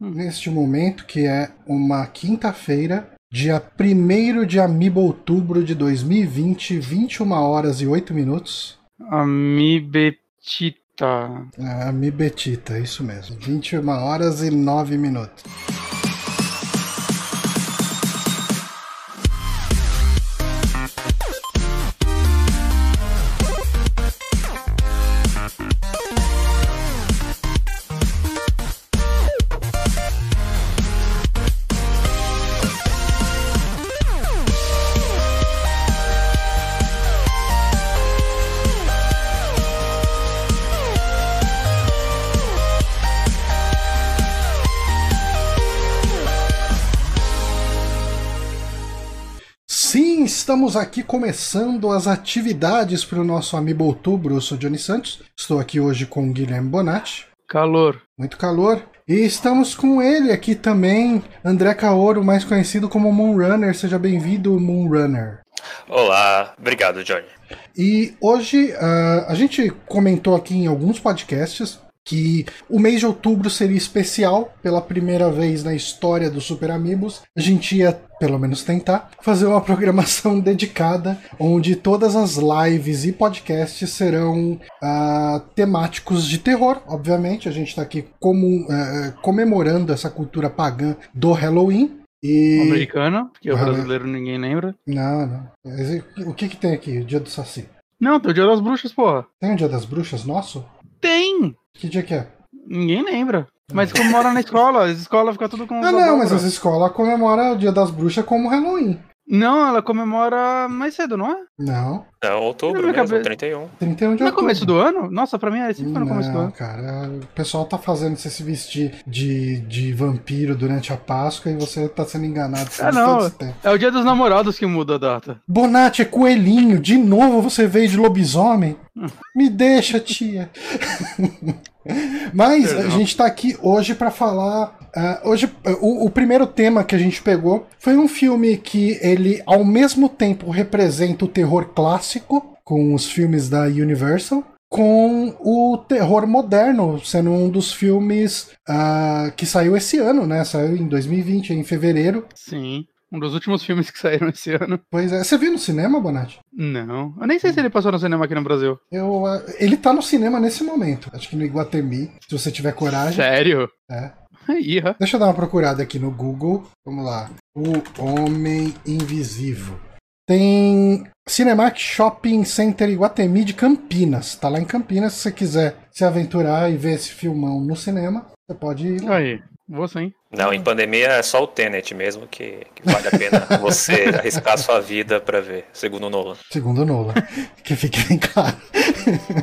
neste momento, que é uma quinta-feira, dia 1 de amiibo outubro de 2020, 21 horas e 8 minutos. Amibetita. É, Amibetita, isso mesmo. 21 horas e 9 minutos. Estamos aqui começando as atividades para o nosso Amiibo Outubro. Eu sou Johnny Santos, estou aqui hoje com o Guilherme Bonatti. Calor. Muito calor. E estamos com ele aqui também, André Kaoro, mais conhecido como Moonrunner. Seja bem-vindo, Moonrunner. Olá, obrigado, Johnny. E hoje uh, a gente comentou aqui em alguns podcasts que o mês de outubro seria especial pela primeira vez na história dos Super Amigos. A gente ia, pelo menos tentar, fazer uma programação dedicada onde todas as lives e podcasts serão uh, temáticos de terror, obviamente. A gente está aqui como, uh, comemorando essa cultura pagã do Halloween. E... Americana, porque o brasileiro ninguém lembra. Não, não. O que que tem aqui? O dia do Saci? Não, tem o dia das bruxas, porra. Tem o dia das bruxas nosso? Tem! Que dia que é? Ninguém lembra. Mas comemora na escola, as escolas ficam tudo com. Ah, não, mas as escolas comemoram o Dia das Bruxas como Halloween. Não, ela comemora mais cedo, não é? Não. É outubro mesmo, cabe... 31. 31 de outubro. No começo do ano? Nossa, pra mim é sempre no começo do ano. cara, o pessoal tá fazendo você se vestir de, de vampiro durante a Páscoa e você tá sendo enganado. Ah, não. É o dia dos namorados que muda a data. Bonatti é coelhinho, de novo você veio de lobisomem? Me deixa, tia. Mas a gente tá aqui hoje para falar. Uh, hoje, o, o, primeiro tema que a gente pegou foi um filme que ele, ao mesmo tempo, representa o terror clássico, com os filmes da Universal, com o terror moderno, sendo um dos filmes uh, que saiu esse ano, né? Saiu em 2020, em fevereiro. Sim. Um dos últimos filmes que saíram esse ano. Pois é. Você viu no cinema, Bonatti? Não. Eu nem sei se ele passou no cinema aqui no Brasil. Eu, uh, ele tá no cinema nesse momento. Acho que no Iguatemi, se você tiver coragem. Sério? É. Deixa eu dar uma procurada aqui no Google. Vamos lá. O Homem Invisível. Tem Cinemark Shopping Center Iguatemi de Campinas. Tá lá em Campinas. Se você quiser se aventurar e ver esse filmão no cinema, você pode ir. Aí. Vou sim. Não, em pandemia é só o Tenet mesmo que, que vale a pena você arriscar sua vida para ver, segundo o Nolan. Segundo o Nolan, que fique bem claro.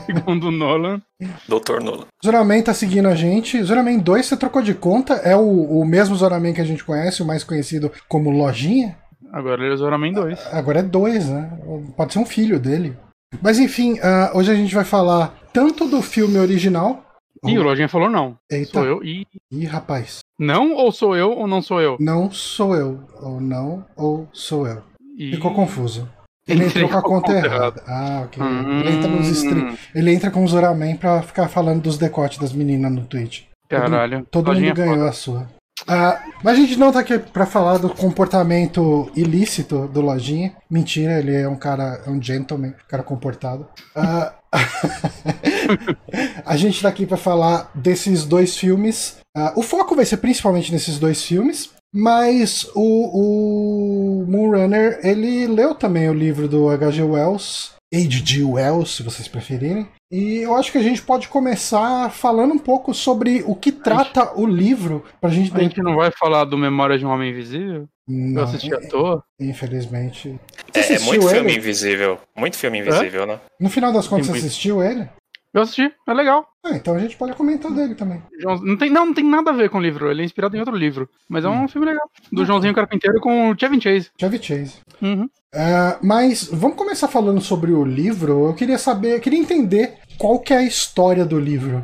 segundo o Nolan. Doutor Nolan. Zoraman tá seguindo a gente. Zoraman 2 você trocou de conta? É o, o mesmo Zoraman que a gente conhece, o mais conhecido como Lojinha? Agora ele é Zoraman 2. Agora é 2, né? Pode ser um filho dele. Mas enfim, uh, hoje a gente vai falar tanto do filme original Ih, o Lojinha falou não. Eita. Sou eu e. Ih, rapaz. Não ou sou eu ou não sou eu? Não sou eu. Ou não ou sou eu. E... Ficou confuso. Ele entrou com a conta errada. Ah, ok. Hum... Ele entra nos stream... Ele entra com o Zoraman pra ficar falando dos decotes das meninas no Twitch. Caralho. Todo, todo mundo ganhou foda. a sua. Ah, mas a gente não tá aqui pra falar do comportamento ilícito do Lojinha. Mentira, ele é um cara, é um gentleman, um cara comportado. Ah, a gente tá aqui para falar desses dois filmes. Uh, o foco vai ser principalmente nesses dois filmes, mas o, o Moonrunner ele leu também o livro do H.G. Wells, H.G. Wells, se vocês preferirem. E eu acho que a gente pode começar falando um pouco sobre o que trata o livro. Pra gente a gente não vai falar do Memória de um Homem Invisível? Não, eu assisti à toa? Infelizmente. É, é, muito ele? filme invisível. Muito filme invisível, é? né? No final das contas, você assistiu ele? Eu assisti, é legal. Ah, então a gente pode comentar dele também. Não tem, não, não tem nada a ver com o livro, ele é inspirado em outro livro. Mas é um hum. filme legal. Do Joãozinho Carpinteiro com o Chevy Chase. Chevy Chase. Uhum. Uh, mas vamos começar falando sobre o livro. Eu queria saber, eu queria entender qual que é a história do livro.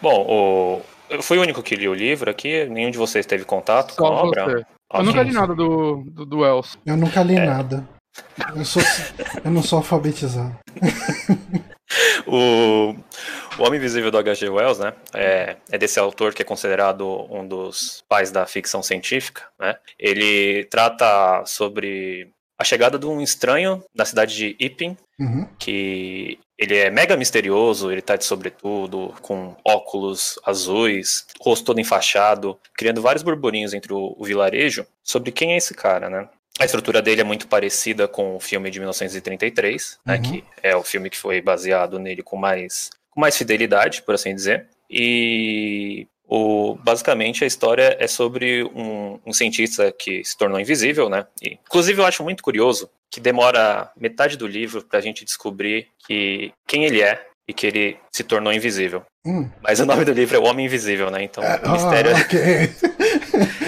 Bom, o... eu fui o único que li o livro aqui, nenhum de vocês teve contato Só com a obra. Você. Eu nunca li nada do, do, do Wells. Eu nunca li é. nada. Eu, sou, eu não sou alfabetizado. o, O Homem Invisível do H.G. Wells, né, é, é, desse autor que é considerado um dos pais da ficção científica, né? Ele trata sobre a chegada de um estranho na cidade de Ipin, uhum. que ele é mega misterioso, ele tá de sobretudo, com óculos azuis, rosto todo enfaixado, criando vários burburinhos entre o, o vilarejo sobre quem é esse cara, né? A estrutura dele é muito parecida com o filme de 1933, né, uhum. né, que é o filme que foi baseado nele com mais, com mais fidelidade, por assim dizer. E o, basicamente a história é sobre um, um, cientista que se tornou invisível, né? E, inclusive eu acho muito curioso que demora metade do livro para a gente descobrir que quem ele é e que ele se tornou invisível. Hum. Mas o nome do livro é O Homem Invisível, né? Então é, o mistério. Ah, okay.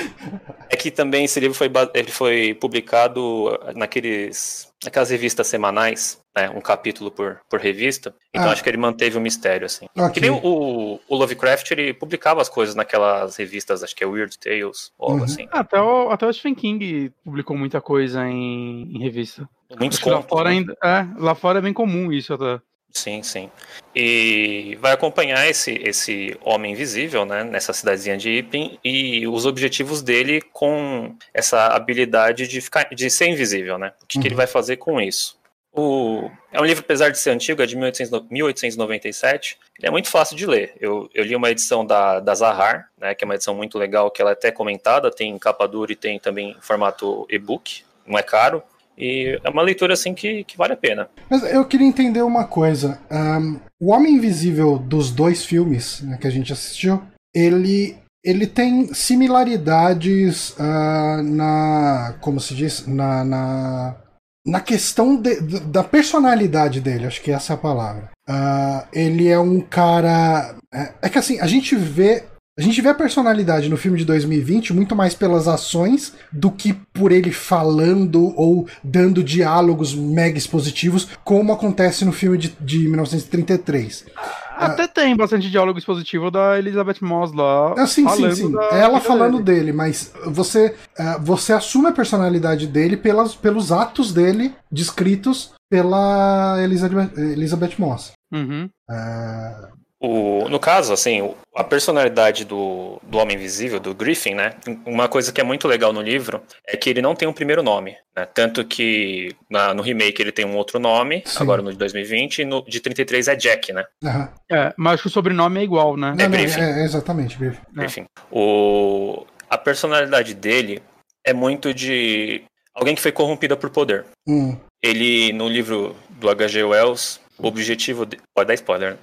É que também esse livro foi, ele foi publicado naqueles, naquelas revistas semanais, né, um capítulo por, por revista. Então ah. acho que ele manteve o mistério, assim. Okay. Que nem o, o, Lovecraft, ele publicava as coisas naquelas revistas, acho que é Weird Tales, ou algo uhum. assim. Até o, até o Stephen King publicou muita coisa em, em revista. Muitos contos, lá fora né? ainda, é, lá fora é bem comum isso até. Sim, sim. E vai acompanhar esse, esse homem invisível, né, nessa cidadezinha de Ipin e os objetivos dele com essa habilidade de, ficar, de ser invisível, né? O que, uhum. que ele uhum. vai fazer com isso? O, é um livro, apesar de ser antigo, é de 1800, 1897. Ele é muito fácil de ler. Eu, eu li uma edição da, da Zahar, né, que é uma edição muito legal, que ela é até comentada, tem capa dura e tem também formato e-book. Não é caro. E é uma leitura assim que, que vale a pena. Mas eu queria entender uma coisa. Um, o Homem Invisível dos dois filmes né, que a gente assistiu, ele ele tem similaridades uh, na. Como se diz? Na. na, na questão de, da personalidade dele, acho que essa é a palavra. Uh, ele é um cara. É, é que assim, a gente vê a gente vê a personalidade no filme de 2020 muito mais pelas ações do que por ele falando ou dando diálogos mega expositivos, como acontece no filme de, de 1933. Até ah, tem bastante diálogo expositivo da Elizabeth Moss lá. Ah, sim, sim, sim. Ela falando dele. dele, mas você, uh, você assume a personalidade dele pelas, pelos atos dele descritos pela Elizabeth, Elizabeth Moss. Uhum. Uh, o, no caso, assim, a personalidade do, do Homem Invisível, do Griffin, né? Uma coisa que é muito legal no livro é que ele não tem um primeiro nome. Né? Tanto que na, no remake ele tem um outro nome, Sim. agora no de 2020, e no de 33 é Jack, né? Uhum. É, mas o sobrenome é igual, né? Não, é Griffin. Não, é, é, exatamente, Griffin. É. Griffin. O, a personalidade dele é muito de alguém que foi corrompida por poder. Hum. Ele, no livro do H.G. Wells, o objetivo. De... Pode dar spoiler, né?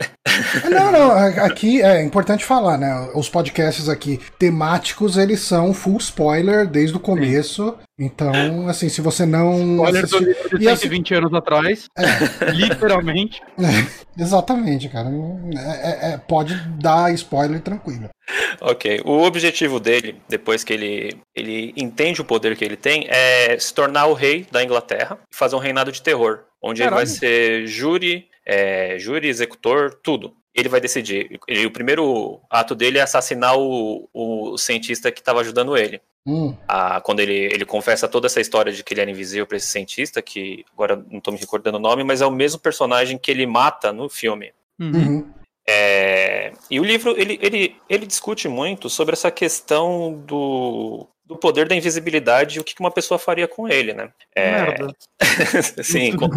Não, não, aqui é importante falar, né? Os podcasts aqui temáticos, eles são full spoiler desde o começo. Então, assim, se você não. Spoiler assistiu... do livro de 120 assim... anos atrás. É. Literalmente. É, exatamente, cara. É, é, é, pode dar spoiler tranquilo. Ok. O objetivo dele, depois que ele, ele entende o poder que ele tem, é se tornar o rei da Inglaterra e fazer um reinado de terror. Onde Caralho. ele vai ser júri, é, júri, executor, tudo. Ele vai decidir. Ele, o primeiro ato dele é assassinar o, o cientista que estava ajudando ele. Hum. Ah, quando ele, ele confessa toda essa história de que ele era invisível para esse cientista, que agora não estou me recordando o nome, mas é o mesmo personagem que ele mata no filme. Uhum. É, e o livro ele, ele, ele discute muito sobre essa questão do, do poder da invisibilidade e o que uma pessoa faria com ele, né? É... Sim, com...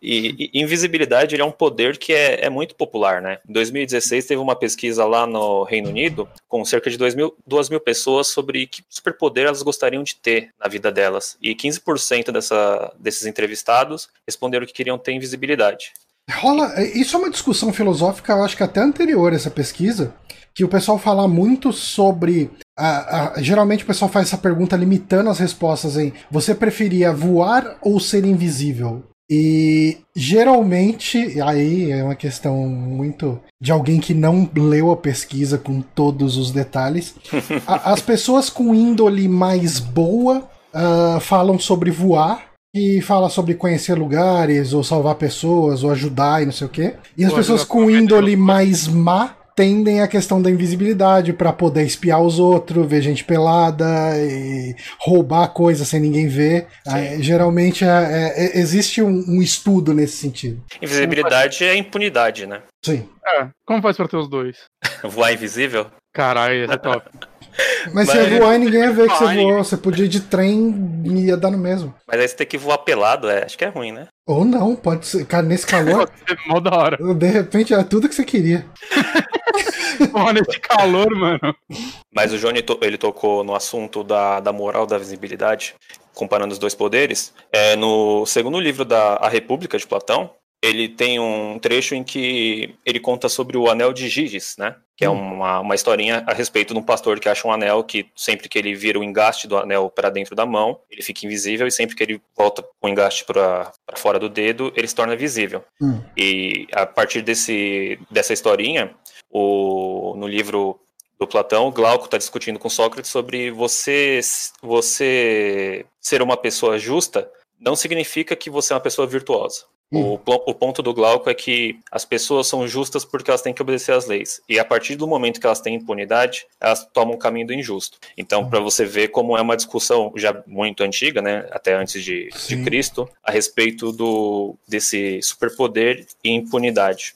e, e, invisibilidade é um poder que é, é, muito popular, né? Em 2016 teve uma pesquisa lá no Reino Unido com cerca de 2 mil, 2 mil pessoas sobre que superpoder elas gostariam de ter na vida delas. E 15% dessa, desses entrevistados responderam que queriam ter invisibilidade. Rola. Isso é uma discussão filosófica, eu acho que até anterior a essa pesquisa, que o pessoal fala muito sobre. A, a, geralmente o pessoal faz essa pergunta limitando as respostas em você preferia voar ou ser invisível? E geralmente, aí é uma questão muito de alguém que não leu a pesquisa com todos os detalhes. a, as pessoas com índole mais boa uh, falam sobre voar que fala sobre conhecer lugares, ou salvar pessoas, ou ajudar e não sei o quê. E as pessoas com índole mais má tendem à questão da invisibilidade para poder espiar os outros, ver gente pelada e roubar coisa sem ninguém ver. Aí, geralmente é, é, é, existe um, um, estudo nesse sentido. Invisibilidade é impunidade, né? Sim. É, como faz pra ter os dois? Voar invisível? Caralho, esse é top. Mas, Mas se ia voar e ninguém ia ver que você voou. Você podia ir de trem e ia dar no mesmo. Mas aí você tem que voar pelado, é, acho que é ruim, né? Ou não, pode ser. Cara, nesse calor. Pode ser mó da hora. De repente é tudo que você queria. Porra, nesse calor, mano. Mas o Johnny ele tocou no assunto da, da moral da visibilidade, comparando os dois poderes. É, no segundo livro da A República de Platão, ele tem um trecho em que ele conta sobre o anel de Giges, né? Que é hum. uma, uma historinha a respeito de um pastor que acha um anel que sempre que ele vira o engaste do anel para dentro da mão, ele fica invisível e sempre que ele volta com o engaste para fora do dedo, ele se torna visível. Hum. E a partir desse, dessa historinha, o, no livro do Platão, Glauco está discutindo com Sócrates sobre você, você ser uma pessoa justa não significa que você é uma pessoa virtuosa. O, o, ponto do Glauco é que as pessoas são justas porque elas têm que obedecer às leis. E a partir do momento que elas têm impunidade, elas tomam o caminho do injusto. Então, para você ver como é uma discussão já muito antiga, né, até antes de, de Cristo, a respeito do, desse superpoder e impunidade.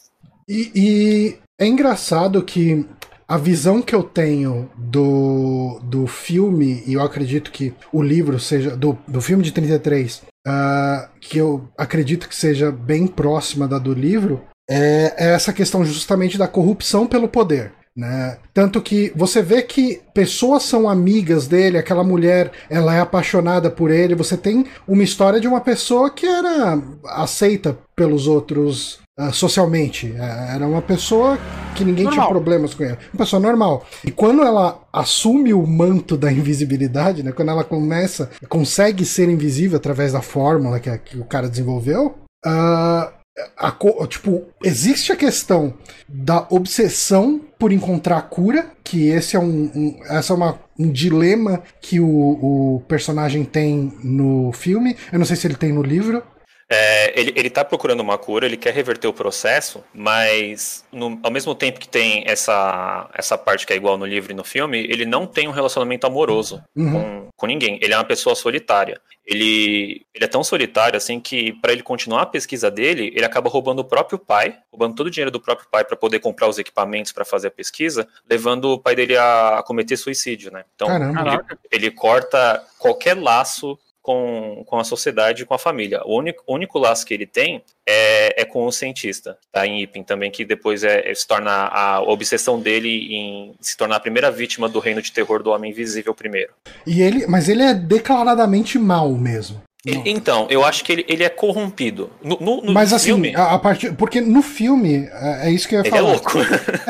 E, e é engraçado que a visão que eu tenho do, do filme, e eu acredito que o livro seja. do, do filme de 33, uh, que eu acredito que seja bem próxima da do livro, é, é essa questão justamente da corrupção pelo poder. Né? Tanto que você vê que pessoas são amigas dele, aquela mulher ela é apaixonada por ele. Você tem uma história de uma pessoa que era aceita pelos outros uh, socialmente. Uh, era uma pessoa que ninguém normal. tinha problemas com ela. Uma pessoa normal. E quando ela assume o manto da invisibilidade, né, quando ela começa, consegue ser invisível através da fórmula que, que o cara desenvolveu, uh, a, tipo, existe a questão da obsessão por encontrar cura, que esse é um, um essa é uma, um dilema que o, o personagem tem no filme. Eu não sei se ele tem no livro. É, ele, ele tá procurando uma cura, ele quer reverter o processo, mas no, ao mesmo tempo que tem essa, essa parte que é igual no livro e no filme, ele não tem um relacionamento amoroso uhum. com, com ninguém. Ele é uma pessoa solitária. Ele, ele é tão solitário assim que, para ele continuar a pesquisa dele, ele acaba roubando o próprio pai, roubando todo o dinheiro do próprio pai para poder comprar os equipamentos para fazer a pesquisa, levando o pai dele a, a cometer suicídio, né? Então, ele, ele corta qualquer laço com, com a sociedade e com a família. O único, único laço que ele tem é, é com o cientista, tá? Em Ipin também, que depois é, é, se torna a obsessão dele em se tornar a primeira vítima do reino de terror do Homem Invisível primeiro. E ele, mas ele é declaradamente mal mesmo. Então, eu acho que ele, ele é corrompido. No, no, no Mas assim, filme, a, a partir, porque no filme, é, é isso que eu ia ele falar. Ele é louco.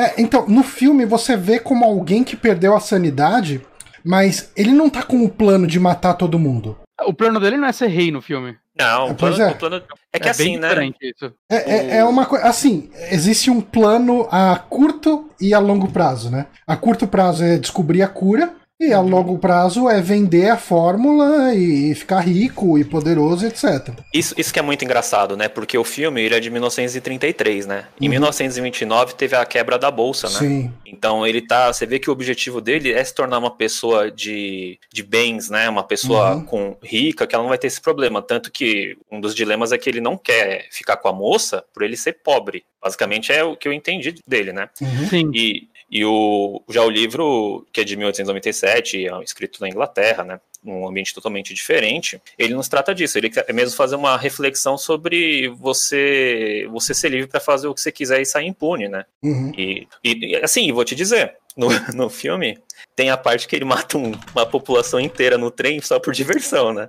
É, então, no filme você vê como alguém que perdeu a sanidade, mas ele não tá com o plano de matar todo mundo. O plano dele não é ser rei no filme. Não, o plano, é. O plano é que é assim, né? Isso. É, é, é uma coisa. Assim, existe um plano a curto e a longo prazo, né? A curto prazo é descobrir a cura, e a longo prazo é vender a fórmula e ficar rico e poderoso, etc. Isso, isso que é muito engraçado, né? Porque o filme ele é de 1933, né? Em uhum. 1929 teve a quebra da bolsa, né? Sim. Então ele tá. Você vê que o objetivo dele é se tornar uma pessoa de, de bens, né? Uma pessoa uhum. com rica, que ela não vai ter esse problema. Tanto que um dos dilemas é que ele não quer ficar com a moça por ele ser pobre. Basicamente é o que eu entendi dele, né? Uhum. Sim. E e o, já o livro, que é de 1897, é escrito na Inglaterra, né, num ambiente totalmente diferente, ele nos trata disso. Ele quer mesmo fazer uma reflexão sobre você você ser livre para fazer o que você quiser e sair impune, né? Uhum. E, e, assim, vou te dizer, no, no filme, tem a parte que ele mata um, uma população inteira no trem só por diversão, né?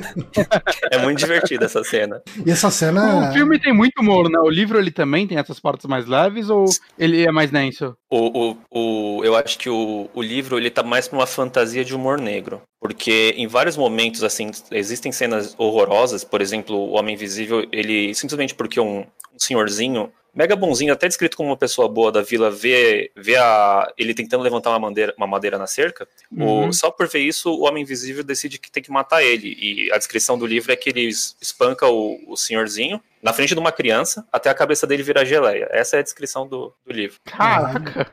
é muito divertida essa cena. E essa cena. O filme tem muito humor, né? O livro ele também tem essas partes mais leves ou ele é mais denso? O, o, o, eu acho que o, o livro ele tá mais pra uma fantasia de humor negro. Porque em vários momentos, assim, existem cenas horrorosas. Por exemplo, o Homem Invisível, ele simplesmente porque um, um senhorzinho mega bonzinho, até descrito como uma pessoa boa da vila, vê, vê a, ele tentando levantar uma madeira, uma madeira na cerca. Uhum. O, só por ver isso, o Homem Invisível decide que tem que matar ele. E a descrição do livro é que ele espanca o, o senhorzinho, na frente de uma criança até a cabeça dele virar geleia. Essa é a descrição do, do livro. Caraca!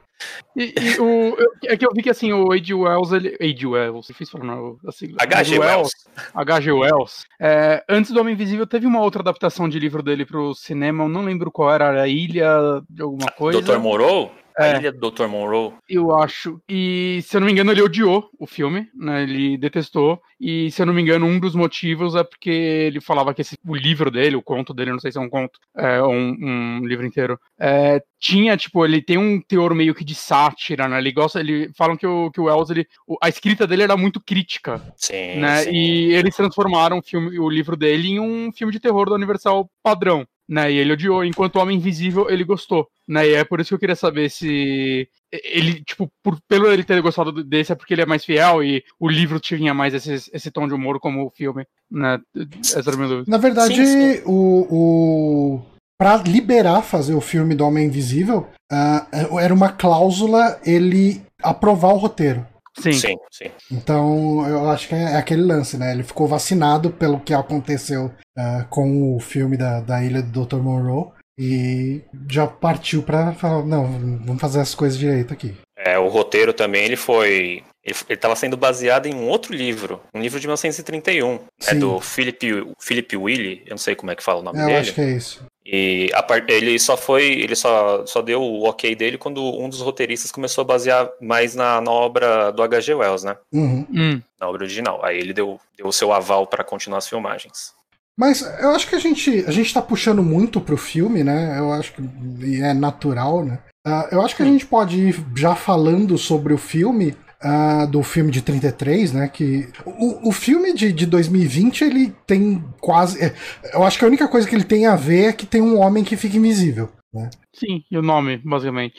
E, e o, é que eu vi que assim, o A.G. Wells, ele. A.G. Wells, difícil falar não, assim. H.G. Wells. H.G. Wells. É, antes do Homem Invisível, teve uma outra adaptação de livro dele pro cinema, eu não lembro qual era, a Ilha de alguma coisa. Dr. Moreau? A É. Ilha do Dr. Monroe. Eu acho. E, se eu não me engano, ele odiou o filme, né? Ele detestou. E, se eu não me engano, um dos motivos é porque ele falava que esse, o livro dele, o conto dele, não sei se é um conto, é um, um livro inteiro, é, tinha, tipo, ele tem um teor meio que de sátira, né? Ele gosta, ele falam que o, que o Wells, ele, a escrita dele era muito crítica, Sim, né? sim. E eles transformaram o, filme, o livro dele em um filme de terror da Universal padrão. Né, e ele odiou, enquanto o Homem Invisível ele gostou, né? E é por isso que eu queria saber se ele, tipo, por, pelo ele ter gostado desse é porque ele é mais fiel e o livro tinha mais esse, esse tom de humor como o filme, né? Essa era a minha dúvida. Na verdade, Sim, sim. o. o... Pra liberar fazer o filme do Homem Invisível, ah, era uma cláusula ele aprovar o roteiro. Sim. Sim, sim. Então, eu acho que é é aquele lance, né? Ele ficou vacinado pelo que aconteceu ah, com o filme da, da Ilha do Dr. Monroe e já partiu pra falar: não, vamos fazer as coisas direito aqui. É, o roteiro também, ele foi... Ele estava sendo baseado em um outro livro, um livro de 1931. É Sim. do Philip, Philip Willy, eu não sei como é que fala o nome É, eu dele. acho que é isso. E a par- ele só foi, ele só, só deu o ok dele quando um dos roteiristas começou a basear mais na, na obra do H.G. Wells, né? Uhum. Hum. Na obra original. Aí ele deu, deu o seu aval para continuar as filmagens. Mas eu acho que a gente, a gente tá puxando muito pro filme, né? Eu acho que e é natural, né? Ah, eu acho que a gente pode ir já falando sobre o filme, ah, do filme de 33, né? Que o, o filme de, de 2020 ele tem quase. é, eu acho que a única coisa que ele tem a ver é que tem um homem que fica invisível. Né? Sim, e o nome, basicamente.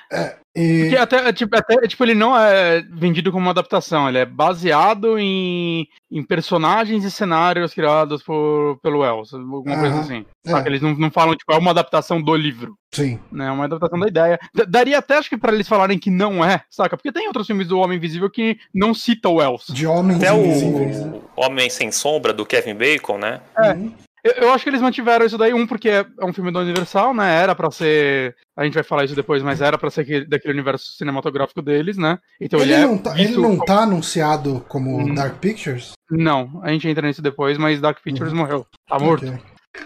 E, Porque até, tipo, até, tipo, ele não é vendido como uma adaptação, ele é baseado em, em personagens e cenários criados por, pelo Wells, alguma coisa assim. é. Eles não, não falam, tipo, é uma adaptação do livro, sim. né? É uma adaptação da ideia. D- daria até, acho que, pra eles falarem que não é, saca? Porque tem outros filmes do Homem Invisível que não citam o Wells. De homens Até invisíveis. né? o Homem Sem Sombra, do Kevin Bacon, né? É. Uhum. Eu, eu acho que eles mantiveram isso daí, um, porque é é um filme da Universal, né? Era pra ser. A gente vai falar isso depois, mas era pra ser aquele- daquele universo cinematográfico deles, né? Então ele, Ele, é. não tá, ele não como- tá anunciado como Hum. Dark Pictures? Não, a gente entra nisso depois, mas Dark Pictures morreu. Tá morto. Ok.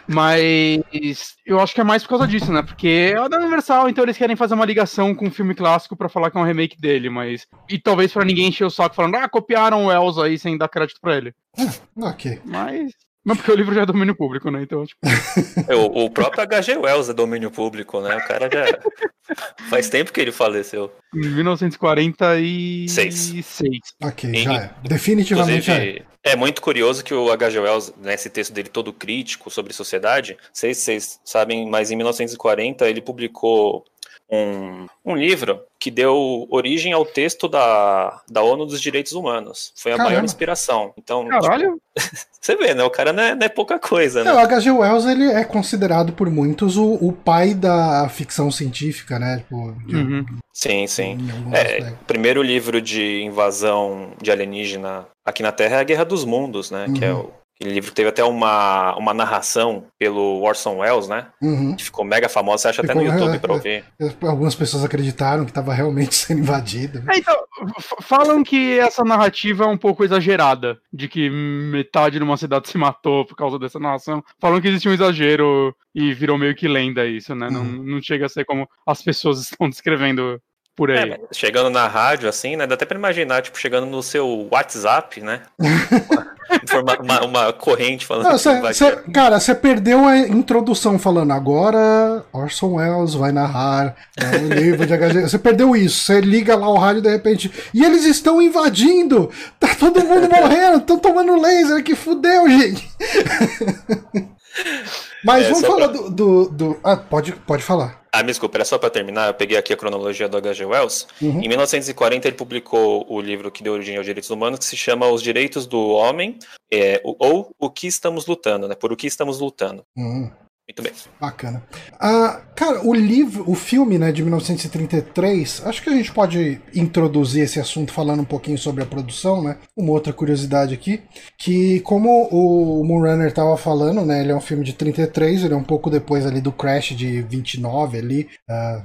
Mas eu acho que é mais por causa disso, né? Porque é da Universal, então eles querem fazer uma ligação com o filme clássico pra falar que é um remake dele, mas. E talvez pra ninguém encher o saco falando, ah, copiaram o Elsa aí sem dar crédito pra ele. Ok. Mas. Mas porque o livro já é domínio público, né? Então, tipo. É, O, o próprio H.G. Wells é domínio público, né? O cara já. Faz tempo que ele faleceu. Em 1946. Ok, E- já é. Definitivamente é. É muito curioso que o H.G. Wells, nesse texto dele todo crítico sobre sociedade, vocês, vocês sabem, mas em 1940 ele publicou um, um livro que deu origem ao texto da, da ONU dos Direitos Humanos. Foi a Caramba. maior inspiração. Então, Caralho! tipo, você vê, né? O cara não é, não é pouca coisa, É, né? o H.G. Wells ele é considerado por muitos o, o pai da ficção científica, né? Tipo, de- Uhum. Sim, sim. É, o primeiro livro de invasão de alienígena aqui na Terra é a Guerra dos Mundos, né? Que é Uhum. o aquele livro que teve até uma, uma narração pelo Orson Welles, né? Uhum. Que ficou mega famosa, você acha até no Ficou, YouTube é, pra é. ouvir. Algumas pessoas acreditaram que estava realmente sendo invadido. É, então, falam que essa narrativa é um pouco exagerada, de que metade de uma cidade se matou por causa dessa narração. Falam que existe um exagero e virou meio que lenda isso, né? Não, Uhum. não chega a ser como as pessoas estão descrevendo por aí. É, chegando na rádio, assim, né? Dá até pra imaginar, tipo, chegando no seu WhatsApp, né? Informa- uma, uma corrente falando Não, cê- vai cê- cara, você perdeu a introdução falando agora Orson Welles vai narrar né, o livro de HG. Você perdeu isso. Você liga lá o rádio de repente. E eles estão invadindo! Tá todo mundo morrendo, estão tomando laser, que fudeu, gente! Mas É, vamos falar pra- do, do, do- Ah, pode, pode falar. Ah, me desculpa, era só pra terminar, eu peguei aqui a cronologia do H.G. Wells. Uhum. Em 1940 ele publicou o livro que deu origem aos direitos humanos, que se chama Os Direitos do Homem, é, ou O que Estamos Lutando, né? Por o que estamos lutando. Uhum. Muito bem. Bacana. Ah, cara, o livro, o filme, né, de 1933, acho que a gente pode introduzir esse assunto falando um pouquinho sobre a produção, né? Uma outra curiosidade aqui, que como o Moonrunner estava falando, né, ele é um filme de 33, ele é um pouco depois ali do Crash de 29 ali, ah,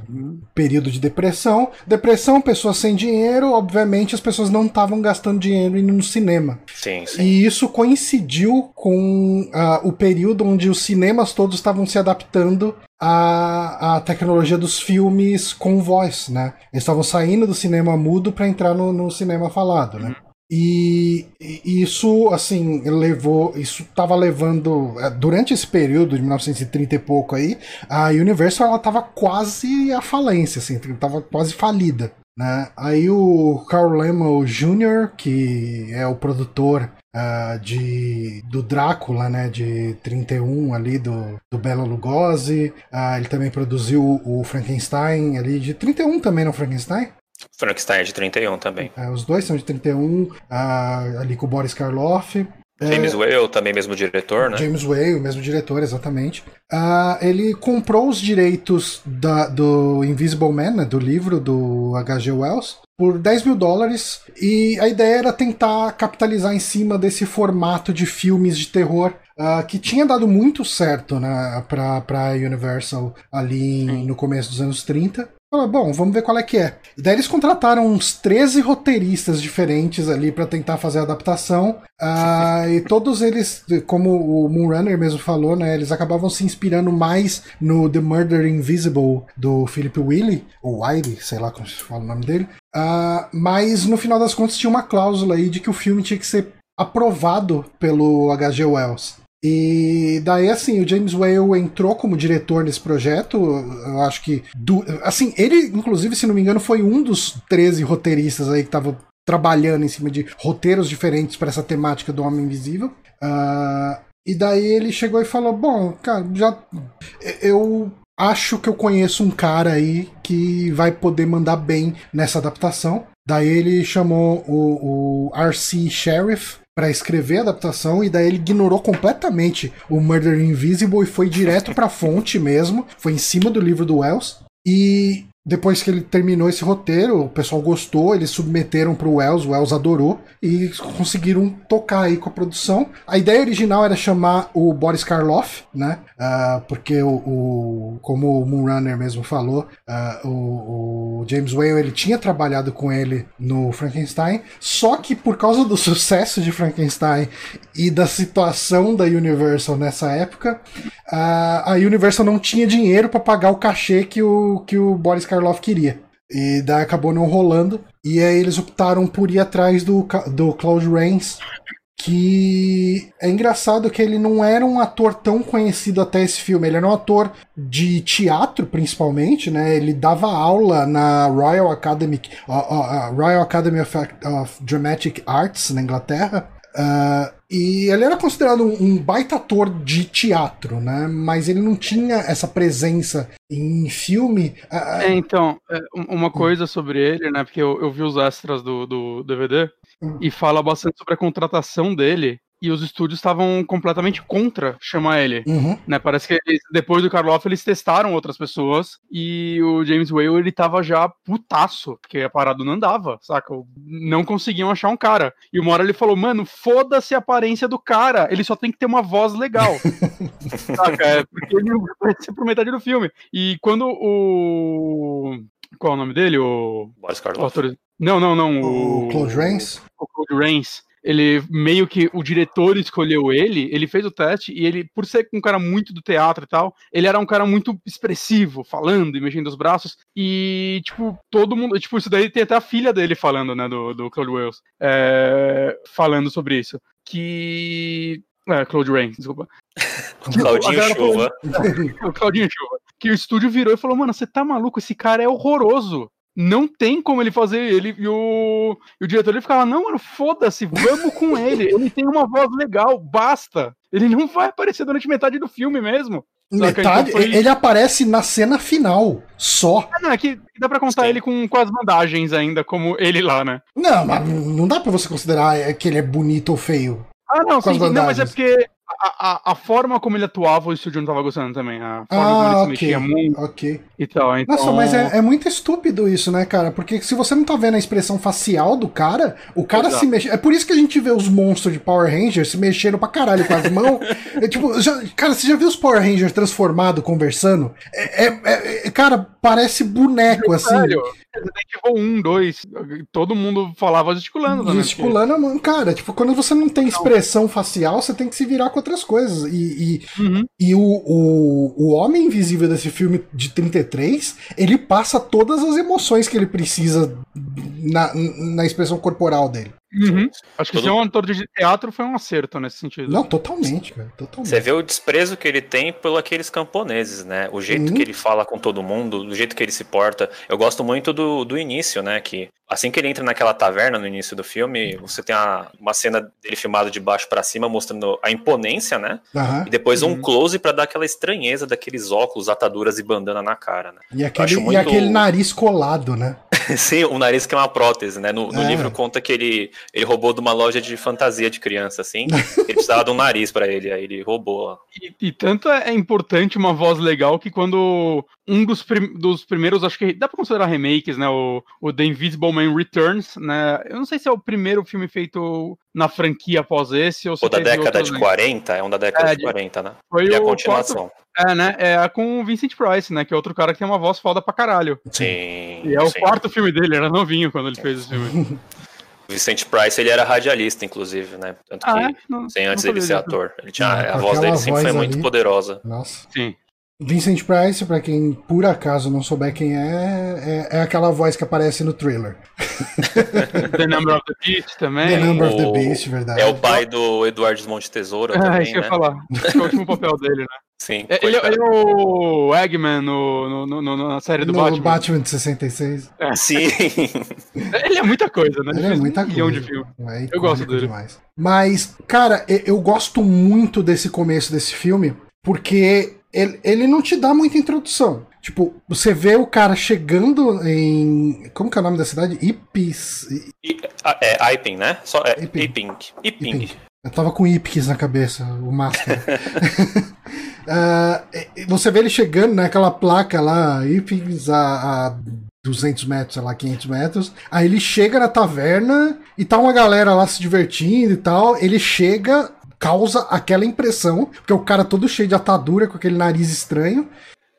período de depressão. Depressão, pessoas sem dinheiro, obviamente as pessoas não estavam gastando dinheiro indo no cinema. Sim, sim. E isso coincidiu com ah, o período onde os cinemas todos estavam se adaptando à, à tecnologia dos filmes com voz, né? Eles estavam saindo do cinema mudo para entrar no, no cinema falado, né? E, e isso, assim, levou. Isso estava levando. eh, Durante esse período de 1930 e pouco aí, a Universal ela tava quase à falência, assim, tava quase falida. Né? Aí o Carl Lemmel Jr., que é o produtor ah, de, do Drácula, né, de 31 ali, do, do Bela Lugosi, ah, ele também produziu o Frankenstein ali, de 31 também, não Frankenstein? Frankenstein é de 31 também. É, os dois são de 31, ah, ali com o Boris Karloff. É, James Whale, também mesmo diretor, né? James Whale, mesmo diretor, exatamente. Ah, ele comprou os direitos da- do Invisible Man, né, do livro do H.G. Wells, por 10 mil dólares. E a ideia era tentar capitalizar em cima desse formato de filmes de terror ah, que tinha dado muito certo né, pra, pra Universal ali em- no começo dos anos 30. Falaram, bom, vamos ver qual é que é. E daí eles contrataram uns 13 roteiristas diferentes ali pra tentar fazer a adaptação. Ah, e todos eles, como o Moonrunner mesmo falou, né? Eles acabavam se inspirando mais no The Murder Invisible do Philip Wiley, ou Wiley, sei lá como se fala o nome dele. Ah, mas no final das contas tinha uma cláusula aí de que o filme tinha que ser aprovado pelo H.G. Wells. E daí, assim, o James Whale entrou como diretor nesse projeto. Eu acho que. do- assim, ele, inclusive, se não me engano, foi um dos 13 roteiristas aí que estavam trabalhando em cima de roteiros diferentes para essa temática do Homem Invisível. Ah, e daí ele chegou e falou: Bom, cara, já. Eu acho que eu conheço um cara aí que vai poder mandar bem nessa adaptação. Daí ele chamou o, o R.C. Sheriff para escrever a adaptação e daí ele ignorou completamente o Murder Invisible e foi direto pra fonte mesmo, foi em cima do livro do Wells. E depois que ele terminou esse roteiro, o pessoal gostou, eles submeteram pro Wells, o Wells adorou e conseguiram tocar aí com a produção. A ideia original era chamar o Boris Karloff, né? Ah, porque o, o- como o Moonrunner mesmo falou, ah, o, o James Whale ele tinha trabalhado com ele no Frankenstein, só que por causa do sucesso de Frankenstein e da situação da Universal nessa época, a, a Universal não tinha dinheiro para pagar o cachê que o, que o Boris Karloff queria. E daí acabou não rolando. E aí eles optaram por ir atrás do, do Claude Rains, que é engraçado que ele não era um ator tão conhecido até esse filme. Ele era um ator de teatro, principalmente, né? Ele dava aula na Royal Academy, a- a- a Royal Academy of, of Dramatic Arts na Inglaterra. Ah, e ele era considerado um, baita ator de teatro, né? Mas ele não tinha essa presença em filme. Ah, É, então, é, um- uma coisa sobre ele, né? Porque eu, eu vi os extras do, do DVD Hum. e fala bastante sobre a contratação dele. E os estúdios estavam completamente contra chamar ele. uhum. Né, parece que eles- depois do Karloff eles testaram outras pessoas e o James Whale ele tava já putaço, porque a parada não andava, saca? Não conseguiam achar um cara. E uma hora ele falou, mano, foda-se a aparência do cara, ele só tem que ter uma voz legal. saca? É, porque ele não vai aparecer por metade do filme. E quando o. Qual é o nome dele? O. Boris o Karloff. ator- Não, não, não. O Claude Rains. o Claude Rains, ele meio que o diretor escolheu ele, ele fez o teste e ele, por ser um cara muito do teatro e tal, ele era um cara muito expressivo, falando e mexendo os braços. E, tipo, todo mundo. Tipo, isso daí tem até a filha dele falando, né, do, do Claude Wells, é, falando sobre isso. Que. É, Claude Rains, desculpa. Claudinho falou- Chuva. o Claudinho Chuva. Que o estúdio virou e falou: Mano, você tá maluco? Esse cara é horroroso. Não tem como ele fazer ele. E o, e o diretor ele ficava: Não, mano, foda-se, vamos com ele. Ele tem uma voz legal, basta. Ele não vai aparecer durante metade do filme mesmo. Saca? Metade, Então foi- ele aparece na cena final, só. Ah, não, é que dá pra contar Sim. ele com, com as vantagens ainda, como ele lá, né? Não, mas não dá pra você considerar é, que ele é bonito ou feio. Ah, não, sim, não, mas é porque a, a, a, forma como ele atuava, o estúdio não tava gostando também. A forma ah, como ele okay, se mexia muito. Ok. E tal, então... Nossa, mas é, é, muito estúpido isso, né, cara? Porque se você não tá vendo a expressão facial do cara, o cara Exato. se mexe. É por isso que a gente vê os monstros de Power Rangers se mexendo pra caralho com as mãos. é, tipo, já, cara, você já viu os Power Rangers transformados conversando? É, é, é cara, parece boneco, assim. Sério? Resident Evil 1, 2, todo mundo falava gesticulando. Né? Gesticulando, porque... cara, tipo, quando você não tem expressão facial, você tem que se virar com outras coisas. E, e, uhum. e o, o, o Homem Invisível desse filme de 33, ele passa todas as emoções que ele precisa na, na expressão corporal dele. Uhum. Acho que Todo... ser um ator de teatro foi um acerto nesse sentido. Não, totalmente, cara. Totalmente. Você vê o desprezo que ele tem por aqueles camponeses, né? O jeito uhum. que ele fala com todo mundo, do jeito que ele se porta. Eu gosto muito do, do início, né? Que assim que ele entra naquela taverna no início do filme, você tem a, uma cena dele filmado de baixo para cima, mostrando a imponência, né? Uhum. E depois um uhum. close para dar aquela estranheza daqueles óculos, ataduras e bandana na cara, né? E aquele, muito... e aquele nariz colado, né? Sim, o nariz que é uma prótese, né? No, no é. livro conta que ele, ele roubou de uma loja de fantasia de criança, assim. ele precisava de um nariz para ele, aí ele roubou. E, e, tanto é importante uma voz legal que quando um dos, prim dos primeiros, acho que dá pra considerar remakes, né? O, o The Invisible Man Returns, né? Eu não sei se é o primeiro filme feito na franquia após esse, ou se O da década de 40, é um da década é, de 40, né? Foi e a continuação. Quarto... É, né? É com o Vincent Price, né? Que é outro cara que tem uma voz foda pra caralho. Sim. E é o sim. quarto filme dele, era novinho quando ele fez o filme. O Vicente Price, ele era radialista, inclusive, né? Tanto que, ah, é? não, sem antes dele ser ator. Ele tinha, ah, a voz dele sempre foi ali. muito poderosa. Nossa. Sim. Vincent Price, para quem por acaso não souber quem é, é, é, aquela voz que aparece no trailer. The Number of the Beast também. The Number o, of the Beast, verdade. É o pai do Eduardo Monte Tesoura é, também, isso que né? eu ia falar. é o último papel dele, né? Sim. É, ele, ele, é o Eggman no, no, no, na série do no Batman. Batman de 66. É. Sim. ele é muita coisa, né? Ele é muita coisa. De filme. É eu gosto dele. Demais. Mas, cara, eu gosto muito desse começo desse filme, porque ele, ele não te dá muita introdução. Tipo, você vê o cara chegando em. Como que é o nome da cidade? Ipis. I, é Iping, né? Só, é Iping. Iping. Iping. Iping. Eu tava com Ipkis na cabeça, o máscara. uh, você vê ele chegando naquela placa lá, Ipings a, a 200 metros, sei lá, 500 metros. Aí ele chega na taverna e tá uma galera lá se divertindo e tal. Ele chega, causa aquela impressão, porque o cara todo cheio de atadura, com aquele nariz estranho.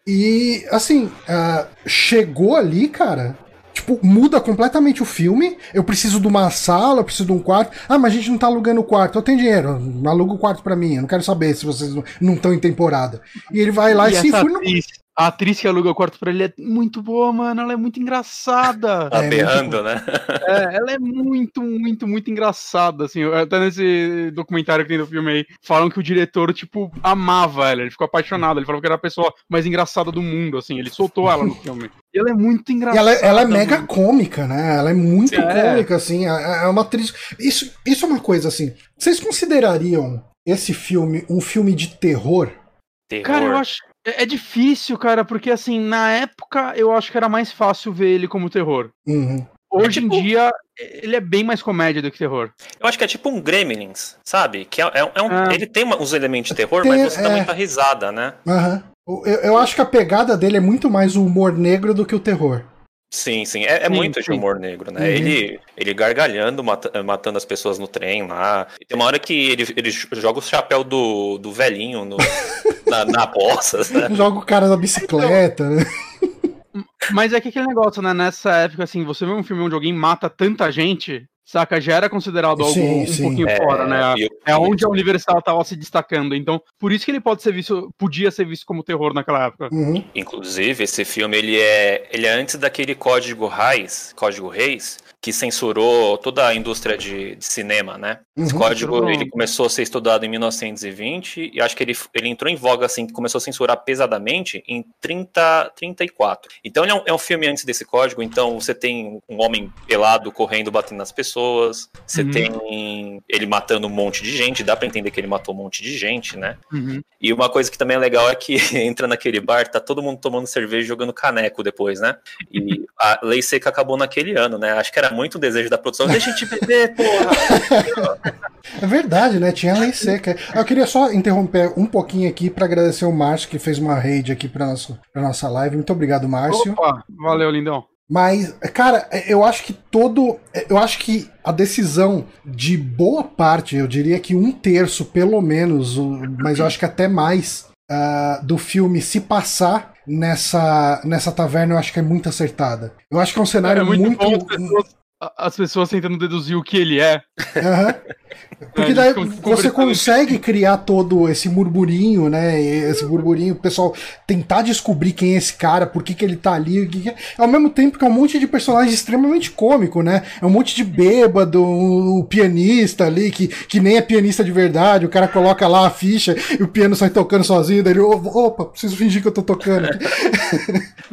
E, assim, uh, chegou ali, cara. Tipo, muda completamente o filme. Eu preciso de uma sala, eu preciso de um quarto. Ah, mas a gente não tá alugando o quarto. Eu tenho dinheiro, aluga o quarto para mim. Eu não quero saber se vocês não estão em temporada. E ele vai lá e, e se enfia no... A atriz que aluga o quarto pra ele é muito boa, mano. Ela é muito engraçada. Tá é, berrando, né? É, ela é muito, muito, muito engraçada, assim. Até nesse documentário que tem do filme aí, falam que o diretor, tipo, amava ela. Ele ficou apaixonado. Ele falou que era a pessoa mais engraçada do mundo, assim. Ele soltou ela no filme. E ela é muito engraçada. Ela, ela é mega cômica, né? Ela é muito é. cômica, assim. É, é uma atriz. Isso, isso é uma coisa, assim. Vocês considerariam esse filme um filme de terror? Terror. Cara, eu acho. É, é, difícil, cara, porque assim, na época eu acho que era mais fácil ver ele como terror. Uhum. Hoje é tipo... em dia, ele é bem mais comédia do que terror. Eu acho que é tipo um Gremlins, sabe? Que é, é, é um, ah. Ele tem uns elementos de terror, tem, mas você dá muita risada, né? Uhum. Eu, eu acho que a pegada dele é muito mais o humor negro do que o terror. Sim, sim. É, é sim, muito sim. de humor negro, né? Uhum. Ele, ele gargalhando, mata, matando as pessoas no trem lá. E tem uma hora que ele, ele joga o chapéu do, do velhinho no, na, na poça. Né? Joga o cara na bicicleta, né? Mas é que aquele negócio, né? Nessa época, assim, você vê um filme onde alguém mata tanta gente, saca? Já era considerado algo sim, um sim. pouquinho é, fora, né? Eu, é onde a Universal estava se destacando. Então, por isso que ele pode ser visto, podia ser visto como terror naquela época. Uhum. Inclusive, esse filme ele é, ele é antes daquele código Reis, código Reis, que censurou toda a indústria de, de cinema, né? Uhum. Esse código ele começou a ser estudado em 1920 e acho que ele, ele entrou em voga assim, começou a censurar pesadamente em 30, 34. Então ele é um, é um filme antes desse código, então você tem um homem pelado correndo, batendo nas pessoas, você uhum. tem ele matando um monte de gente, dá para entender que ele matou um monte de gente, né? Uhum. E uma coisa que também é legal é que entra naquele bar, tá todo mundo tomando cerveja e jogando caneco depois, né? E a lei seca acabou naquele ano, né? Acho que era muito o desejo da produção. Deixa a gente beber, porra! É verdade, né? Tinha lei seca. Eu queria só interromper um pouquinho aqui para agradecer o Márcio, que fez uma raid aqui para nossa, pra nossa live. Muito obrigado, Márcio. Opa, valeu, lindão. Mas, cara, eu acho que todo. Eu acho que a decisão de boa parte, eu diria que um terço pelo menos, mas eu acho que até mais, uh, do filme se passar nessa, nessa taverna, eu acho que é muito acertada. Eu acho que é um cenário é muito. muito... Bom, as, pessoas, as pessoas tentando deduzir o que ele é. Uhum. Porque daí você consegue criar todo esse murmurinho, né? Esse burburinho, o pessoal tentar descobrir quem é esse cara, por que, que ele tá ali. Que que é. Ao mesmo tempo que é um monte de personagem extremamente cômico, né? É um monte de bêbado, o pianista ali, que, que nem é pianista de verdade, o cara coloca lá a ficha e o piano sai tocando sozinho, daí ele, opa, preciso fingir que eu tô tocando.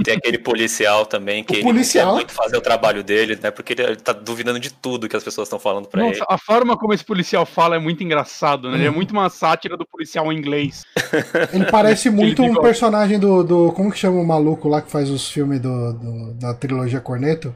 Tem aquele policial também, que o ele policial? quer muito fazer o trabalho dele, né? Porque ele tá duvidando de tudo que as pessoas estão falando pra Nossa, ele. A forma como esse policial fala é muito engraçado, né? Ele é uhum. muito uma sátira do policial inglês. Ele parece muito um personagem do, do. Como que chama o maluco lá que faz os filmes do, do da trilogia Corneto?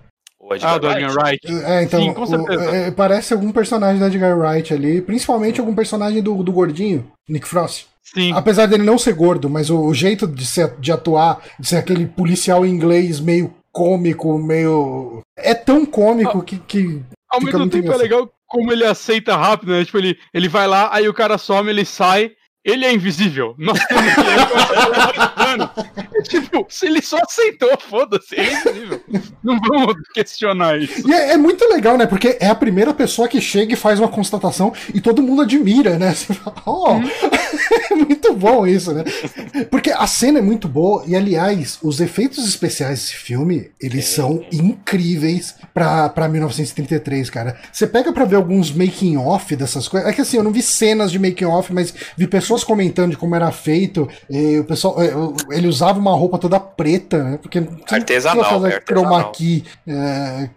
ah, do Edgar Wright. É, então, Sim, com certeza. O, é, parece algum personagem do Edgar Wright ali, principalmente algum personagem do, do gordinho, Nick Frost. Sim. Apesar dele não ser gordo, mas o, o jeito de, ser, de atuar, de ser aquele policial inglês meio cômico, meio. É tão cômico ah, que. que ao mesmo tempo é legal como ele aceita rápido, né? Tipo, ele, ele vai lá, aí o cara some, ele sai, ele é invisível. Nós temos que Tipo, se ele só aceitou, foda-se, é invisível. Não vamos questionar isso. E é, é, muito legal, né? Porque é a primeira pessoa que chega e faz uma constatação e todo mundo admira, né? Você fala, oh, hum. é muito bom isso, né? Porque a cena é muito boa e, aliás, os efeitos especiais desse filme, eles são incríveis pra, pra 1933, cara. Você pega pra ver alguns making-off dessas coisas. É que assim, eu não vi cenas de making-off, mas vi pessoas pessoas comentando de como era feito. o pessoal, é, ele usava uma roupa toda preta, né? Porque artesanal, fazer é chroma key é,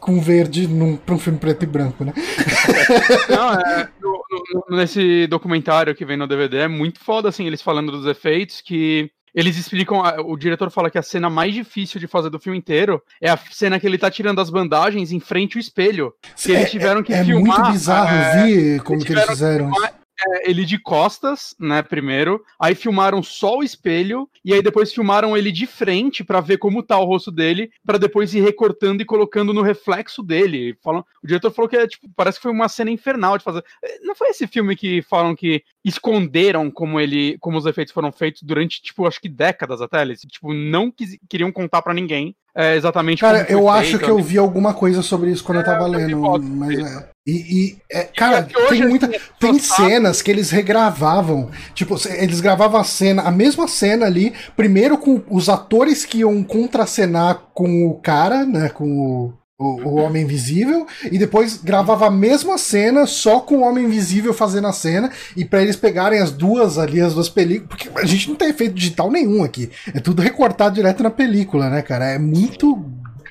com, verde pra um filme preto e branco, né? Não, é, no, no, nesse documentário que vem no DVD é muito foda, assim, eles falando dos efeitos que eles explicam, o diretor fala que a cena mais difícil de fazer do filme inteiro é a cena que ele tá tirando as bandagens em frente ao espelho. Que eles tiveram que é, é filmar. É muito bizarro, é, vi como que eles fizeram. Que filmar, é, ele de costas, né, primeiro. Aí filmaram só o espelho e aí depois filmaram ele de frente para ver como tá o rosto dele, para depois ir recortando e colocando no reflexo dele. Falam, o diretor falou que é, tipo, parece que foi uma cena infernal de fazer. É, não foi esse filme que falam que esconderam como ele, como os efeitos foram feitos durante, tipo, acho que décadas até, eles, tipo, não quis, queriam contar para ninguém é, exatamente Cara, eu acho que eu vi alguma coisa sobre isso quando é, eu tava lendo, mas é. E, e é, cara, e tem muita. Tem cenas que eles regravavam. Tipo, eles gravavam a cena, a mesma cena ali, primeiro com os atores que iam contracenar com o cara, né? Com o, o, o, Homem Invisível, e depois gravava a mesma cena, só com o Homem Invisível fazendo a cena, e para eles pegarem as duas ali, as duas películas, porque a gente não tem efeito digital nenhum aqui, é tudo recortado direto na película, né, cara? É muito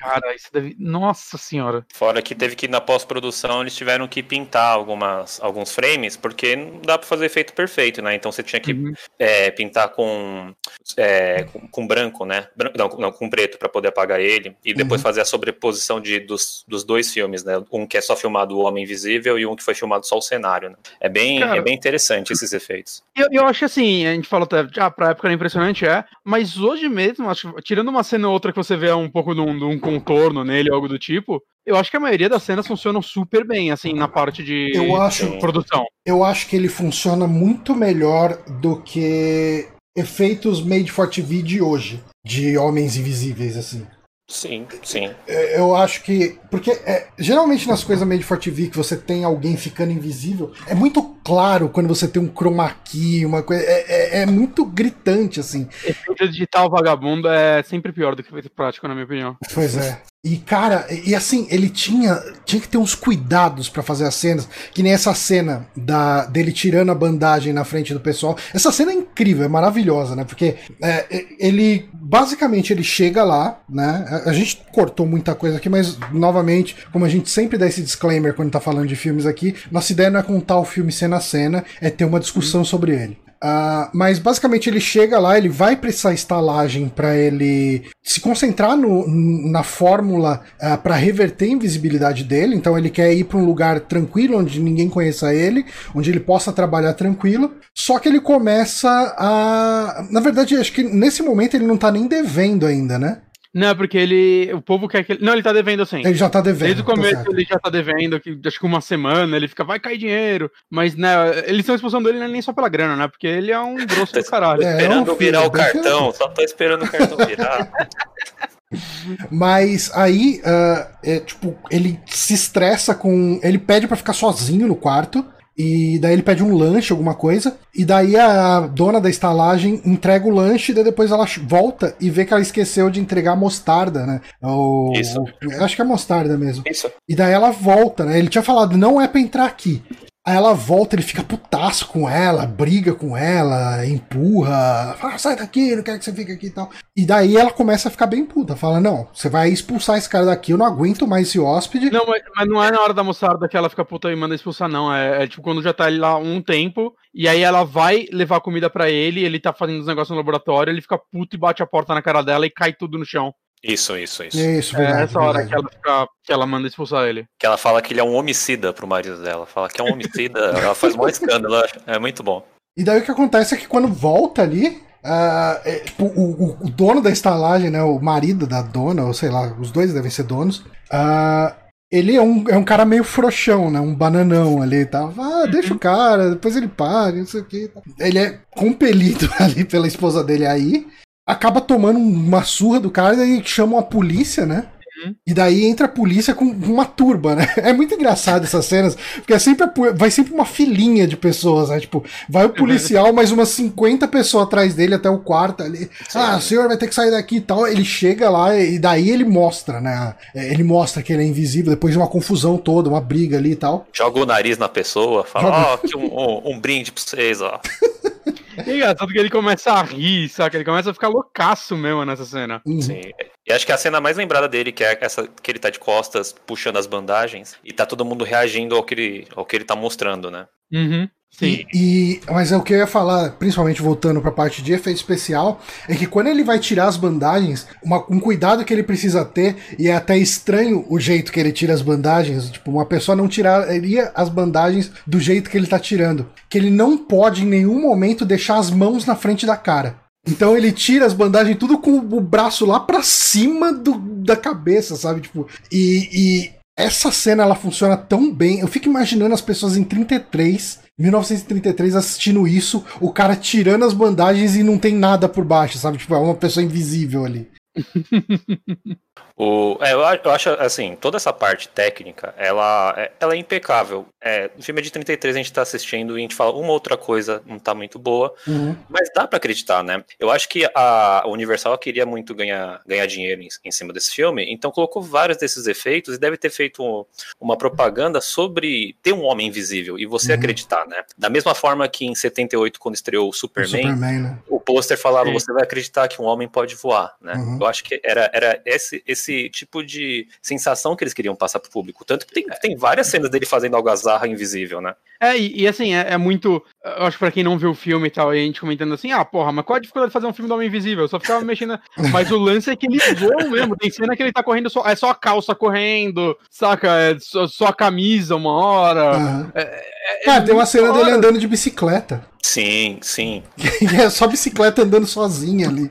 Cara, isso deve. Nossa senhora. Fora que teve que na pós-produção eles tiveram que pintar algumas, alguns frames, porque não dá pra fazer efeito perfeito, né? Então você tinha que uhum. é, pintar com, é, com, com, branco, né? Não, não com preto para poder apagar ele. E depois uhum. fazer a sobreposição de, dos, dos dois filmes, né? Um que é só filmado o Homem Invisível e um que foi filmado só o cenário. Né? É, bem, Cara, é bem interessante esses efeitos. Eu, eu acho assim, a gente falou até, ah, pra época era impressionante, é, mas hoje mesmo, acho, tirando uma cena ou outra que você vê um pouco de um, de um contorno nele, algo do tipo, eu acho que a maioria das cenas funcionam super bem, assim, na parte de, eu acho, de produção. Eu acho que ele funciona muito melhor do que efeitos made for TV de hoje, de homens invisíveis, assim. Sim, sim. É, eu acho que. Porque é, geralmente nas coisas made for TV que você tem alguém ficando invisível, é muito claro quando você tem um chroma key, uma coisa. É, é, é muito gritante, assim. Efeito digital vagabundo é sempre pior do que efeito prático, na minha opinião. Pois é. E, cara, e assim, ele tinha, tinha que ter uns cuidados para fazer as cenas, que nem essa cena da, dele tirando a bandagem na frente do pessoal. Essa cena é incrível, é maravilhosa, né? Porque é, ele, basicamente, ele chega lá, né? A, a, gente cortou muita coisa aqui, mas, novamente, como a gente sempre dá esse disclaimer quando tá falando de filmes aqui, nossa ideia não é contar o filme cena a cena, é ter uma discussão sobre ele. Uh, mas basicamente ele chega lá, ele vai pra essa estalagem para ele se concentrar no, na fórmula uh, para reverter a invisibilidade dele. Então ele quer ir para um lugar tranquilo, onde ninguém conheça ele, onde ele possa trabalhar tranquilo. Só que ele começa a. Na verdade, acho que nesse momento ele não tá nem devendo ainda, né? Não, porque ele. O povo quer que ele. Não, ele tá devendo assim. Ele já tá devendo. Desde o tá começo ele já tá devendo, que, acho que uma semana, ele fica, vai cair dinheiro. Mas, né, eles estão expulsando ele nem só pela grana, né? Porque ele é um grosso do caralho. É, Esperando um filho, virar o cartão, só tô esperando o cartão virar. Mas aí, ah, é, tipo, ele se estressa com. Ele pede pra ficar sozinho no quarto. E daí ele pede um lanche, alguma coisa. E daí a dona da estalagem entrega o lanche. E daí depois ela volta e vê que ela esqueceu de entregar a mostarda, né? O, Isso. o- acho que é mostarda mesmo. Isso. E daí ela volta, né? Ele tinha falado, não é pra entrar aqui. Aí ela volta, ele fica putaço com ela, briga com ela, empurra, fala, sai daqui, não quero que você fique aqui e tal. E daí ela começa a ficar bem puta, fala, não, você vai expulsar esse cara daqui, eu não aguento mais esse hóspede. Não, mas, mas não é na hora da mostarda que ela fica puta e manda expulsar, não. É, é tipo quando já tá lá um tempo, e aí ela vai levar comida pra ele, ele tá fazendo os negócios no laboratório, ele fica puto e bate a porta na cara dela e cai tudo no chão. Isso, isso, isso. Isso, É verdade. essa hora verdade. que ela, fica, que ela manda expulsar ele. Que ela fala que ele é um homicida pro marido dela. Fala que é um homicida, ela faz maior escândalo. É muito bom. E daí o que acontece é que quando volta ali, ah, é, tipo, o, o- o dono da estalagem, né, o marido da dona, ou sei lá, os dois devem ser donos, ah, ele é um, é um cara meio frouxão, né, um bananão ali e tal. Ah, deixa o cara, depois ele paga, não sei o que. Ele é compelido ali pela esposa dele aí, acaba tomando uma surra do cara e daí chamam a polícia, né? Uhum. E daí entra a polícia com uma turba, né? É muito engraçado essas cenas, porque é sempre vai sempre uma filinha de pessoas, né? Tipo, vai o policial, mais umas 50 pessoas atrás dele até o quarto ali. Ah, o senhor vai ter que sair daqui e tal. Ele chega lá e daí ele mostra, né? É, Ele mostra que ele é invisível depois de uma confusão toda, uma briga ali e tal. Joga o nariz na pessoa, fala, ó, aqui um, um- um brinde pra vocês, ó. E é engraçado que ele começa a rir, saca? Ele começa a ficar loucaço mesmo nessa cena. Uhum. Sim. E acho que a cena mais lembrada dele, que é essa que ele tá de costas, puxando as bandagens, e tá todo mundo reagindo ao que ele, ao que ele tá mostrando, né? Uhum. Sim. E, mas é o que eu ia falar, principalmente voltando pra parte de efeito especial, é que quando ele vai tirar as bandagens, uma- um cuidado que ele precisa ter, e é até estranho o jeito que ele tira as bandagens, tipo, uma pessoa não tiraria as bandagens do jeito que ele tá tirando. Que ele não pode em nenhum momento deixar as mãos na frente da cara. Então ele tira as bandagens tudo com o braço lá pra cima do, da cabeça, sabe? Tipo, e, e essa cena ela funciona tão bem. Eu fico imaginando as pessoas em 33, 1933 assistindo isso, o cara tirando as bandagens e não tem nada por baixo, sabe? Tipo, é uma pessoa invisível ali. O, é, eu, acho, assim, toda essa parte técnica, ela, é- ela é impecável. É, o filme é de 33, a gente tá assistindo e a gente fala uma outra coisa não tá muito boa, Uhum. mas dá pra acreditar, né? Eu acho que a Universal queria muito ganhar, ganhar dinheiro em, em cima desse filme, então colocou vários desses efeitos e deve ter feito um- uma propaganda sobre ter um homem invisível e você Uhum. acreditar, né? Da mesma forma que em 78, quando estreou o O Superman, Superman, né? o pôster falava, Sim. você vai acreditar que um homem pode voar, né? Uhum. Eu acho que era, era esse, esse tipo de sensação que eles queriam passar pro público. Tanto que tem, tem várias cenas dele fazendo algazarra invisível, né? É, e, e assim, é, é muito. Eu acho que pra quem não viu o filme e tal, e a gente comentando assim, ah, porra, mas qual a dificuldade de fazer um filme do Homem Invisível? Eu só ficava mexendo. Mas o lance é que ele voa mesmo. Tem cena que ele tá correndo só. É só a calça correndo, saca? É só, só a camisa uma hora. Aham. É, Cara, tem uma cena da dele hora. andando de bicicleta. Sim, sim. E é só bicicleta andando sozinha ali.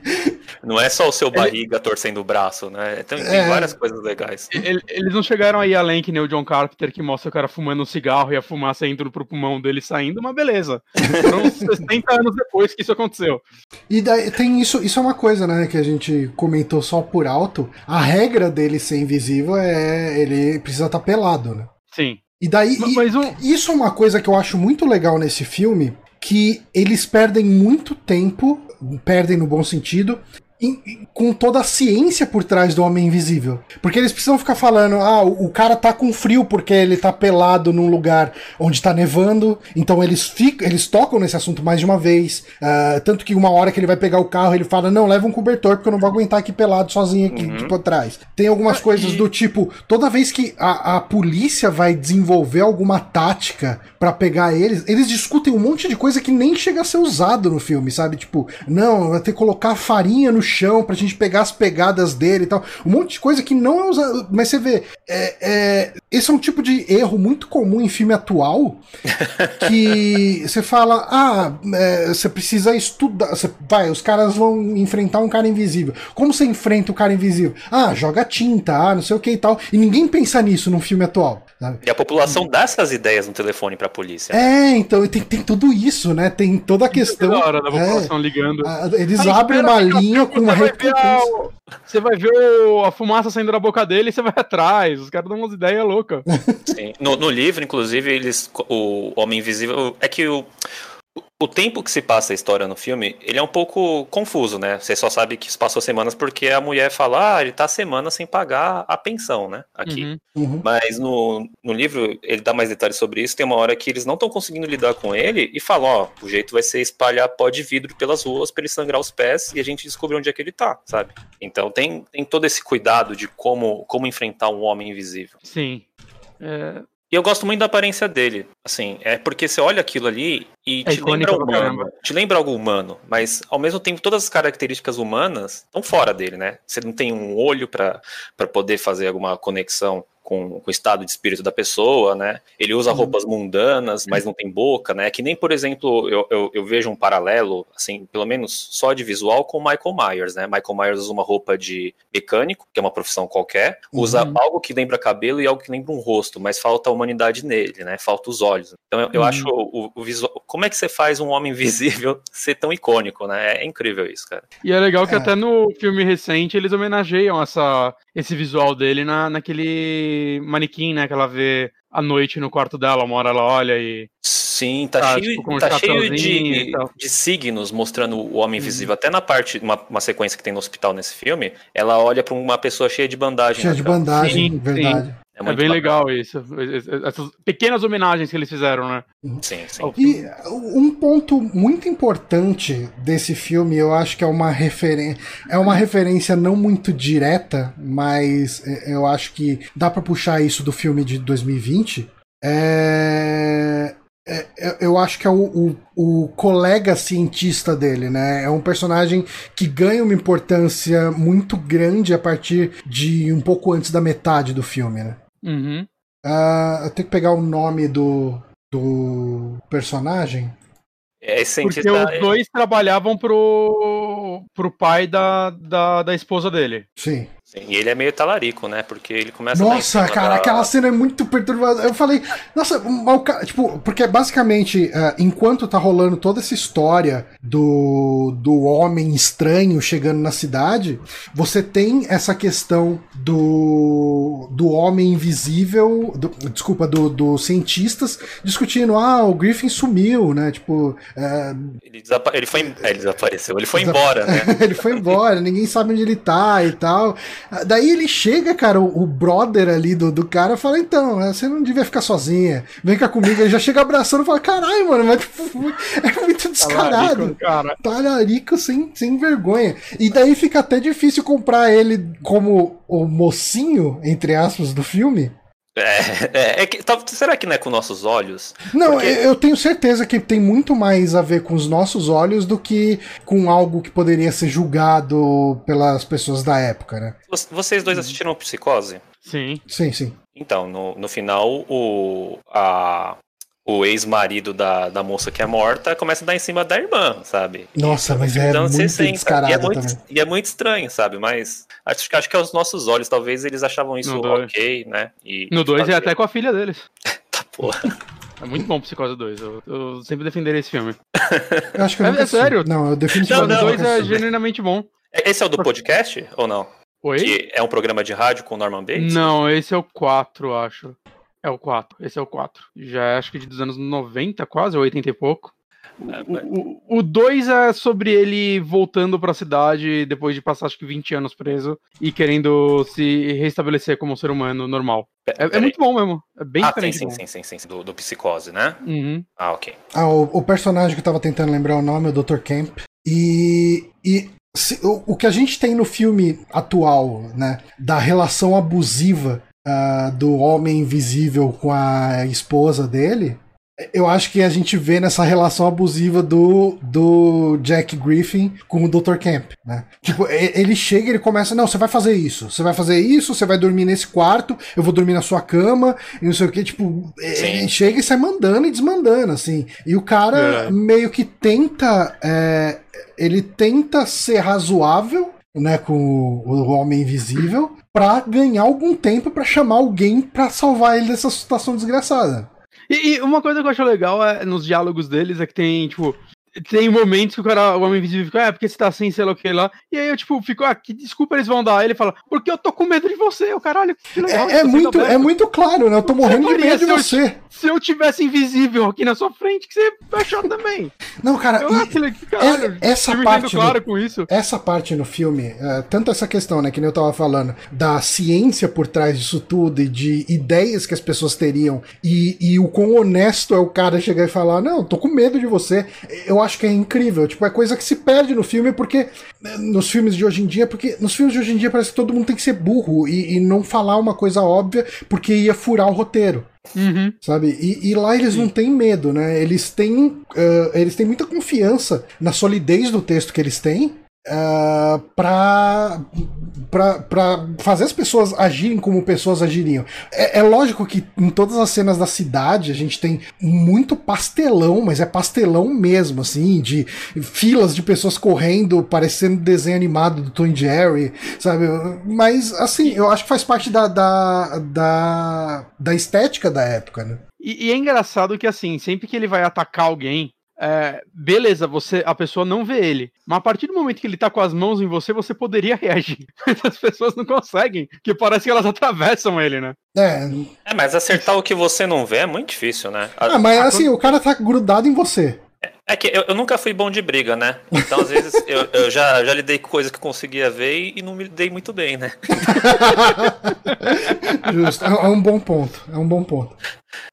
Não é só o seu barriga torcendo o braço, né? Tem, tem É. várias coisas legais. Ele- Eles não chegaram aí além que nem o John Carpenter que mostra o cara fumando um cigarro e a fumaça indo pro pulmão dele saindo, mas beleza. Foram 60 anos depois que isso aconteceu. E daí tem isso, isso é uma coisa, né, que a gente comentou só por alto. A regra dele ser invisível é ele precisa estar pelado, né? Sim. E daí e- Mas um. isso é uma coisa que eu acho muito legal nesse filme, que eles perdem muito tempo, perdem no bom sentido, com toda a ciência por trás do Homem Invisível. Porque eles precisam ficar falando, ah, o, cara tá com frio porque ele tá pelado num lugar onde tá nevando, então eles ficam, eles tocam nesse assunto mais de uma vez. ah, tanto que uma hora que ele vai pegar o carro, ele fala, não, leva um cobertor, porque eu não vou aguentar aqui pelado sozinho aqui, Uhum. tipo, atrás. Tem algumas Ah, coisas e- do tipo, toda vez que a, a polícia vai desenvolver alguma tática para pegar eles. Eles discutem um monte de coisa que nem chega a ser usado no filme, sabe? Tipo, não, vai ter que colocar farinha no chão pra gente pegar as pegadas dele e tal. Um monte de coisa que não é usado. Mas você vê, é, é, esse é um tipo de erro muito comum em filme atual que você fala, ah, é, você precisa estudar. Você, vai, os caras vão enfrentar um cara invisível. Como você enfrenta o cara invisível? Ah, joga tinta, ah, não sei o que e tal. E ninguém pensa nisso num filme atual. Sabe? E a população dá essas ideias no telefone pra polícia. É, então tem, tem tudo isso, né? Tem toda a questão. Da hora da população é, ligando. A, eles Aí, abrem uma linha com uma recompensa. Você vai ver o, a fumaça saindo da boca dele e você vai atrás. Os caras dão umas ideias loucas. Sim. No, no livro, inclusive, eles. O Homem Invisível. É que o o tempo que se passa a história no filme, ele é um pouco confuso, né? Você só sabe que se passou semanas porque a mulher fala, ah, ele tá semanas sem pagar a pensão, né? Aqui. Uhum. Uhum. Mas no, no livro, ele dá mais detalhes sobre isso. Tem uma hora que eles não estão conseguindo lidar com ele e falam, ó, o jeito vai ser espalhar pó de vidro pelas ruas para ele sangrar os pés e a gente descobrir onde é que ele tá, sabe? Então tem, tem todo esse cuidado de como, como enfrentar um homem invisível. Sim. É, e eu gosto muito da aparência dele. Assim, é porque você olha aquilo ali e é te lembra humano. Te lembra algo humano, mas ao mesmo tempo todas as características humanas estão fora dele, né? Você não tem um olho para poder fazer alguma conexão com, com, o estado de espírito da pessoa, né? Ele usa uhum. roupas mundanas, mas não tem boca, né? Que nem, por exemplo, eu, eu, eu, vejo um paralelo, assim, pelo menos só de visual, com o Michael Myers, né? Michael Myers usa uma roupa de mecânico, que é uma profissão qualquer, usa uhum. algo que lembra cabelo e algo que lembra um rosto, mas falta a humanidade nele, né? Falta os olhos. Então eu, eu uhum. acho o, o, visual. Como é que você faz um homem invisível ser tão icônico, né? É incrível isso, cara. E é legal que é. até no filme recente eles homenageiam essa, esse visual dele na, naquele manequim, né, que ela vê à noite no quarto dela, uma hora ela olha e. Sim, tá, tá cheio, tipo, tá cheio de, de signos mostrando o homem invisível. Uhum. Até na parte, uma, uma sequência que tem no hospital nesse filme, ela olha para uma pessoa cheia de bandagem. Cheia de bandagem, sim, verdade. Sim. É, é, bem bacana. legal isso. Essas pequenas homenagens que eles fizeram, né? Uhum. Sim, sim. E um ponto muito importante desse filme, eu acho que é uma referência. É uma referência não muito direta, mas é, eu acho que dá para puxar isso do filme de 2020. É, é, é, eu acho que é o, o, o, colega cientista dele, né? É um personagem que ganha uma importância muito grande a partir de um pouco antes da metade do filme, né? Uhum. Uh, eu tenho que pegar o nome do, do personagem. É, Porque os dois trabalhavam pro, pro pai da, da, da esposa dele. Sim. Sim, e ele é meio talarico, né? Porque ele começa Nossa, cara, da... aquela cena é muito perturbadora. Eu falei, nossa, mal, tipo, porque basicamente, uh, enquanto tá rolando toda essa história do, do homem estranho chegando na cidade, você tem essa questão do, do homem invisível, do, desculpa, do, do cientistas discutindo, ah, o Griffin sumiu, né? Tipo. Uh, ele, desapa ele, foi, é, ele desapareceu, ele foi embora, né? ele foi embora, ninguém sabe onde ele tá e tal. Daí ele chega, cara, o, o brother ali do, do cara fala: então, né, você não devia ficar sozinha, vem cá comigo. Ele já chega abraçando e fala: caralho, mano, mas tipo, é muito descarado. Talarico, Talarico sem, sem vergonha. E daí fica até difícil comprar ele como o mocinho, entre aspas, do filme. É, é, é que, tá, será que não é com nossos olhos? Não, Porque... eu tenho certeza que tem muito mais a ver com os nossos olhos do que com algo que poderia ser julgado pelas pessoas da época, né? Vocês dois assistiram Psicose? Sim. Sim, sim. Então, no, no final, o, a, o ex-marido da, da moça que é morta começa a dar em cima da irmã, sabe? Nossa, mas é muito 60. descarado e é muito, também. E é muito estranho, sabe? Mas acho, acho que aos nossos olhos, talvez eles achavam isso ok, né? E, no 2 é até com a filha deles. tá porra. É muito bom Psicose 2. Eu, eu sempre defenderei esse filme. Eu acho que eu é, é sério? Não, eu definitivamente. O 2 é genuinamente bom. Esse é o do podcast ou não? Oi? Que é um programa de rádio com Norman Bates? Não, esse é o 4, acho. É o 4, esse é o 4. Já é, acho que dos anos 90, quase, 80 e pouco. O 2 é sobre ele voltando para a cidade depois de passar acho que 20 anos preso e querendo se restabelecer como um ser humano normal. É, é muito bom mesmo. É bem ah, diferente. Sim, sim, sim, sim, sim, do, do psicose, né? Uhum. Ah, ok. Ah, o, o, personagem que eu tava tentando lembrar o nome é o Dr. Camp. E, e se, o, o que a gente tem no filme atual, né, da relação abusiva uh, do homem invisível com a esposa dele, Eu acho que a gente vê nessa relação abusiva do, do Jack Griffin com o Dr. Camp, né? Tipo, ele chega e ele começa, não, você vai fazer isso, você vai fazer isso, você vai dormir nesse quarto, eu vou dormir na sua cama, e não sei o que, tipo, ele chega e sai mandando e desmandando, assim. E o cara é. meio que tenta, é, ele tenta ser razoável, né, com o, o Homem Invisível, para ganhar algum tempo para chamar alguém para salvar ele dessa situação desgraçada. E, e, uma coisa que eu acho legal é, nos diálogos deles é que tem, tipo, tem momentos que o cara, o homem invisível fica, é, porque você tá assim, sei lá o que lá. E aí eu, tipo, fico, ah, que desculpa eles vão dar? Aí ele fala, porque eu tô com medo de você. O caralho, que legal. É, é muito, é muito claro, né? Eu tô morrendo de medo de você. Eu, se eu tivesse invisível aqui na sua frente, que você achou também. Não, cara, eu, ah, caralho, é, essa parte. Claro com isso. Essa parte no filme, uh, tanto essa questão, né, que nem eu tava falando, da ciência por trás disso tudo e de ideias que as pessoas teriam, e, e o quão honesto é o cara chegar e falar, não, eu tô com medo de você. Eu acho que é incrível. Tipo, é coisa que se perde no filme porque. Nos filmes de hoje em dia, porque nos filmes de hoje em dia parece que todo mundo tem que ser burro e, e não falar uma coisa óbvia porque ia furar o roteiro. Uhum. Sabe? E, e, lá eles não têm medo, né? Eles têm, uh, eles têm muita confiança na solidez do texto que eles têm uh, para fazer as pessoas agirem como pessoas agiriam. É, é, lógico que em todas as cenas da cidade a gente tem muito pastelão, mas é pastelão mesmo, assim, de filas de pessoas correndo, parecendo desenho animado do Tom Jerry, sabe? Mas, assim, eu acho que faz parte da, da, da, da estética da época, né? E, e, é engraçado que, assim, sempre que ele vai atacar alguém, é, beleza, você a pessoa não vê ele, mas a partir do momento que ele tá com as mãos em você, você poderia reagir. Mas as pessoas não conseguem, que parece que elas atravessam ele, né? É. É, mas acertar o que você não vê é muito difícil, né? Ah, mas assim, o cara tá grudado em você. É, que eu, eu, nunca fui bom de briga, né? Então, às vezes, eu, eu já, já lidei com coisas que conseguia ver e não me lidei muito bem, né? Justo, é, é um bom ponto. É um bom ponto.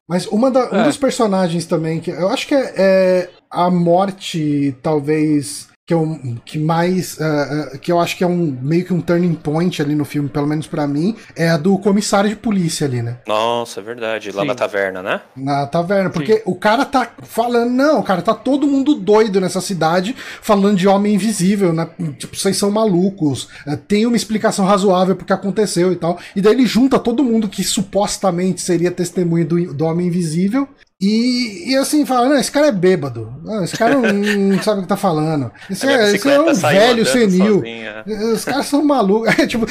Mas uma da, um é. dos personagens também que eu acho que é, é a morte, talvez que eu que mais uh, uh, que eu acho que é um meio que um turning point ali no filme, pelo menos para mim, é a do comissário de polícia ali, né? Nossa, é verdade, lá Sim. na taverna, né? Na taverna, porque Sim. o cara tá falando, não, cara, tá todo mundo doido nessa cidade falando de homem invisível, né? Tipo, vocês são malucos. Uh, tem uma explicação razoável porque aconteceu e tal. E daí ele junta todo mundo que supostamente seria testemunha do, do homem invisível e, e assim, fala, não, esse cara é bêbado. Não, esse cara não, não sabe o que tá falando. Esse, é, esse é um velho senil. Sozinha. Os caras são malucos. É, tipo,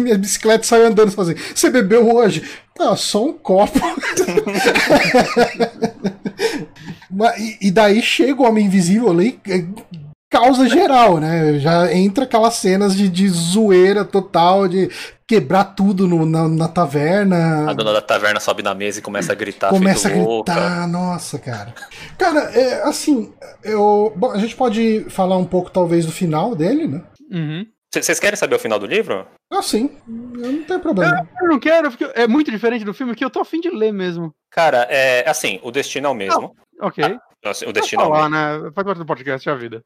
minha bicicleta saiu andando sozinha. Você bebeu hoje? Não, só um copo. e, e daí chega o Homem Invisível ali causa geral, né? Já entra aquelas cenas de, de zoeira total, de quebrar tudo no, na, na, taverna. A dona da taverna sobe na mesa e começa a gritar. Começa a gritar, louca. nossa, cara. Cara, é, assim, eu. Bom, a gente pode falar um pouco, talvez, do final dele, né? Uhum. Vocês querem saber o final do livro? Ah, sim. Eu não tenho problema. Eu, eu não quero, porque é muito diferente do filme que eu tô afim de ler mesmo. Cara, é assim, o destino é o mesmo. Não, ok. Ah, assim, o destino falar, é o mesmo. né? Faz parte do podcast, é a vida.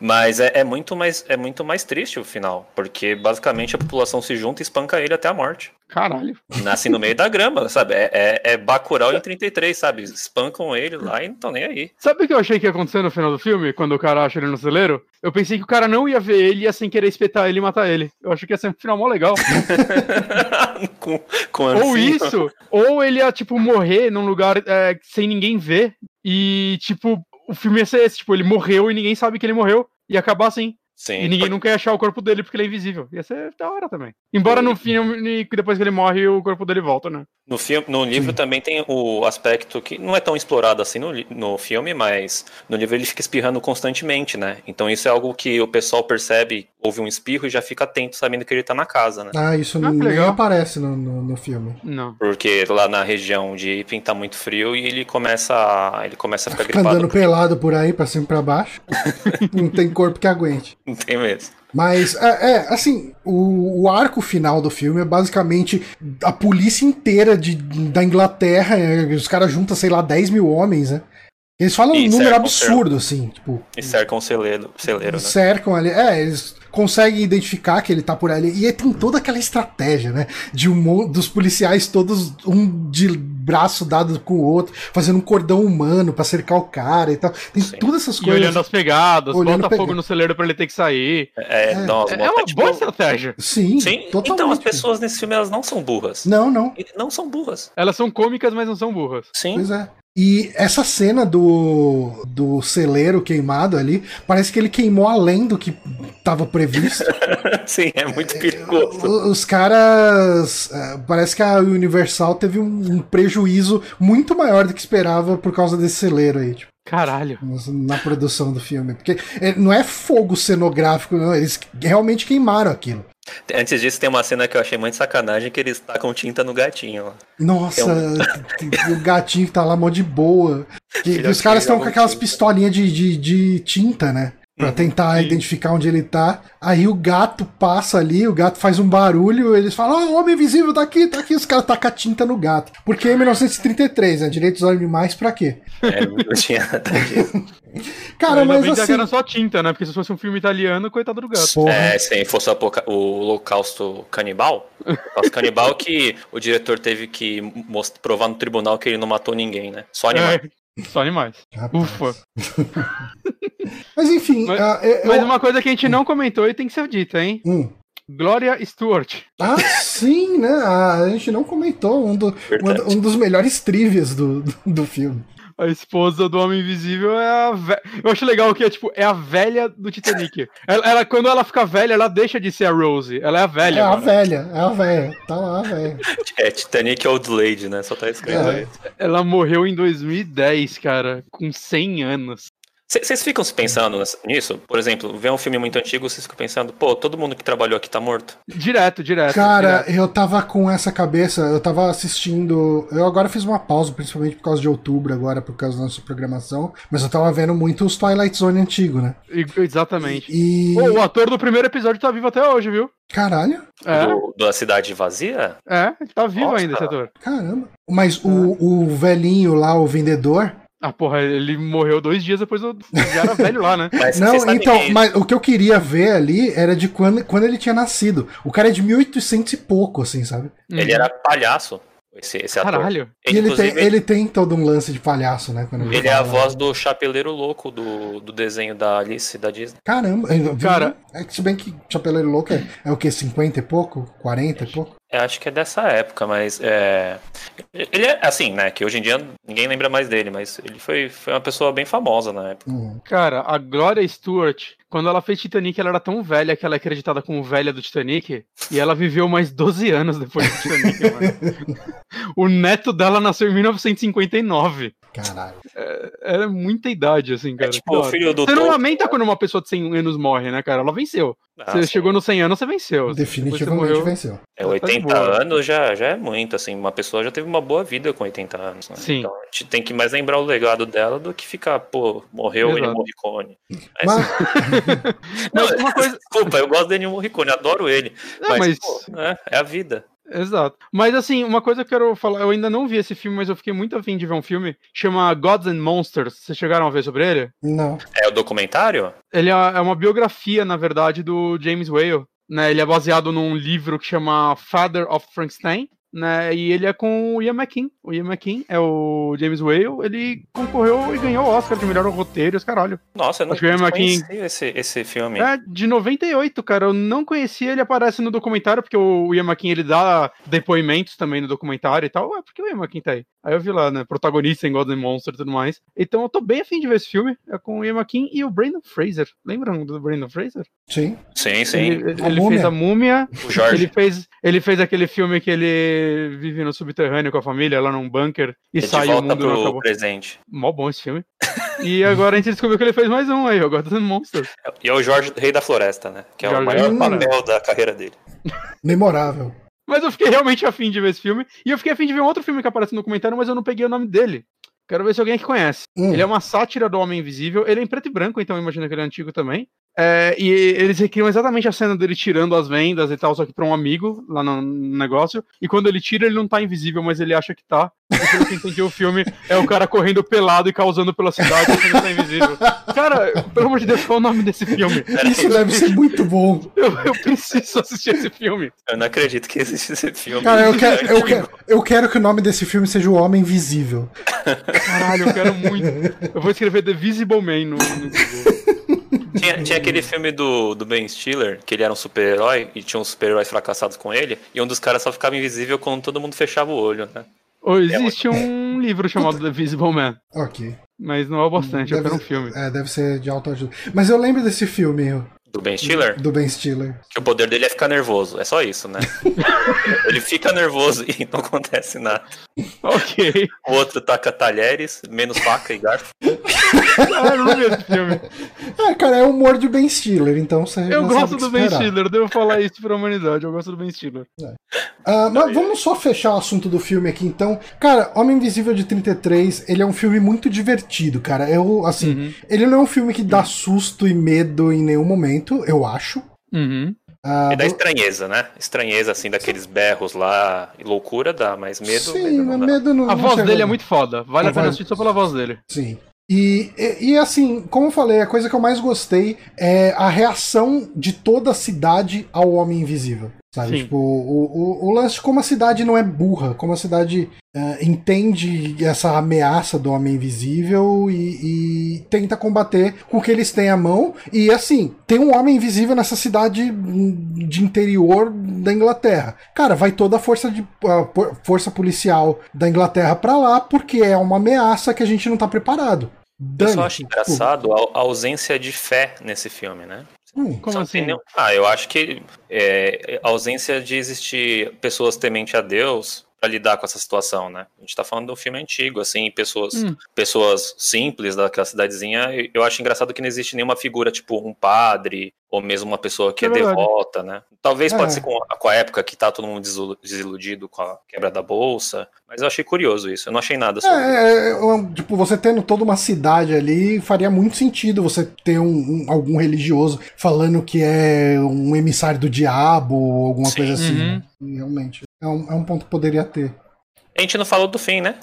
Mas é, é, muito mais, é muito mais triste o final, porque basicamente a população se junta e espanca ele até a morte. Caralho. Nasce no meio da grama, sabe? É, é, é Bacurau em 33, sabe? Espancam ele lá e não estão nem aí. Sabe o que eu achei que ia acontecer no final do filme, quando o cara acha ele no celeiro? Eu pensei que o cara não ia ver ele e ia sem querer espetar ele e matar ele. Eu achei que ia ser um final mó legal. com, com ou isso, ou ele ia, tipo, morrer num lugar é, sem ninguém ver e, tipo, o filme ia ser esse, tipo, ele morreu e ninguém sabe que ele morreu, e acabar assim. Sim. E ninguém nunca ia achar o corpo dele porque ele é invisível. Ia ser da hora também. Embora no filme, depois que ele morre, o corpo dele volta, né? No, filme, no livro Sim. também tem o aspecto que não é tão explorado assim no, no filme, mas no livro ele fica espirrando constantemente, né? Então isso é algo que o pessoal percebe, ouve um espirro e já fica atento sabendo que ele tá na casa, né? Ah, isso ah, nem aparece no, no, no, filme. Não. Porque lá na região de Ipin tá muito frio e ele começa a, ele começa a ficar gripado. andando pelado por aí, pra cima e pra baixo. não tem corpo que aguente. Não tem mesmo. Mas, é, é assim, o, o, arco final do filme é basicamente a polícia inteira de, da Inglaterra, os caras juntam, sei lá, 10 mil homens, né? Eles falam E um número cercam o absurdo, assim, tipo. E cercam o celeiro, celeiro né? Cercam ali. É, eles conseguem identificar que ele tá por ali. E aí tem toda aquela estratégia, né? De um, dos policiais todos, um de braço dado com o outro, fazendo um cordão humano pra cercar o cara e tal. Tem Sim. todas essas E coisas. olhando as pegadas, Olhando bota pega- fogo no celeiro pra ele ter que sair. É, É. as É motos, uma tipo, boa estratégia. Sim, Sim, totalmente. então as pessoas nesse filme elas não são burras. Não, não. E Não são burras. Elas são cômicas, mas não são burras. Sim. Pois é. E essa cena do, do celeiro queimado ali, parece que ele queimou além do que estava previsto. Sim, é muito perigoso. O- Os caras. é, Parece que a Universal teve um, um prejuízo muito maior do que esperava por causa desse celeiro aí, tipo, Caralho. na produção do filme. Porque é, não é fogo cenográfico, não. Eles realmente queimaram aquilo. Antes disso, tem uma cena que eu achei muito sacanagem que eles tacam tinta no gatinho. ó. Nossa, É o gatinho que tá lá mó de boa. Filha os caras estão com aquelas tinta. pistolinhas de, de, de tinta, né? Pra Uhum, tentar sim. identificar onde ele tá. Aí o gato passa ali, o gato faz um barulho, eles falam: Ah, o homem invisível tá aqui, tá aqui. Os caras tacam tinta no gato. Porque é 1933, né? Direitos dos animais pra quê? É, não tinha nada disso. Cara, mas bem que assim. era só tinta, né? Porque se fosse um filme italiano, coitado do gato. Porra. É, se fosse o Holocausto Canibal, o Holocausto Canibal que o diretor teve que provar no tribunal que ele não matou ninguém, né? Só animal. É, só animais. Rapaz. Ufa. Mas enfim, Mas- ah, eu- Mas eu- uma coisa que a gente não comentou e tem que ser dita, hein? Hum. Gloria Stewart. Ah, sim, né? Ah, a gente não comentou um, do- Verdade. um dos melhores trivias do, do, do filme. A esposa do Homem Invisível é a velha. Eu acho legal que é tipo, é a velha do Titanic. ela, ela- quando ela fica velha, ela deixa de ser a Rose. Ela é a velha. É a velha, é a velha. Tá lá, a velha. É Titanic Old Lady, né? Só tá escrito É. aí. Ela morreu em 2010, cara, com 100 anos. Vocês ficam se pensando nisso? Por exemplo, vê um filme muito antigo, vocês ficam pensando, pô, todo mundo que trabalhou aqui tá morto. Direto, direto. Cara, direto. eu tava com essa cabeça, eu tava assistindo. Eu agora fiz uma pausa, principalmente por causa de outubro, agora, por causa da nossa programação. Mas eu tava vendo muito os Twilight Zone antigo, né? E- Exatamente. E. Pô, o ator do primeiro episódio tá vivo até hoje, viu? Caralho, É, Do, da cidade vazia? é, ele tá vivo Nossa. ainda, esse ator. caramba. Mas o, o velhinho lá, o vendedor. Ah, porra, ele morreu dois dias depois do. Já era velho lá, né? Mas Não, então, que- mas o que eu queria ver ali era de quando, quando ele tinha nascido. O cara é de 1800 e pouco, assim, sabe? ele era palhaço, esse, esse ator. Caralho. E ele tem, ele tem todo um lance de palhaço, né? quando ele é a voz do chapeleiro louco do, do desenho da Alice da Disney. Caramba, Cara- é que se bem que Chapeleiro Louco é, é o que? 50 e pouco? 40 e pouco? Eu acho que é dessa época, mas é. Ele é assim, né? Que hoje em dia ninguém lembra mais dele, mas ele foi, foi uma pessoa bem famosa na época. Uhum. Cara, a Gloria Stewart, quando ela fez Titanic, ela era tão velha que ela é acreditada como velha do Titanic. E ela viveu mais 12 anos depois do Titanic, mano. O neto dela nasceu em 1959. Caralho. Era muita idade, assim, cara. É tipo o Claro. filho do Você não lamenta quando uma pessoa de 100 anos morre, né, cara? Ela venceu. Ah, você sim. chegou nos 100 anos, você venceu. Definitivamente Depois você venceu. É, Tá de 80 boa. anos já, já é muito, assim. Uma pessoa já teve uma boa vida com 80 anos. Né? Sim. Então a gente tem que mais lembrar o legado dela do que ficar, pô, morreu Exato. Ennio Morricone. Mas- Mas, Mas Não, uma coisa. Desculpa, eu gosto do Ennio Morricone, adoro ele. Não, mas, mas- pô, é, é a vida. Exato. Mas assim, uma coisa que eu quero falar, eu ainda não vi esse filme, mas eu fiquei muito afim de ver um filme, chama Gods and Monsters. Vocês chegaram a ver sobre ele? não. É o documentário? Ele é é uma biografia, na verdade, do James Whale. Né? Ele é baseado num livro que chama Father of Frankenstein. Né? E ele é com o Ian McKean. O Ian McKean é o James Whale. Ele concorreu e ganhou o Oscar de melhor roteiro, os caralho. Nossa, eu não Acho Ian McKean- conhecia esse, esse filme. É de 98, cara. Eu não conhecia. Ele aparece no documentário, porque o Ian McKean ele dá depoimentos também no documentário e tal. Ué, por que o Ian McKean tá aí? Aí eu vi lá, né? Protagonista em Gods and Monsters e tudo mais. Então eu tô bem afim de ver esse filme. É com o Ian McKean e o Brandon Fraser. Lembram do Brandon Fraser? Sim. Sim, sim. Ele, A ele fez a múmia. O Jorge. Ele fez, ele fez aquele filme que ele vive no subterrâneo com a família, lá num bunker, e É de sai o mundo pro acabou. presente. Mó bom esse filme. E agora a gente descobriu que ele fez mais um aí, o Gods and Monsters. E é o Jorge, rei da floresta, né? Que é o Jorge maior Rei da papel da carreira dele. Memorável. Mas eu fiquei realmente afim de ver esse filme. E eu fiquei afim de ver um outro filme que aparece no documentário, mas eu não peguei o nome dele. Quero ver se alguém aqui conhece. Hum. Ele é uma sátira do Homem Invisível. Ele é em preto e branco, então eu imagino que ele é antigo também. É, e eles recriam exatamente a cena dele tirando as vendas e tal, só que pra um amigo lá no negócio. E quando ele tira, ele não tá invisível, mas ele acha que tá. Pelo que entendi o filme, é o cara correndo pelado e causando pela cidade achando que tá invisível. Cara, pelo amor de Deus, qual é o nome desse filme? Isso deve ser muito bom. Eu, eu preciso assistir esse filme. Eu não acredito que existe esse filme. Cara, eu quero, eu, quero, eu quero que o nome desse filme seja O Homem Invisível. Caralho, eu quero muito. Eu vou escrever The Visible Man no, no Google. Tinha, tinha aquele filme do, do Ben Stiller, que ele era um super-herói e tinha uns super-heróis fracassados com ele, e um dos caras só ficava invisível quando todo mundo fechava o olho, né? Ou existe um livro chamado The Visible Man, Ok. mas não é o bastante, eu Deve quero um filme. É, deve ser de autoajuda. Mas eu lembro desse filme, Do Ben Stiller, do Ben Stiller. que o poder dele é ficar nervoso. É só isso, né? ele fica nervoso e não acontece nada. Ok. O outro taca talheres, menos faca e garfo. Ah, eu não vi esse filme. É, cara, é o humor de Ben Stiller, então você Eu gosto do Ben. Stiller, eu devo falar isso pra humanidade. Eu gosto do Ben Stiller. Ah, mas vamos só fechar o assunto do filme aqui, então. Cara, Homem Invisível de 33, ele é um filme muito divertido, cara. Eu, assim, Uhum. ele não é um filme que dá susto e medo em nenhum momento, eu acho. Uhum. Ah, E dá vo- estranheza, né? Estranheza, assim, daqueles berros lá. E loucura dá, mas medo. Sim, medo não mas dá. medo não A não voz dele é muito foda. Vale A a pena assistir só pela voz dele. Sim. E, e, e, assim, como eu falei, a coisa que eu mais gostei é a reação de toda a cidade ao Homem Invisível. Sabe? Sim. Tipo, o, o, o lance como a cidade não é burra, como a cidade eh, entende essa ameaça do Homem Invisível e, e tenta combater com o que eles têm à mão. E assim, tem um Homem Invisível nessa cidade de interior da Inglaterra. Cara, vai toda a força, de, po- força policial da Inglaterra pra lá porque é uma ameaça que a gente não tá preparado. Eu só acho Dane-se. engraçado a, a ausência de fé nesse filme, né? Hum, Como assim? nenhum- Ah, eu acho que é, a ausência de existir pessoas temente a Deus para lidar com essa situação, né? A gente tá falando de um filme antigo, assim, pessoas, Hum. pessoas simples daquela cidadezinha. Eu acho engraçado que não existe nenhuma figura, tipo um padre, ou mesmo uma pessoa que É é, devota, né? Talvez É. pode ser com a, com a época que tá todo mundo desilu- desiludido com a quebra da bolsa, mas eu achei curioso isso. Eu não achei nada sobre. É, é, é, tipo, você tendo toda uma cidade ali, faria muito sentido você ter um, um- algum religioso falando que é um emissário do diabo ou alguma Sim. coisa assim. Uhum. né? Realmente. É um, é um ponto que poderia ter. A gente não falou do fim, né?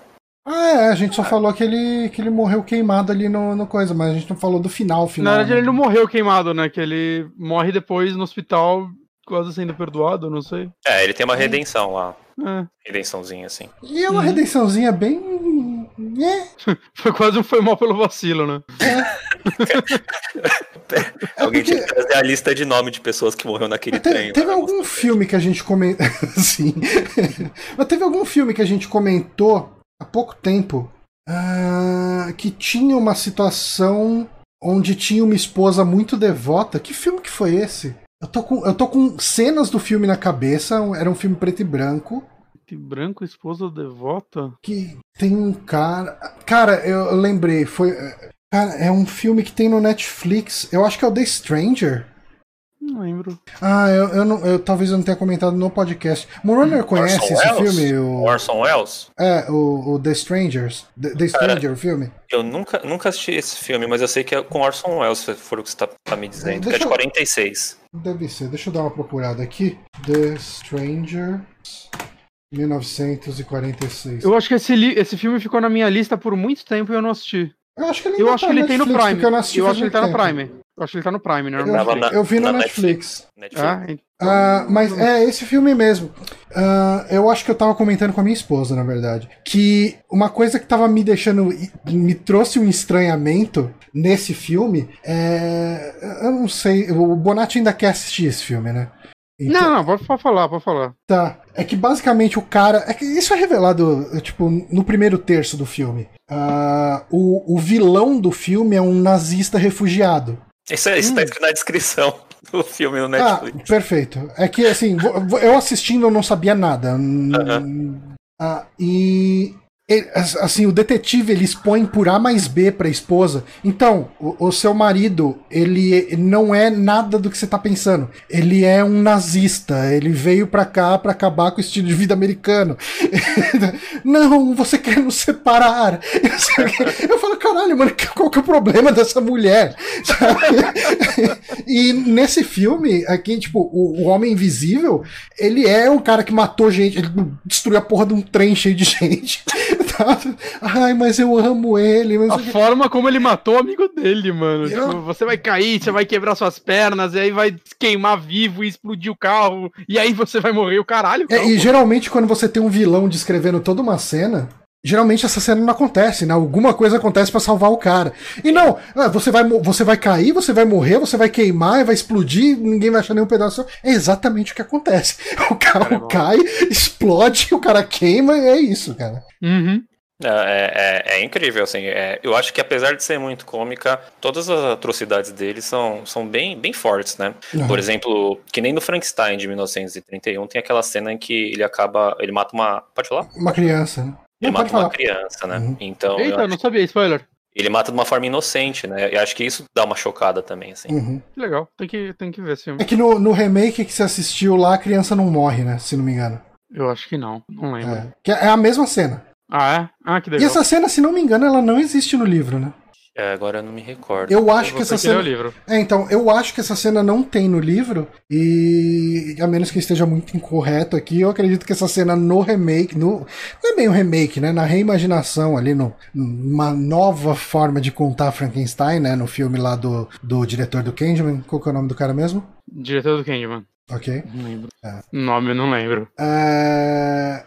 Ah, é, a gente só falou que ele, que ele morreu queimado ali no, no coisa, mas a gente não falou do final, final. Na verdade, né? ele não morreu queimado, né? Que ele morre depois no hospital, quase sendo perdoado, não sei. É, ele tem uma redenção lá. É. Redençãozinha, assim. E é uma Uhum. redençãozinha bem. É, Foi quase um foi mal pelo vacilo, né? Alguém porque- tinha que trazer a lista de nome de pessoas que morreu naquele Te- trem. teve né? algum filme que a gente comentou. Sim. Mas teve algum filme que a gente comentou há pouco tempo ah, que tinha uma situação onde tinha uma esposa muito devota. Que filme que foi esse? Eu tô com, eu tô com cenas do filme na cabeça. Era um filme preto e branco. Que branco, esposa devota? Que tem um cara. Cara, eu lembrei. Foi. Cara, é um filme que tem no Netflix. Eu acho que é o The Stranger. Não lembro. Ah, eu, eu, não, eu talvez eu não tenha comentado no podcast. Morona conhece Orson esse Welles? filme? O, Orson Welles? é, o, o The Strangers. The, The Stranger, o filme. Eu nunca, nunca assisti esse filme, mas eu sei que é com Orson Welles, se for o que você tá, tá me dizendo. Que é Deixa de eu- 46. Deve ser. Deixa eu dar uma procurada aqui. The Stranger. 1946. Eu acho que esse, li- esse filme ficou na minha lista por muito tempo e eu não assisti. Eu acho que ele, Eu acho tá que ele tem no Netflix, Prime. porque Eu, não assisti Eu acho que ele tá no. Prime. Eu acho que ele tá no Prime, né? Eu, na- eu vi no na Netflix. Netflix. Ah, en- Ah, mas é esse filme mesmo. Ah, eu acho que eu tava comentando com a minha esposa, na verdade. Que uma coisa que tava me deixando. me trouxe um estranhamento nesse filme é. Eu não sei. O Bonatti ainda quer assistir esse filme, né? Então- Não, não, pode, pode falar, pode falar. Tá. É que basicamente o cara. É que isso é revelado, tipo, no primeiro terço do filme. Ah, o, o vilão do filme é um nazista refugiado. Isso, é- isso tá Hum. escrito na descrição do filme no Ah, Netflix. perfeito. É que assim, eu assistindo eu não sabia nada. Hum, ah, e ele- as- assim, o detetive ele expõe por A mais B pra esposa. Então, o, o seu marido, ele não é nada do que você tá pensando. Ele é um nazista. Ele veio pra cá pra acabar com o estilo de vida americano. não, você quer nos separar. Eu falo, caralho, mano, qual que é o problema dessa mulher? E nesse filme, aqui, tipo, o, o Homem Invisível, ele é um cara que matou gente, ele destruiu a porra de um trem cheio de gente. Ai, mas eu amo ele. Mas A forma como ele matou o amigo dele, mano. Eu- Tipo, você vai cair, você vai quebrar suas pernas, e aí vai queimar vivo e explodir o carro, e aí você vai morrer o caralho. É, calma. e geralmente quando você tem um vilão descrevendo toda uma cena, geralmente essa cena não acontece, né? Alguma coisa acontece pra salvar o cara. E não, ah, você vai, você vai cair, você vai morrer, você vai queimar, vai explodir, ninguém vai achar nenhum pedaço. É exatamente o que acontece. O carro Caramba. cai, explode, o cara queima, e é isso, cara. Uhum. É, é- é- é incrível, assim. é, eu acho que apesar de ser muito cômica, todas as atrocidades dele são, são bem, bem fortes, né? Uhum. Por exemplo, que nem no Frankenstein de 1931 tem aquela cena em que ele acaba. Ele mata uma. Pode falar? Uma criança, né? Ele Não, mata uma criança, né? Uhum. Então. eu Eita, acho não sabia, spoiler. Ele mata de uma forma inocente, né? E acho que isso dá uma chocada também, assim. Uhum. Legal, tem que, tem que ver esse filme. É que no, no remake que você assistiu lá, a criança não morre, né? Se não me engano. Eu acho que não, não lembro. É, que é a mesma cena. Ah, é? Ah, que E legal. essa cena, se não me engano, ela não existe no livro, né? É, agora eu não me recordo. Eu acho Eu que essa cena. o livro. É, então, eu acho que essa cena não tem no livro, e a menos que esteja muito incorreto aqui, eu acredito que essa cena no remake, no, não é bem um remake, né? Na reimaginação ali, no, numa nova forma de contar Frankenstein, né? No filme lá do, do diretor do Candyman, qual que é o nome do cara mesmo? Diretor do Candyman. Ok. Não lembro. É. Nome eu não lembro. É,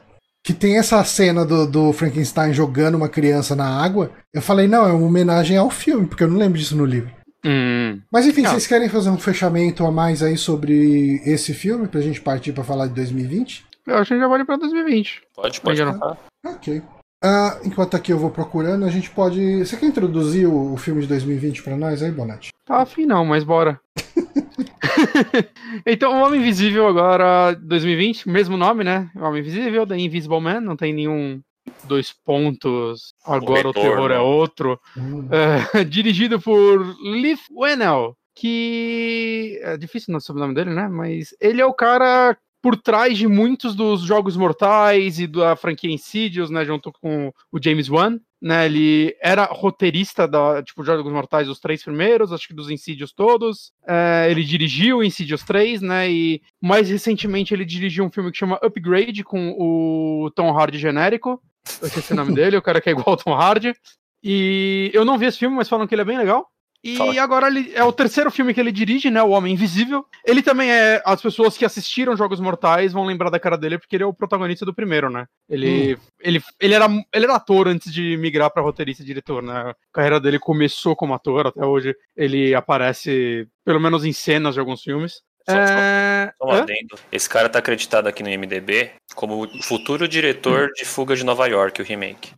Que tem essa cena do, do Frankenstein jogando uma criança na água. Eu falei, não, é uma homenagem ao filme, porque eu não lembro disso no livro. Hum. Mas enfim, Ah. vocês querem fazer um fechamento a mais aí sobre esse filme pra gente partir pra falar de 2020? Eu acho que já vale pra 2020. Pode, pode. Não. falar. Ok. Ah, enquanto aqui eu vou procurando, a gente pode. Você quer introduzir o, o filme de 2020 pra nós aí, Bonatti? Tá afim não, mas bora. então, O Homem Invisível agora, 2020, mesmo nome, né? O Homem Invisível, The Invisible Man, não tem nenhum dois pontos, agora o, retorno. terror é outro. Hum. É, dirigido por Leif Whannell, que é difícil não saber o nome dele, né? Mas ele é o cara por trás de muitos dos jogos mortais e da franquia Insidious, né? Junto com o James Wan. Né, ele era roteirista da tipo Jogos Mortais os três primeiros, acho que dos Insidious todos. É, ele dirigiu Insidious 3, né? E mais recentemente ele dirigiu um filme que chama Upgrade com o Tom Hardy genérico. Eu esqueci o nome dele, o cara que é igual ao Tom Hardy. E eu não vi esse filme, mas falam que ele é bem legal. E Fala. agora ele é o terceiro filme que ele dirige, né? O Homem Invisível. Ele também é. As pessoas que assistiram Jogos Mortais vão lembrar da cara dele, porque ele é o protagonista do primeiro, né? Ele, ele, ele, era, ele era ator antes de migrar pra roteirista e diretor, né? A carreira dele começou como ator, até hoje ele aparece, pelo menos em cenas de alguns filmes. Só- só- É... Só um Hã? adendo. Esse cara tá acreditado aqui no MDB como o futuro diretor de Fuga de Nova York, o remake.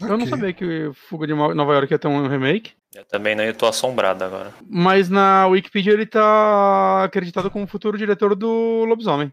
Eu não Ok. sabia que Fuga de Nova York ia ter um remake. Eu também não eu tô assombrado agora. Mas na Wikipedia ele tá acreditado como futuro diretor do Lobisomem.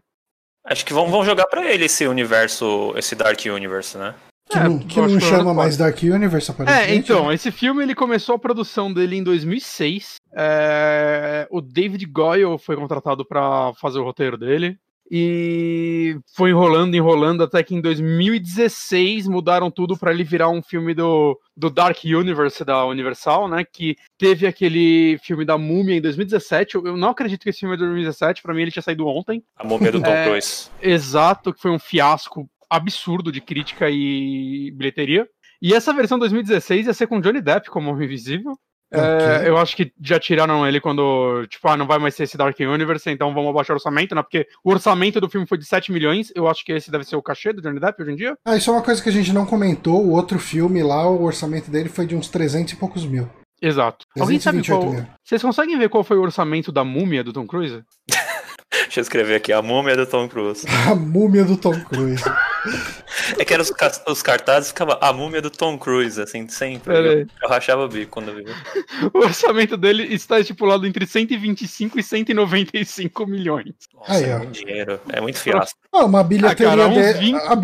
Acho que vão, vão jogar pra ele esse universo, esse Dark Universe, né? Que É, não, que não chama mais Dark Universe, aparentemente. É, então, né? esse filme ele começou a produção dele em 2006. É, o David Goyle foi contratado pra fazer o roteiro dele. E foi enrolando, enrolando, até que em 2016 mudaram tudo pra ele virar um filme do, do Dark Universe da Universal, né? Que teve aquele filme da Múmia em 2017. Eu, eu não acredito que esse filme é de 2017, pra mim ele tinha saído ontem. A múmia do Tom É. Cruise. Exato, que foi um fiasco absurdo de crítica e bilheteria. E essa versão 2016 ia ser com Johnny Depp como Homem Invisível. É, Ok. eu acho que já tiraram ele quando, tipo, ah, não vai mais ser esse Dark Universe, então vamos abaixar o orçamento, né? Porque o orçamento do filme foi de 7 milhões, eu acho que esse deve ser o cachê do Johnny Depp hoje em dia. Ah, isso é uma coisa que a gente não comentou. O outro filme lá, o orçamento dele foi de uns 300 e poucos mil. Exato. Alguém sabe 328 qual. mil. Vocês conseguem ver qual foi o orçamento da múmia do Tom Cruise? Deixa eu escrever aqui, a múmia do Tom Cruise. A múmia do Tom Cruise. É que eram os, os cartazes ficava a múmia do Tom Cruise, assim, sempre. Eu, eu, rachava o bico quando eu vi. O orçamento dele está estipulado entre 125 e 195 milhões. Nossa, Aí, é muito dinheiro. É muito fiasco. Ah, uma bilheteria ah, cara, de... 20... A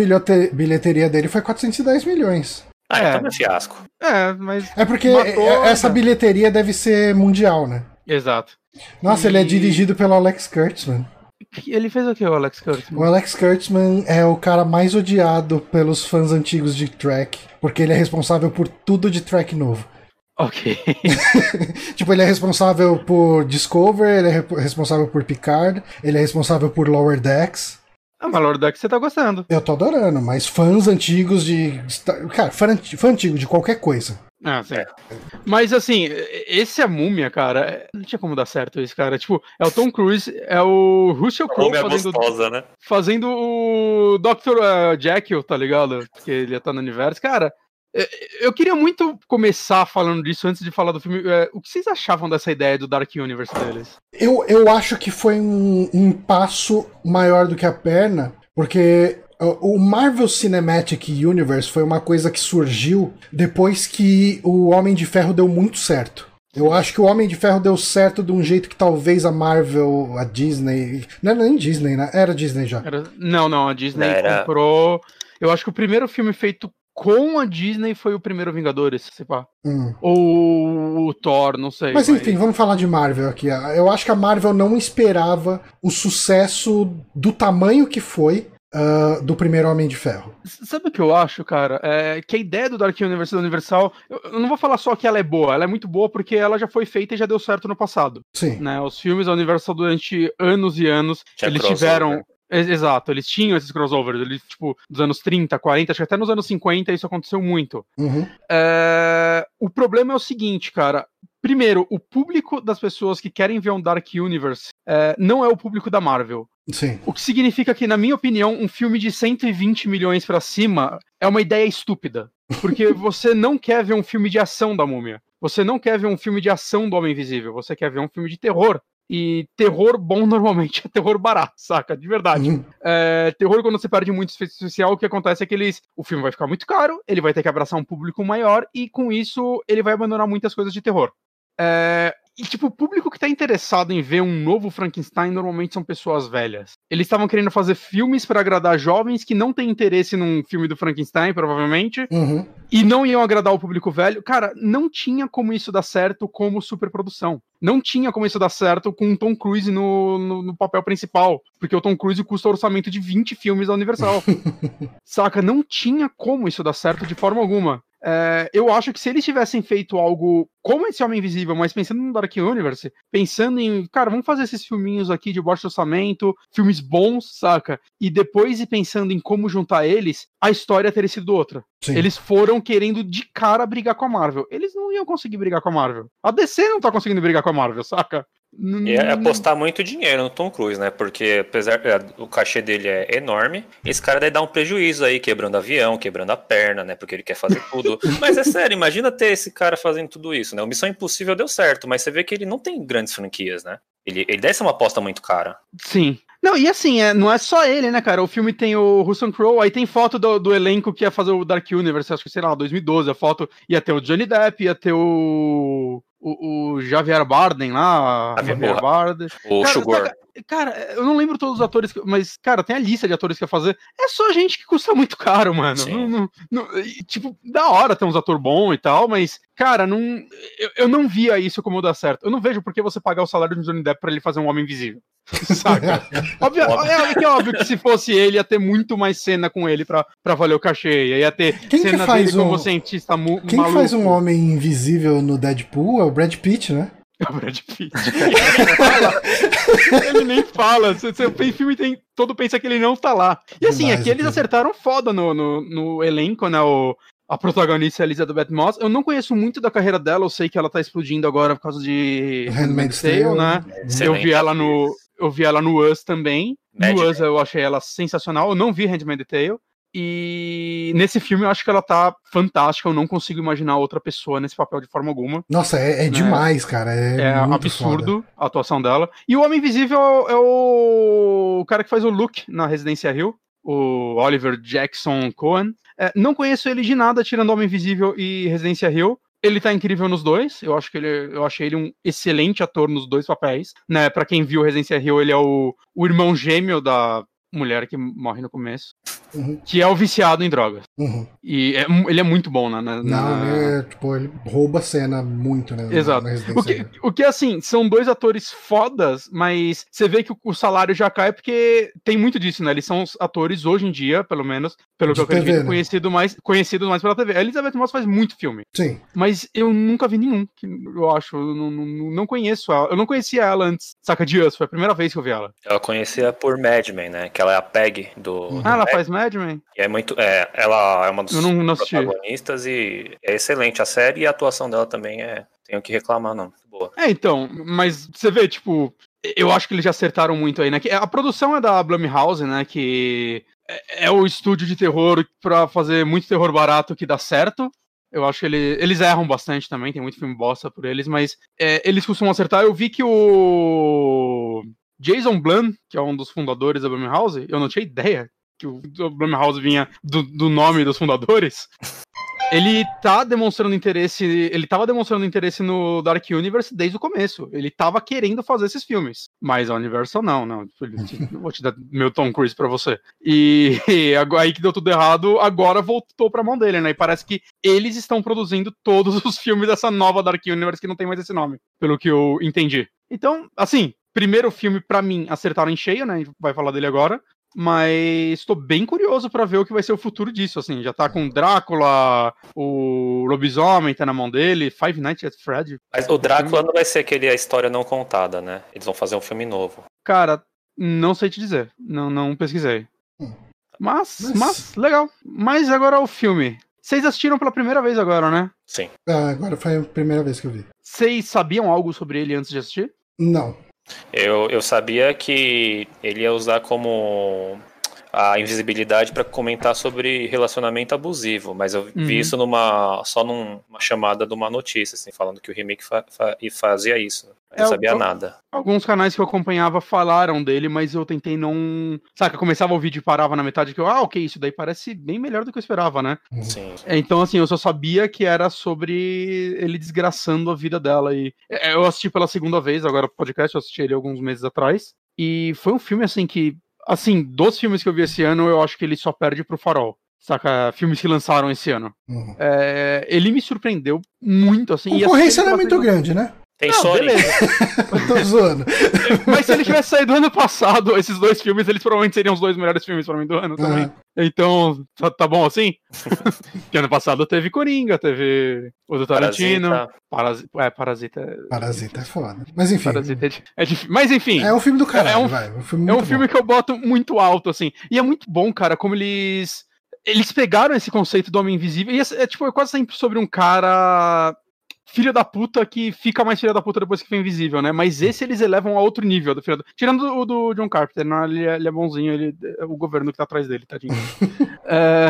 bilheteria dele foi 410 milhões. Ah, é. então é fiasco. É, mas. É porque matou, essa né? bilheteria deve ser mundial, né? Exato. Nossa, e... ele é dirigido pelo Alex Kurtzman. Ele fez o que, o Alex Kurtzman? O Alex Kurtzman é o cara mais odiado pelos fãs antigos de Trek, porque ele é responsável por tudo de Trek novo. Ok. tipo, ele é responsável por Discover, ele é responsável por Picard, ele é responsável por Lower Decks. Ah, mas Lower Decks você tá gostando. Eu tô adorando, mas fãs antigos de. Cara, fã, fã antigo de qualquer coisa. Ah, sim. É. Mas assim, esse é a múmia, cara. Não tinha como dar certo esse cara. Tipo, é o Tom Cruise, é o Russell Crowe fazendo, gostosa, né? fazendo o Dr. Uh, Jekyll, tá ligado? Que ele ia estar no universo. Cara, é, eu queria muito começar falando disso antes de falar do filme. É, o que vocês achavam dessa ideia do Dark Universe deles? Eu, eu acho que foi um, um passo maior do que a perna, porque o Marvel Cinematic Universe foi uma coisa que surgiu depois que o Homem de Ferro deu muito certo. Eu acho que o Homem de Ferro deu certo de um jeito que talvez a Marvel, a Disney. Não era nem Disney, né? Era Disney já. Era... Não, não, a Disney era... comprou. Eu acho que o primeiro filme feito com a Disney foi o primeiro Vingadores, se pá. Hum. Ou o Thor, não sei. Mas enfim, mas... vamos falar de Marvel aqui. Eu acho que a Marvel não esperava o sucesso do tamanho que foi Uh, do primeiro Homem de Ferro. Sabe o que eu acho, cara? É que a ideia do Dark Universe da Universal, eu não vou falar só que ela é boa, ela é muito boa porque ela já foi feita e já deu certo no passado. Sim. Né? Os filmes da Universal durante anos e anos, já eles tiveram. Exato, eles tinham esses crossovers, eles, tipo, dos anos 30, 40, acho que até nos anos 50 isso aconteceu muito. Uhum. É... O problema é o seguinte, cara. Primeiro, o público das pessoas que querem ver um Dark Universe é, não é o público da Marvel. Sim. O que significa que, na minha opinião, um filme de 120 milhões para cima é uma ideia estúpida. Porque você não quer ver um filme de ação da múmia. Você não quer ver um filme de ação do Homem Invisível. Você quer ver um filme de terror. E terror bom normalmente é terror barato, saca? De verdade. Uhum. É, terror, quando você perde muito efeito especial, o que acontece é que eles, o filme vai ficar muito caro, ele vai ter que abraçar um público maior, e com isso ele vai abandonar muitas coisas de terror. É, e, tipo, o público que tá interessado em ver um novo Frankenstein normalmente são pessoas velhas. Eles estavam querendo fazer filmes para agradar jovens que não têm interesse num filme do Frankenstein, provavelmente, uhum. e não iam agradar o público velho. Cara, não tinha como isso dar certo como superprodução. Não tinha como isso dar certo com o Tom Cruise no, no, no papel principal, porque o Tom Cruise custa orçamento de 20 filmes da Universal. Saca? Não tinha como isso dar certo de forma alguma. É, eu acho que se eles tivessem feito algo como esse Homem Invisível, mas pensando no Dark Universe, pensando em, cara, vamos fazer esses filminhos aqui de baixo orçamento, filmes bons, saca? E depois ir pensando em como juntar eles, a história teria sido outra. Sim. Eles foram querendo de cara brigar com a Marvel. Eles não iam conseguir brigar com a Marvel. A DC não tá conseguindo brigar com a Marvel, saca? E é apostar muito dinheiro no Tom Cruise, né? Porque apesar é, o cachê dele é enorme, esse cara daí dá um prejuízo aí, quebrando avião, quebrando a perna, né? Porque ele quer fazer tudo. mas é sério, imagina ter esse cara fazendo tudo isso, né? O Missão Impossível deu certo, mas você vê que ele não tem grandes franquias, né? Ele, ele deve ser uma aposta muito cara. Sim. Não, e assim, é, não é só ele, né, cara? O filme tem o Russell Crowe, aí tem foto do, do, elenco que ia fazer o Dark Universe, acho que, sei lá, 2012. A foto ia ter o Johnny Depp, ia ter o o, o Javier Bardem lá, Javier Bardem. O cara, Sugar. Cara, eu não lembro todos os atores, mas, cara, tem a lista de atores que ia fazer. É só gente que custa muito caro, mano. Não, não, não, tipo, da hora ter uns atores bons e tal, mas, cara, não, eu, eu não via isso como dar certo. Eu não vejo por que você pagar o salário de Johnny Depp pra ele fazer um Homem Invisível. Saca? óbvio, é, é, óbvio que se fosse ele, ia ter muito mais cena com ele pra, pra valer o cachê. Ia ter Quem cena que faz dele um... como cientista mu Quem maluco. faz um homem invisível no Deadpool é o Brad Pitt, né? É o Brad Pitt. ele, fala, ele nem fala. Você, você, filme tem, todo pensa que ele não tá lá. E assim, aqui eles acertaram foda no, no, no elenco, né? O, a protagonista é Elizabeth Moss. Eu não conheço muito da carreira dela, eu sei que ela tá explodindo agora por causa de Handmaid's Tale, né? Excelente. Eu vi ela no eu vi ela no Us também. No Us eu achei ela sensacional. Eu não vi Handmaid's Tale. E nesse filme eu acho que ela tá fantástica. Eu não consigo imaginar outra pessoa nesse papel de forma alguma. Nossa, é, é demais, cara. É, É absurdo foda. a atuação dela. E o Homem Invisível é o cara que faz o Luke na Residência Hill, o Oliver Jackson Cohen. É, não conheço ele de nada, tirando Homem Invisível e Residência Hill. Ele tá incrível nos dois. Eu acho que ele, eu achei ele um excelente ator nos dois papéis. Né? Para quem viu Residência Hill, ele é o, o irmão gêmeo da mulher que morre no começo, Uhum, que é o viciado em drogas. uhum. E é ele é muito bom na, na- Não, na- ele, é, tipo, ele rouba a cena muito, né? na- Exato. na O Residência que, o que, assim, são dois atores fodas, mas você vê que o, o salário já cai porque tem muito disso, né? Eles são os atores hoje em dia, pelo menos, pelo De que eu acredito, TV, né? conhecido mais, conhecidos mais pela TV. A Elizabeth Moss faz muito filme, Sim. mas eu nunca vi nenhum, que eu acho. Eu não, não, não conheço ela. Eu não conhecia ela antes, saca de Us, foi a primeira vez que eu vi ela. Eu a conhecia por Mad Men, né? Que ela é a Peg do. do Ah, ela Mad faz Mad Men? E é muito. É, ela é uma dos não, não protagonistas e é excelente a série e a atuação dela também é. Tenho que reclamar, não. Boa. É, então, mas você vê, tipo, eu acho que eles já acertaram muito aí, né? A produção é da Blumhouse, né? Que é, é o estúdio de terror pra fazer muito terror barato que dá certo. Eu acho que ele- eles erram bastante também, tem muito filme bosta por eles, mas é, eles costumam acertar. Eu vi que o Jason Blum, que é um dos fundadores da Blumhouse, eu não tinha ideia que o Blumhouse vinha do, do nome dos fundadores. Ele tá demonstrando interesse. Ele tava demonstrando interesse no Dark Universe desde o começo. Ele tava querendo fazer esses filmes. Mas a Universal não, não. Eu Vou te dar meu Tom Cruise pra você. E, e aí que deu tudo errado, agora voltou pra mão dele, né? E parece que eles estão produzindo todos os filmes dessa nova Dark Universe que não tem mais esse nome, pelo que eu entendi. Então, assim, primeiro filme pra mim acertaram em cheio, né? A gente vai falar dele agora. Mas estou bem curioso pra ver o que vai ser o futuro disso, assim. Já tá com Drácula, o lobisomem tá na mão dele, Five Nights at Fred. Mas o Drácula não vai ser aquele a história não contada, né? Eles vão fazer um filme novo. Cara, não sei te dizer. Não, não pesquisei. Hum. Mas, Mas- mas, legal. Mas agora o filme. Vocês assistiram pela primeira vez agora, né? Sim. Ah, agora foi a primeira vez que eu vi. Vocês sabiam algo sobre ele antes de assistir? Não. Eu, eu sabia que ele ia usar como a invisibilidade para comentar sobre relacionamento abusivo, mas eu vi Uhum. isso numa só numa chamada de uma notícia, assim, falando que o remake fa- fa- e fazia isso. Eu É, não sabia eu- nada. Alguns canais que eu acompanhava falaram dele, mas eu tentei não. Saca, começava o vídeo e parava na metade que eu, ah, ok, isso daí parece bem melhor do que eu esperava, né? Sim. É, Então, assim, eu só sabia que era sobre ele desgraçando a vida dela. E é, eu assisti pela segunda vez, agora o podcast, eu assisti ele alguns meses atrás. E foi um filme, assim, que. Assim, dos filmes que eu vi esse ano, eu acho que ele só perde pro Farol. Saca? Filmes que lançaram esse ano. Uhum. É, ele me surpreendeu muito, assim. e Concorrência não é ele muito grande, né? Tem Não, Sonic. Eu tô zoando. Mas se ele tivesse saído ano passado, esses dois filmes, eles provavelmente seriam os dois melhores filmes pra mim do ano também. Aham. Então, tá, tá bom assim? Porque ano passado teve Coringa, teve o do Tarantino. Parasita. Parasita. É, Parasita. é- Parasita é foda. Mas enfim. Parasita é, é difícil. Mas enfim. É um filme do caralho, É um- vai. Um filme É um filme que eu boto muito alto, assim. E é muito bom, cara, como eles. Eles pegaram esse conceito do Homem Invisível. E é, é, tipo, é quase sempre sobre um cara. Filho da puta que fica mais filho da puta depois que fica invisível, né? Mas esse eles elevam a outro nível do filho da... Tirando o do John Carpenter, não, ele, é, ele é bonzinho, ele, é o governo que tá atrás dele, tadinho. É,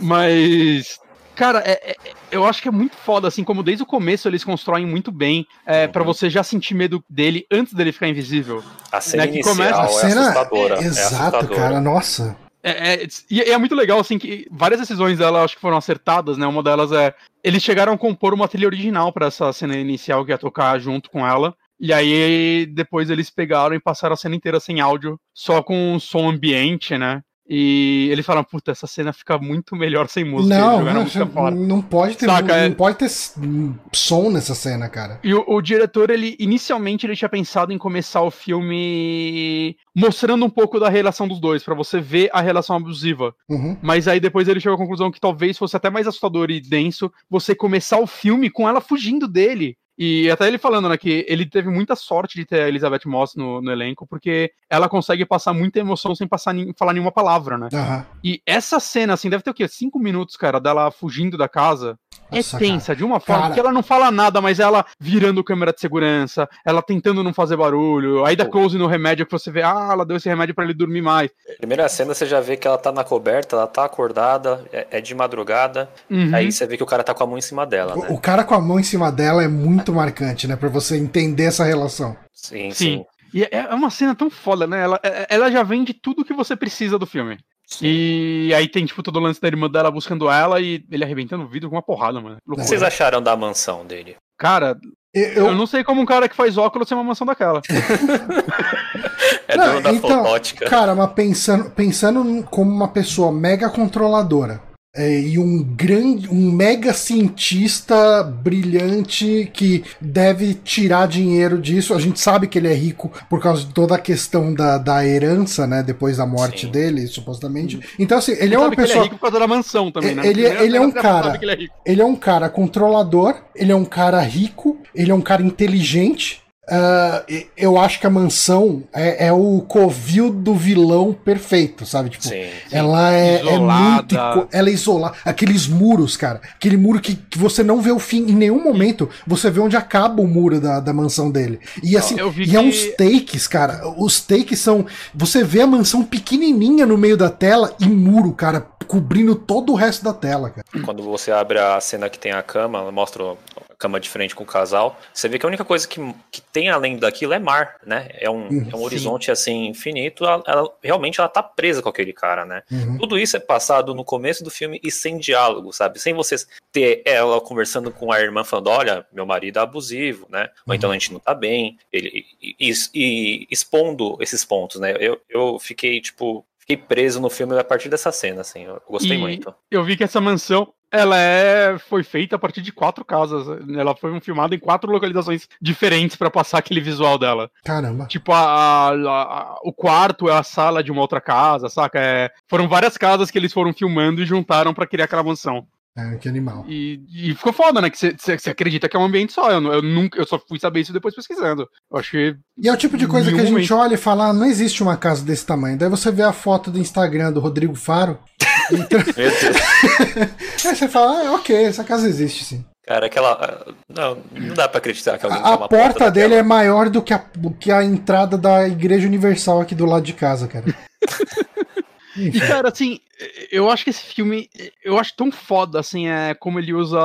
mas. Cara, é- é- eu acho que é muito foda, assim, como desde o começo eles constroem muito bem é, Uhum. pra você já sentir medo dele antes dele ficar invisível. A cena Né, que inicial começa- A é cena assustadora. é Exato, assustadora. cara. Nossa. É, é, e é muito legal, assim, que várias decisões dela acho que foram acertadas, né? Uma delas é. Eles chegaram a compor uma trilha original pra essa cena inicial que ia tocar junto com ela. E aí depois eles pegaram e passaram a cena inteira sem áudio, só com som ambiente, né? E eles falaram, puta, essa cena fica muito melhor sem música. Não, não, não pode ter, Saca, é- não pode ter som nessa cena, cara. E o, o diretor, ele inicialmente ele tinha pensado em começar o filme mostrando um pouco da relação dos dois, pra você ver a relação abusiva. Uhum. Mas aí depois ele chegou à conclusão que talvez fosse até mais assustador e denso você começar o filme com ela fugindo dele. E até ele falando, né, que ele teve muita sorte de ter a Elizabeth Moss no, no elenco, porque ela consegue passar muita emoção sem passar falar nenhuma palavra, né? Aham. E essa cena, assim, deve ter o quê? Cinco minutos, cara, dela fugindo da casa. Nossa, é tensa, de uma forma Cara. que ela não fala nada, mas ela virando câmera de segurança, ela tentando não fazer barulho, aí dá close no remédio que você vê, ah, ela deu esse remédio pra ele dormir mais. Primeira cena você já vê que ela tá na coberta, ela tá acordada, é, é de madrugada. Uhum. Aí você vê que o cara tá com a mão em cima dela, O- né? O cara com a mão em cima dela é muito marcante, né? Pra você entender essa relação. Sim, Sim. sim. E é é uma cena tão foda, né? Ela, é- ela já vende tudo que você precisa do filme. Sim. E aí tem, tipo, todo o lance da irmã dela buscando ela e ele arrebentando o vidro com uma porrada, mano. O que vocês acharam da mansão dele? Cara, Eu, eu... não sei como um cara que faz óculos tem uma mansão daquela. É Não, dono da então, fotótica. Cara, mas pensando, pensando como uma pessoa mega controladora é, e um grande, um mega cientista brilhante que deve tirar dinheiro disso. A gente sabe que ele é rico por causa de toda a questão da, da herança, né? Depois da morte Sim. dele, supostamente. Então, assim, ele é uma que Ele é pessoa. rico por causa da mansão também, né? Ele- Primeira ele é um cara- ele é rico. Ele é um cara controlador, ele é um cara rico, ele é um cara inteligente. Ah, eu acho que a mansão é, é o covil do vilão perfeito, sabe? Tipo, Sim. ela é, é muito. Ela é isolada. Aqueles muros, cara. Aquele muro que, que você não vê o fim. Em nenhum momento você vê onde acaba o muro da, da mansão dele. E assim, e é que- uns takes, cara. Os takes são. Você vê a mansão pequenininha no meio da tela e muro, cara, cobrindo todo o resto da tela, cara. Quando você abre a cena que tem a cama, mostra a cama de frente com o casal, você vê que a única coisa que, que tem além daquilo é mar, né? É um, Uhum. é um horizonte assim infinito. Ela, ela- realmente ela tá presa com aquele cara, né? Uhum. Tudo isso é passado no começo do filme e sem diálogo, sabe? Sem você ter ela conversando com a irmã falando, olha, meu marido é abusivo, né? Ou então a gente não tá bem. Ele, e, e- e expondo esses pontos, né? Eu, eu fiquei, tipo, fiquei preso no filme a partir dessa cena, assim. Eu gostei E muito. Eu vi que essa mansão, ela é foi feita a partir de quatro casas. Ela foi filmada em quatro localizações diferentes pra passar aquele visual dela. Caramba. Tipo, a, a- a- o quarto é a sala de uma outra casa, saca? É, foram várias casas que eles foram filmando e juntaram pra criar aquela mansão. É, que animal. E, e ficou foda, né? Que você acredita que é um ambiente só. Eu, não- eu nunca, eu só fui saber isso depois pesquisando. Eu que. E é o tipo de coisa que a gente olha e fala, ah, não existe uma casa desse tamanho. Daí você vê a foto do Instagram do Rodrigo Faro. Então, aí você fala, ah, ok, essa casa existe sim. Cara, aquela. Não, não dá pra acreditar que alguém A, a uma porta dele é maior do que a, do que a entrada da Igreja Universal aqui do lado de casa, cara. E, cara, assim, eu acho que esse filme. Eu acho tão foda, assim, é como ele usa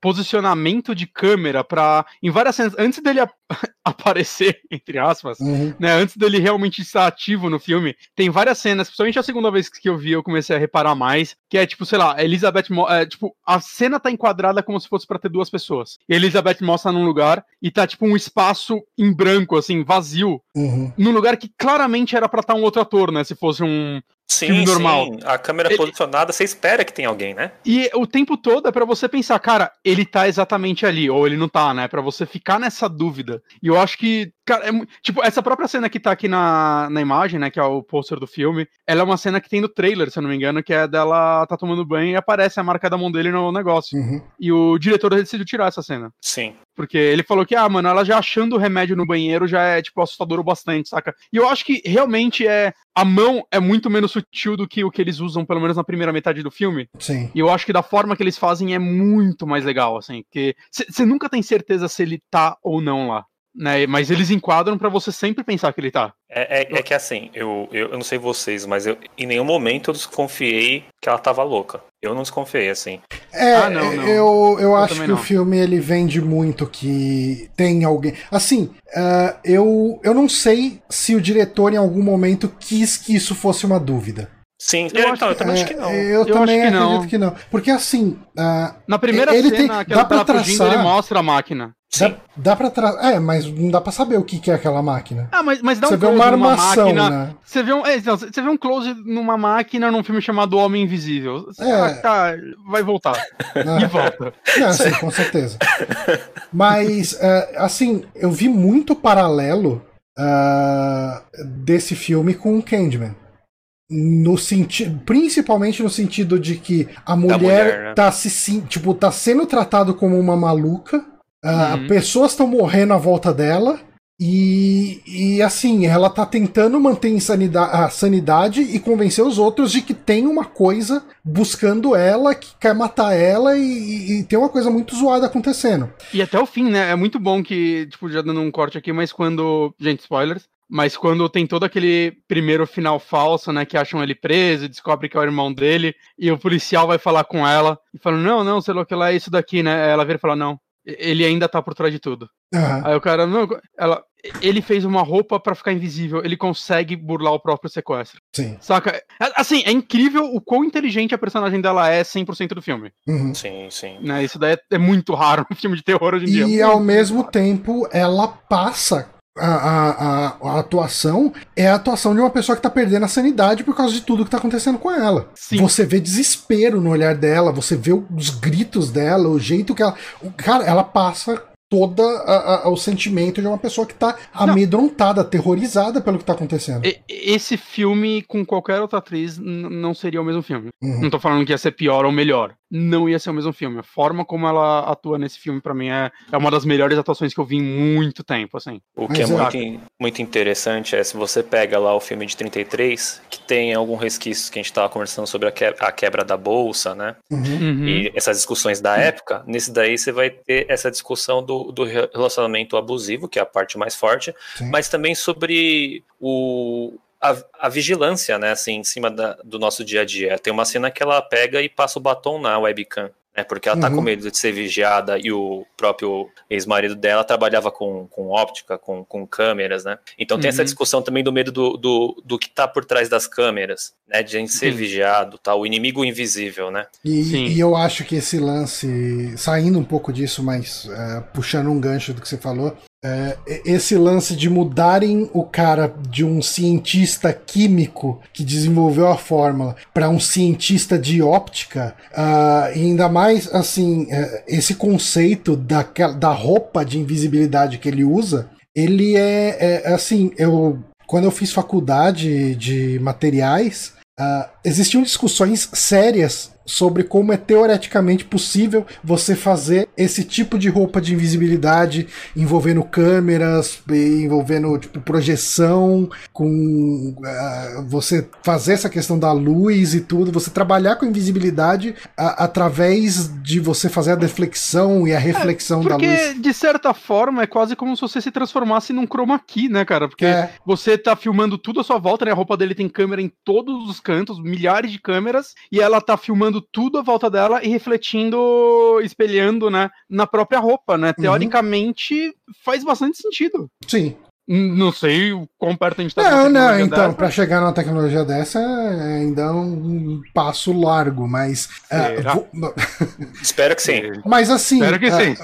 posicionamento de câmera pra. Em várias cenas. Antes dele ap- aparecer, entre aspas. Uhum. Né, antes dele realmente estar ativo no filme, tem várias cenas, principalmente a segunda vez que eu vi, eu comecei a reparar mais, que é tipo, sei lá, Elizabeth, é, tipo, a cena tá enquadrada como se fosse pra ter duas pessoas. E Elizabeth mostra num lugar e tá tipo um espaço em branco, assim, vazio, Uhum. num lugar que claramente era pra estar um outro ator, né, se fosse um... Sim, filme normal. sim. A câmera Ele- posicionada, você espera que tem alguém, né? E o tempo todo é pra você pensar, cara, ele tá exatamente ali, ou ele não tá, né? Pra você ficar nessa dúvida. E eu acho que, cara, é tipo, essa própria cena que tá aqui na, na imagem, né? Que é o pôster do filme, ela é uma cena que tem no trailer, se eu não me engano, que é dela tá tomando banho e aparece a marca da mão dele no negócio. Uhum. E o diretor decidiu tirar essa cena. Sim. Porque ele falou que, ah, mano, ela já achando o remédio no banheiro já é, tipo, assustador o bastante, saca? E eu acho que realmente é. A mão é muito menos sutil do que o que eles usam, pelo menos na primeira metade do filme. Sim. E eu acho que da forma que eles fazem é muito mais legal, assim, porque você nunca tem certeza se ele tá ou não lá, né? Mas eles enquadram pra você sempre pensar que ele tá. É, é, é que assim, eu, eu, eu não sei vocês, mas eu em nenhum momento eu desconfiei que ela tava louca. Eu não desconfiei, assim. É, Ah, não, não. eu, eu acho também que o não. filme ele vende muito que tem alguém. Assim, ah, eu, eu não sei se o diretor em algum momento quis que isso fosse uma dúvida. Sim, Eu eu, acho então, eu também É, acho que não. Eu, Eu também acho que acredito não. que não. Porque assim, ah, Na primeira Ele cena tem- que dá ela pra fugindo, traçar- ele mostra a máquina. dá, Sim. dá pra trazer. É, mas não dá pra saber o que, que é aquela máquina. Ah, mas, mas dá Você um vê close uma numa armação, máquina. né? Você vê, um, é, então, você vê um close numa máquina num filme chamado Homem Invisível. É. Ah, tá, vai voltar. E volta. Não, sim, com certeza. Mas, é, assim, eu vi muito paralelo ah, desse filme com o Candyman. No sentido, principalmente no sentido de que a mulher, mulher, né? tá se tipo tá sendo tratado como uma maluca Uh, uhum. Pessoas estão morrendo à volta dela. E, e assim, ela tá tentando manter a sanidade e convencer os outros de que tem uma coisa buscando ela, que quer matar ela, e, e, tem uma coisa muito zoada acontecendo. E até o fim, né? É muito bom que, tipo, já dando um corte aqui, mas quando. Gente, spoilers. Mas quando tem todo aquele primeiro final falso, né? Que acham ele preso, descobre que é o irmão dele, e o policial vai falar com ela e fala: Não, não, sei lá o que lá é isso daqui, né? Ela vira e fala: Não, ele ainda tá por trás de tudo. Uhum. Aí o cara, não, ela, ele fez uma roupa para ficar invisível, ele consegue burlar o próprio sequestro. Sim. Saca? É, assim, é incrível o quão inteligente a personagem dela é 100% do filme. Uhum. Sim, sim. Né, isso daí é, é, muito raro no filme de terror hoje em e, dia. E ao mesmo tempo, ela passa a, a, a, atuação é a atuação de uma pessoa que tá perdendo a sanidade por causa de tudo que tá acontecendo com ela. Sim. Você vê desespero no olhar dela, você vê os gritos dela, o jeito que ela. Cara, ela passa todo o sentimento de uma pessoa que tá amedrontada, não. aterrorizada pelo que tá acontecendo. Esse filme, com qualquer outra atriz, não seria o mesmo filme. Uhum. Não tô falando que ia ser pior ou melhor não ia ser o mesmo filme. A forma como ela atua nesse filme, para mim, é, é uma das melhores atuações que eu vi em muito tempo, assim. O que é muito, muito interessante é se você pega lá o filme de 33, que tem algum resquício que a gente tava conversando sobre a, que, a quebra da bolsa, né? Uhum. uhum. E essas discussões da época, nesse daí você vai ter essa discussão do, do relacionamento abusivo, que é a parte mais forte, Sim. mas também sobre o, a, a, vigilância, né, assim, em cima da, do nosso dia a dia. Tem uma cena que ela pega e passa o batom na webcam, né, porque ela tá com uhum. medo de ser vigiada e o próprio ex-marido dela trabalhava com, com óptica, com, com câmeras, né. Então tem uhum. essa discussão também do medo do, do, do que tá por trás das câmeras, né, de a gente ser Sim. vigiado, tá, o inimigo invisível, né. E, e, eu acho que esse lance, saindo um pouco disso, mas uh, puxando um gancho do que você falou, é, esse lance de mudarem o cara de um cientista químico que desenvolveu a fórmula para um cientista de óptica, uh, ainda mais assim, uh, esse conceito da, da roupa de invisibilidade que ele usa, ele é, é assim, eu quando eu fiz faculdade de materiais, uh, existiam discussões sérias sobre como é teoreticamente possível você fazer esse tipo de roupa de invisibilidade envolvendo câmeras, envolvendo tipo, projeção, com uh, você fazer essa questão da luz e tudo, você trabalhar com invisibilidade a, através de você fazer a deflexão e a reflexão é, da luz. Porque, de certa forma, é quase como se você se transformasse num chroma key, né, cara? Porque é. você tá filmando tudo à sua volta, né? A roupa dele tem câmera em todos os cantos, milhares de câmeras, e ela tá filmando tudo à volta dela e refletindo, espelhando, né, na própria roupa, né? Uhum. Teoricamente faz bastante sentido. Sim. Não sei o quão perto a gente tá Não, não, então, para chegar numa tecnologia dessa é ainda um passo largo, mas. É, vou... Espero que sim. Mas assim. Espero que sim.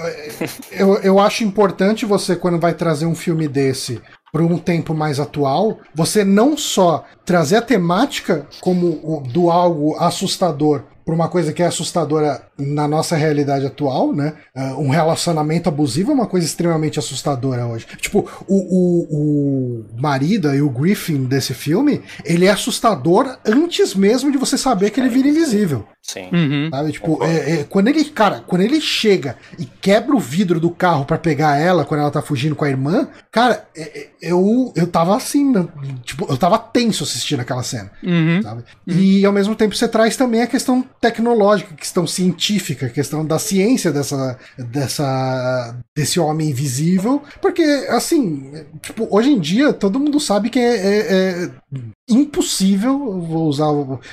Eu, eu acho importante você, quando vai trazer um filme desse para um tempo mais atual, você não só trazer a temática como do algo assustador para uma coisa que é assustadora na nossa realidade atual, né? Uh, um relacionamento abusivo é uma coisa extremamente assustadora hoje. Tipo, o, o, o marido e o Griffin desse filme, ele é assustador antes mesmo de você saber que ele vira invisível. Sim. Uhum. Sabe? Tipo, é, é, quando ele, cara, quando ele chega e quebra o vidro do carro para pegar ela quando ela tá fugindo com a irmã, cara, é, é, eu, eu tava assim, né? tipo, eu tava tenso assistindo aquela cena. Uhum. Sabe? Uhum. E ao mesmo tempo você traz também a questão tecnológica, questão científica, a questão da ciência dessa, dessa, desse homem invisível, porque assim, tipo, hoje em dia todo mundo sabe que é, é, é impossível, vou usar,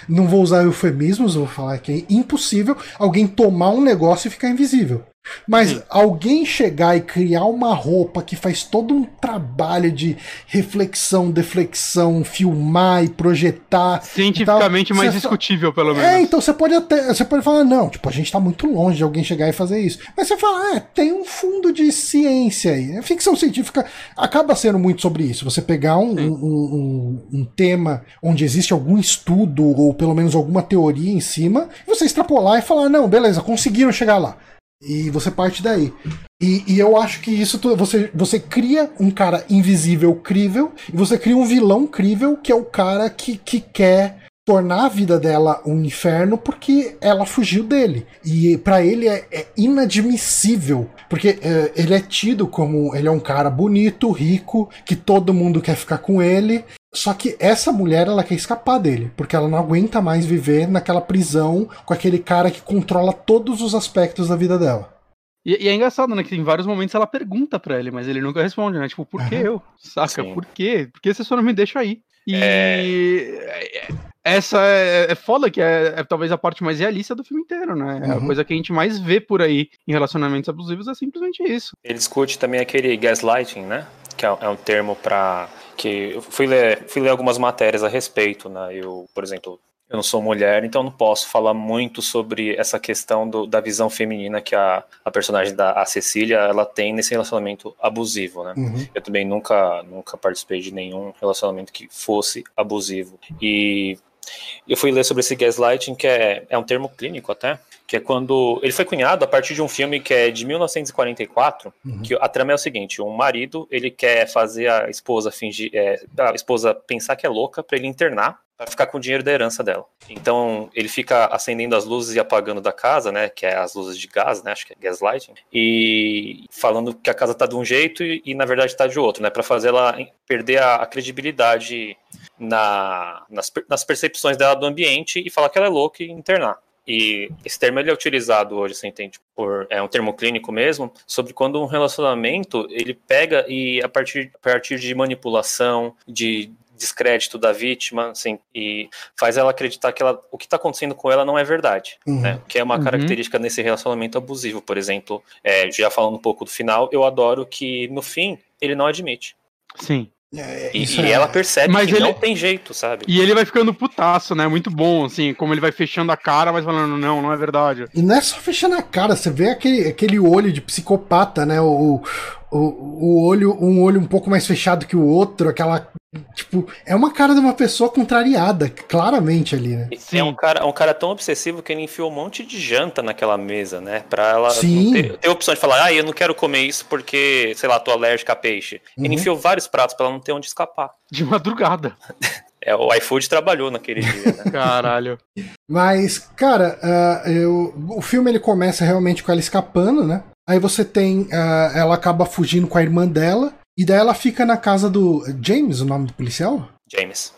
não vou usar eufemismos, vou falar que é impossível alguém tomar um negócio e ficar invisível. Mas Sim. alguém chegar e criar uma roupa que faz todo um trabalho de reflexão, deflexão, filmar e projetar. Cientificamente mais discutível, pelo é, menos. É, então você pode até. Você pode falar, não, tipo, a gente tá muito longe de alguém chegar e fazer isso. Mas você fala, é, tem um fundo de ciência aí. A ficção científica acaba sendo muito sobre isso. Você pegar um, um, um, um tema onde existe algum estudo, ou pelo menos alguma teoria em cima, e você extrapolar e falar, não, beleza, conseguiram chegar lá. E você parte daí. E, e, eu acho que isso você, você cria um cara invisível crível e você cria um vilão crível que é o cara que, que quer tornar a vida dela um inferno porque ela fugiu dele. E para ele é, é, inadmissível, porque é, ele é tido como ele é um cara bonito, rico, que todo mundo quer ficar com ele. Só que essa mulher ela quer escapar dele, porque ela não aguenta mais viver naquela prisão com aquele cara que controla todos os aspectos da vida dela. E, e, é engraçado, né? Que em vários momentos ela pergunta pra ele, mas ele nunca responde, né? Tipo, por que uhum. eu? Saca? Sim. Por quê? Por que você só não me deixa aí? E é... essa é, é foda, que é, é, talvez a parte mais realista do filme inteiro, né? Uhum. A coisa que a gente mais vê por aí em relacionamentos abusivos é simplesmente isso. Ele discute também aquele gaslighting, né? Que é, é um termo para que eu fui ler, fui ler algumas matérias a respeito, né? Eu, por exemplo, eu não sou mulher, então não posso falar muito sobre essa questão do, da visão feminina que a, a personagem da a Cecília ela tem nesse relacionamento abusivo, né? Uhum. Eu também nunca, nunca participei de nenhum relacionamento que fosse abusivo. E eu fui ler sobre esse gaslighting, que é, é um termo clínico até, que é quando ele foi cunhado a partir de um filme que é de 1944, uhum. que a trama é o seguinte: um marido ele quer fazer a esposa fingir, é, a esposa pensar que é louca para ele internar para ficar com o dinheiro da herança dela. Então ele fica acendendo as luzes e apagando da casa, né, que é as luzes de gás, né, acho que é gaslighting, e falando que a casa tá de um jeito e, e na verdade tá de outro, né, para fazer ela perder a, a credibilidade na, nas, nas percepções dela do ambiente e falar que ela é louca e internar. E esse termo ele é utilizado hoje, você entende, por é um termo clínico mesmo, sobre quando um relacionamento ele pega e a partir, a partir de manipulação, de descrédito da vítima, assim, e faz ela acreditar que ela, o que está acontecendo com ela não é verdade, uhum. né? Que é uma uhum. característica nesse relacionamento abusivo, por exemplo. É, já falando um pouco do final, eu adoro que no fim ele não admite. Sim. É, e, e é... ela percebe mas que ele... não tem jeito, sabe? E ele vai ficando putaço, né? Muito bom, assim, como ele vai fechando a cara, mas falando, não, não é verdade. E não é só fechando a cara, você vê aquele, aquele olho de psicopata, né? O, o, o olho, um olho um pouco mais fechado que o outro, aquela Tipo, é uma cara de uma pessoa contrariada, claramente ali, né? Sim. É um cara, um cara tão obsessivo que ele enfiou um monte de janta naquela mesa, né? Pra ela ter, ter, a opção de falar, ah, eu não quero comer isso porque, sei lá, tô alérgica a peixe. Uhum. Ele enfiou vários pratos pra ela não ter onde escapar. De madrugada. É, o iFood trabalhou naquele dia, né? Caralho. Mas, cara, uh, eu, o filme ele começa realmente com ela escapando, né? Aí você tem. Uh, ela acaba fugindo com a irmã dela. E daí ela fica na casa do. James, o nome do policial? James.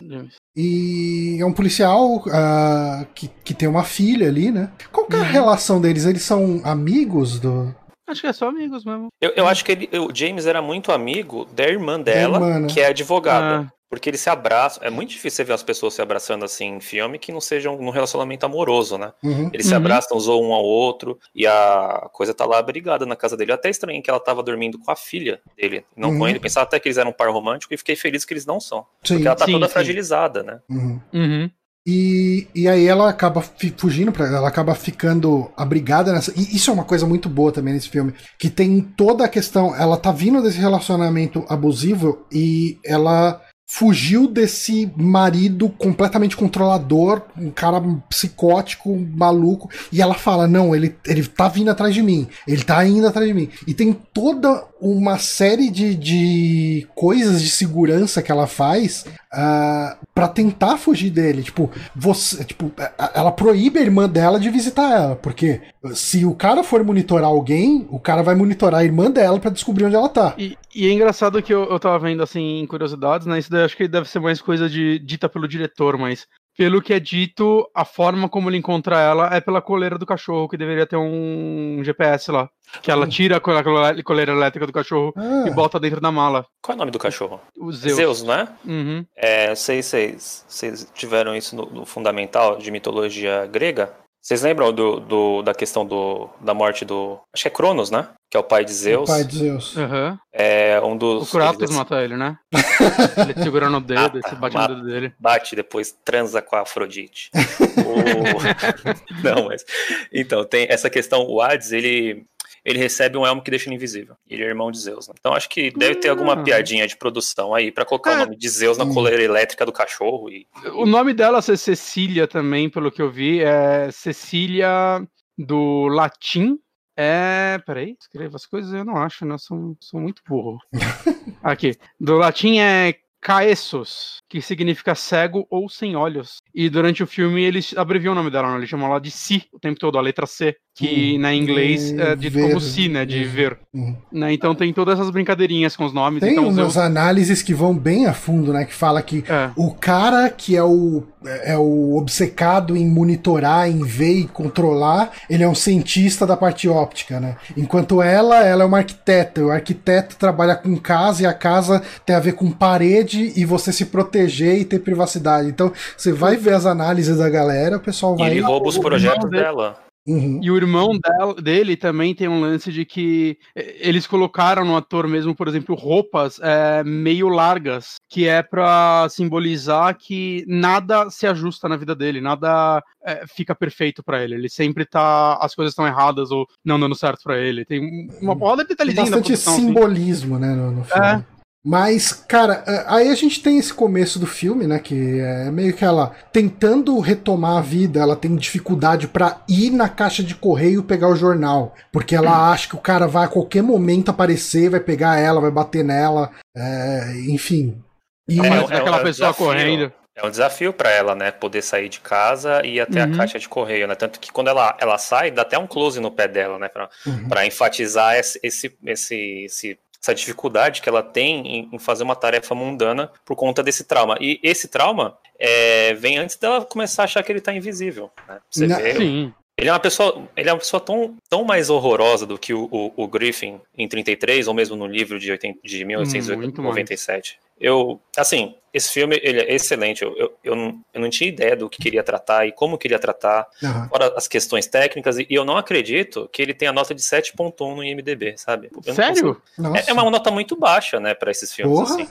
E é um policial uh, que, que tem uma filha ali, né? Qual que é a uhum. relação deles? Eles são amigos do. Acho que é só amigos mesmo. Eu, eu acho que ele, o James era muito amigo da irmã dela, irmã, né? que é advogada. Ah. Porque eles se abraçam. É muito difícil você ver as pessoas se abraçando assim em filme que não sejam num relacionamento amoroso, né? Uhum. Eles se uhum. abraçam, zoam um ao outro e a coisa tá lá brigada na casa dele. Eu até estranho que ela tava dormindo com a filha dele, não uhum. com ele. Pensava até que eles eram um par romântico e fiquei feliz que eles não são. Sim. Porque ela tá sim, toda sim. fragilizada, né? Uhum. uhum. E, e aí ela acaba fugindo para ela acaba ficando abrigada nessa. E isso é uma coisa muito boa também nesse filme, que tem toda a questão, ela tá vindo desse relacionamento abusivo e ela fugiu desse marido completamente controlador, um cara psicótico, maluco, e ela fala: Não, ele, ele tá vindo atrás de mim, ele tá indo atrás de mim. E tem toda uma série de, de coisas de segurança que ela faz uh, ah, para tentar fugir dele. Tipo, você, tipo, ela proíbe a irmã dela de visitar ela, porque se o cara for monitorar alguém, o cara vai monitorar a irmã dela para descobrir onde ela tá. E, e, é engraçado que eu, eu tava vendo assim em curiosidades, né? Isso daí acho que deve ser mais coisa de dita pelo diretor, mas pelo que é dito, a forma como ele encontra ela é pela coleira do cachorro, que deveria ter um GPS lá. Que ela tira a coleira elétrica do cachorro ah. e bota dentro da mala. Qual é o nome do cachorro? O Zeus. Zeus, não é? Uhum. É, sei, sei. Vocês tiveram isso no, no fundamental de mitologia grega? Vocês lembram do, do, da questão do, da morte do. Acho que é Cronos, né? Que é o pai de Zeus. O pai de Zeus. Uhum. É um dos. O Kratos eles... mata ele, né? ele segurando o dedo, e bate no dedo dele. Bate, depois transa com a Afrodite. o... Não, mas. Então, tem essa questão. O Hades, ele ele recebe um elmo que deixa ele invisível. Ele é irmão de Zeus. Né? Então acho que deve ter alguma ah. piadinha de produção aí para colocar é. o nome de Zeus na coleira elétrica do cachorro. E... O nome dela é Cecília também, pelo que eu vi, é Cecília do latim. É. Peraí, escreva as coisas, eu não acho, né? Sou, sou muito burro. Aqui. Do latim é Caessus, que significa cego ou sem olhos. E durante o filme eles abreviam o nome dela, né? eles chamam ela de Si o tempo todo, a letra C, que Hum, na inglês de é dito ver. como Si, né? De Uhum. ver. Uhum. Né? Então tem todas essas brincadeirinhas com os nomes. Tem então, os- umas análises que vão bem a fundo, né? Que fala que É. o cara que é o, é o obcecado em monitorar, em ver e controlar, ele é um cientista da parte óptica, né? Enquanto ela, ela é uma arquiteta. O arquiteto trabalha com casa e a casa tem a ver com parede e você se proteger e ter privacidade. Então, você vai ver as análises da galera, o pessoal E vai. ele rouba os o projetos dela. Uhum. E o irmão dela- dele também tem um lance de que eh, eles colocaram no ator mesmo, por exemplo, roupas eh, meio largas, que é pra simbolizar que nada se ajusta na vida dele, nada eh, fica perfeito pra ele. Ele sempre tá. As coisas estão erradas ou não dando certo pra ele. Tem um- uma porrada de detalhezinho da Bastante produção, assim. simbolismo, né, no, no filme. É. Mas, cara, é, aí a gente tem esse começo do filme, né, que é meio que ela tentando retomar a vida, ela tem dificuldade pra ir na caixa de correio pegar o jornal, porque ela acha que o cara vai a qualquer momento aparecer, vai pegar ela, vai bater nela, é, enfim. E É, é- aquela é um pessoa desafio. correndo. É um desafio pra ela, né? Poder sair de casa e ir até Uhum. a caixa de correio, né? Tanto que quando ela, ela sai, dá até um close no pé dela, né? Pra, Uhum. enfatizar esse, esse, esse, esse- essa dificuldade que ela tem em, em fazer uma tarefa mundana por conta desse trauma. E esse trauma é, vem antes dela começar a achar que ele tá invisível. Né? Você Na- vê, Sim. Ele é uma pessoa, ele é uma pessoa tão, tão mais horrorosa do que o, o, o Griffin em 33, ou mesmo no livro de, 80, de 1897. Eu, assim, esse filme ele é excelente. Eu, eu, eu, não, eu não tinha ideia do que queria tratar e como queria tratar, Aham. fora as questões técnicas, e eu não acredito que ele tenha nota de 7.1 no IMDB, sabe? Sério? É, é uma nota muito baixa, né, pra esses filmes, Porra. assim.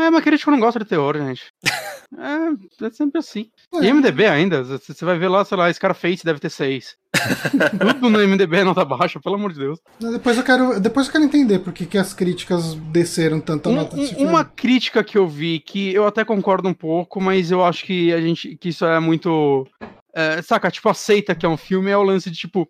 É, mas crítico não gosta de terror, gente. É, é sempre assim. É. E MDB ainda, você vai ver lá, sei lá, Scarface deve ter 6. Tudo no MDB é nota baixa, pelo amor de Deus. Depois eu quero, depois eu quero entender por que, que as críticas desceram tanto a Um- nota um- uma crítica que eu vi, que eu até concordo um pouco, mas eu acho que a gente. que isso é muito. é, saca, tipo, aceita que é um filme, é o lance de, tipo,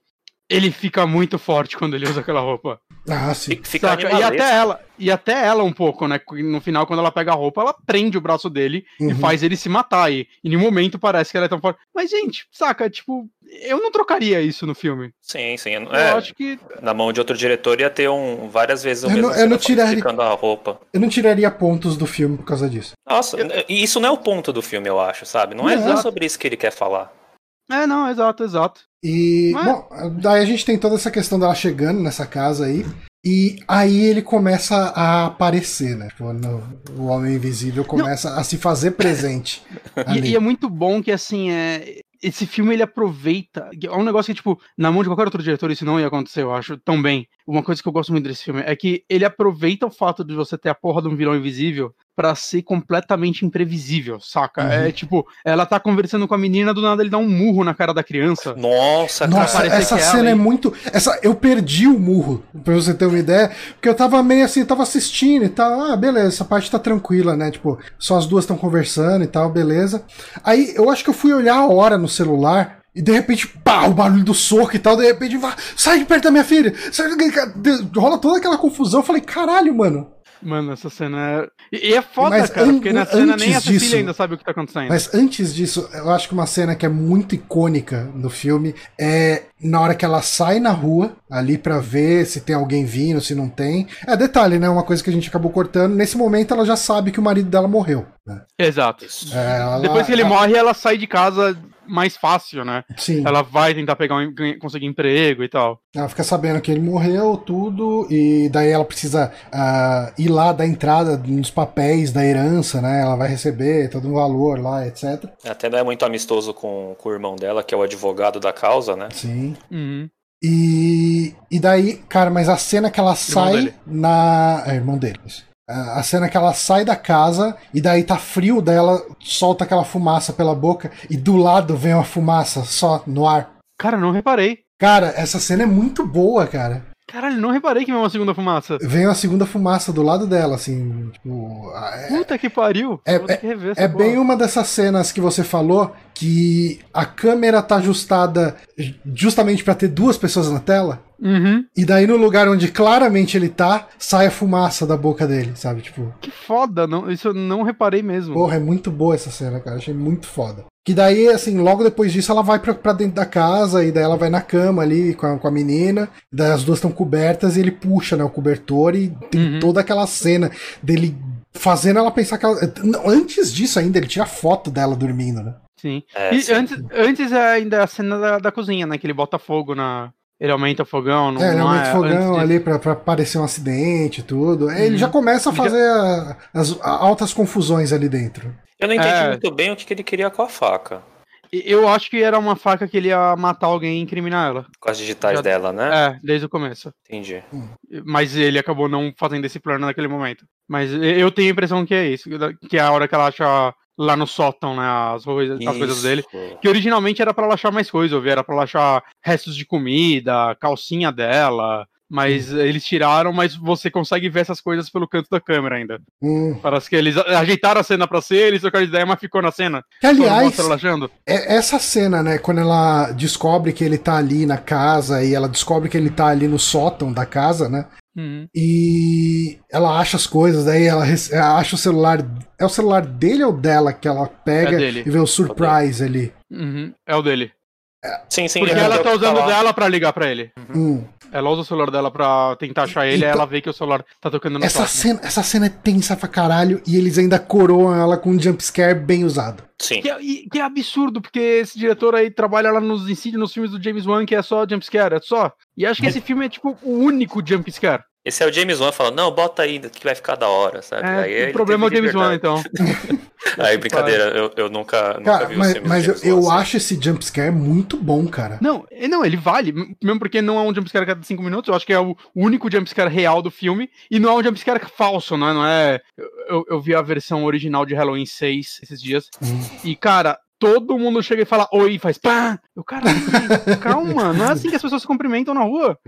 ele fica muito forte quando ele usa aquela roupa. Ah, sim. Fica-? E até ela, e até ela um pouco, né? No final, quando ela pega a roupa, ela prende o braço dele e Uhum. faz ele se matar. E, e no momento parece que ela é tão forte. Mas, gente, saca, tipo, eu não trocaria isso no filme. Sim, sim. Eu É, acho que. Na mão de outro diretor ia ter um, várias vezes o Eu mesmo não- eu não tiraria- a roupa. Eu não tiraria pontos do filme por causa disso. Nossa, e isso não é o ponto do filme, eu acho, sabe? Não é, não é Exato. sobre isso que ele quer falar. É, não, exato, exato. E, Mas- bom, daí a gente tem toda essa questão dela chegando nessa casa aí. E aí ele começa a aparecer, né? Quando o Homem Invisível começa a se fazer presente. E, e é muito bom que, assim, é, esse filme ele aproveita. É um negócio que, tipo, na mão de qualquer outro diretor isso não ia acontecer, eu acho, tão bem. Uma coisa que eu gosto muito desse filme é que ele aproveita o fato de você ter a porra de um vilão invisível pra ser completamente imprevisível, saca? Uhum. É tipo, ela tá conversando com a menina, do nada ele dá um murro na cara da criança. Nossa, Nossa, cara. parecer essa que é cena ela, é muito. Essa, eu perdi o murro, pra você ter uma ideia, porque eu tava meio assim, tava assistindo e tal. Ah, beleza, essa parte tá tranquila, né? Tipo, só as duas estão conversando e tal, beleza. Aí eu acho que eu fui olhar a hora no celular. E de repente, pá, o barulho do soco e tal, de repente, vá, sai de perto da minha filha! Sai, rola toda aquela confusão. Eu falei, caralho, mano. Mano, essa cena é. E é foda, Mas cara, porque na cena nem a Cecília disso- ainda sabe o que tá acontecendo. Mas antes disso, eu acho que uma cena que é muito icônica no filme é na hora que ela sai na rua, ali pra ver se tem alguém vindo, se não tem. É detalhe, né? Uma coisa que a gente acabou cortando. Nesse momento ela já sabe que o marido dela morreu. né? Exato. É, ela- Depois que ele ela- morre, ela sai de casa mais fácil, né? Sim. Ela vai tentar pegar um, conseguir emprego e tal. Ela fica sabendo que ele morreu, tudo, e daí ela precisa ah, ir lá dar entrada nos papéis da herança, né? Ela vai receber todo um valor lá, etc. Até não é muito amistoso com, com o irmão dela, que é o advogado da causa, né? Sim. Uhum. E, e daí, cara, mas a cena que ela sai dele. na. É, irmão dele. A cena que ela sai da casa e daí tá frio, daí ela solta aquela fumaça pela boca e do lado vem uma fumaça só no ar. Cara, não reparei. Cara, essa cena é muito boa, cara. Caralho, não reparei que veio uma segunda fumaça. Vem uma segunda fumaça do lado dela, assim. Tipo, é, Puta que pariu. É- É porra. bem uma dessas cenas que você falou que a câmera tá ajustada justamente pra ter duas pessoas na tela. Uhum. E daí no lugar onde claramente ele tá, sai a fumaça da boca dele, sabe? Tipo, Que foda, não, isso eu não reparei mesmo. porra, é muito boa essa cena, cara. Achei muito foda. Que daí, assim, logo depois disso ela vai pra, pra dentro da casa e daí ela vai na cama ali com a, com a menina. Daí as duas estão cobertas e ele puxa, né, o cobertor e tem Uhum. toda aquela cena dele fazendo ela pensar que ela. Antes disso ainda, ele tira foto dela dormindo, né? Sim. É, e sim. antes, antes é ainda a cena da, da cozinha, né? Que ele bota fogo na. Ele aumenta o fogão, não é, ele aumenta o é fogão antes disso. ali pra, pra parecer um acidente e tudo. Ele Uhum. já começa a Ele já- fazer a- as a- altas confusões ali dentro. Eu não entendi É. muito bem o que, que ele queria com a faca. Eu acho que era uma faca que ele ia matar alguém e incriminar ela. Com as digitais Já- dela, né? É, desde o começo. Entendi. Mas ele acabou não fazendo esse plano naquele momento. Mas eu tenho a impressão que é isso. Que é a hora que ela acha lá no sótão, né? As, coisas- as coisas dele. Que originalmente era pra ela achar mais coisas, eu vi, era pra ela achar restos de comida, calcinha dela. Mas eles tiraram, mas você consegue ver essas coisas pelo canto da câmera ainda. Hum. Parece que eles ajeitaram a cena pra ser, eles trocaram de ideia, mas ficou na cena. Que, aliás. É- essa cena, né, quando ela descobre que ele tá ali na casa e ela descobre que ele tá ali no sótão da casa, né? Uhum. E ela acha as coisas, daí ela, acha o celular. É o celular dele ou dela que ela pega É e vê o surprise ali? Uhum. É o dele. Sim, sim. Porque ela o tá usando dela pra ligar pra ele. Hum. Ela usa o celular dela pra tentar achar ele, aí Então- ela vê que o celular tá tocando no Essa cena, essa cena é tensa pra caralho e eles ainda coroam ela com um jumpscare bem usado. Sim. Que é, e- que é absurdo, porque esse diretor aí trabalha lá nos incide nos filmes do James Wan, que é só jumpscare, é só. E acho que esse filme é tipo o único jumpscare. Esse é o James Wan falando, não, bota aí que vai ficar da hora, sabe? Aí É, ele o problema é o James Wan, então. Aí, brincadeira, eu, eu nunca, nunca Cara, vi os mas, filmes mas eu, James eu Wan, assim. acho esse jumpscare muito bom, cara. Não, e- não, ele vale, mesmo porque não é um jumpscare a cada 5 minutos, eu acho que é o único jumpscare real do filme, e não é um jumpscare falso, não é? Não é eu, eu, vi a versão original de Halloween 6 esses dias, Hum. e cara, todo mundo chega e fala oi, faz pá! Eu, cara, calma, não é assim que as pessoas se cumprimentam na rua,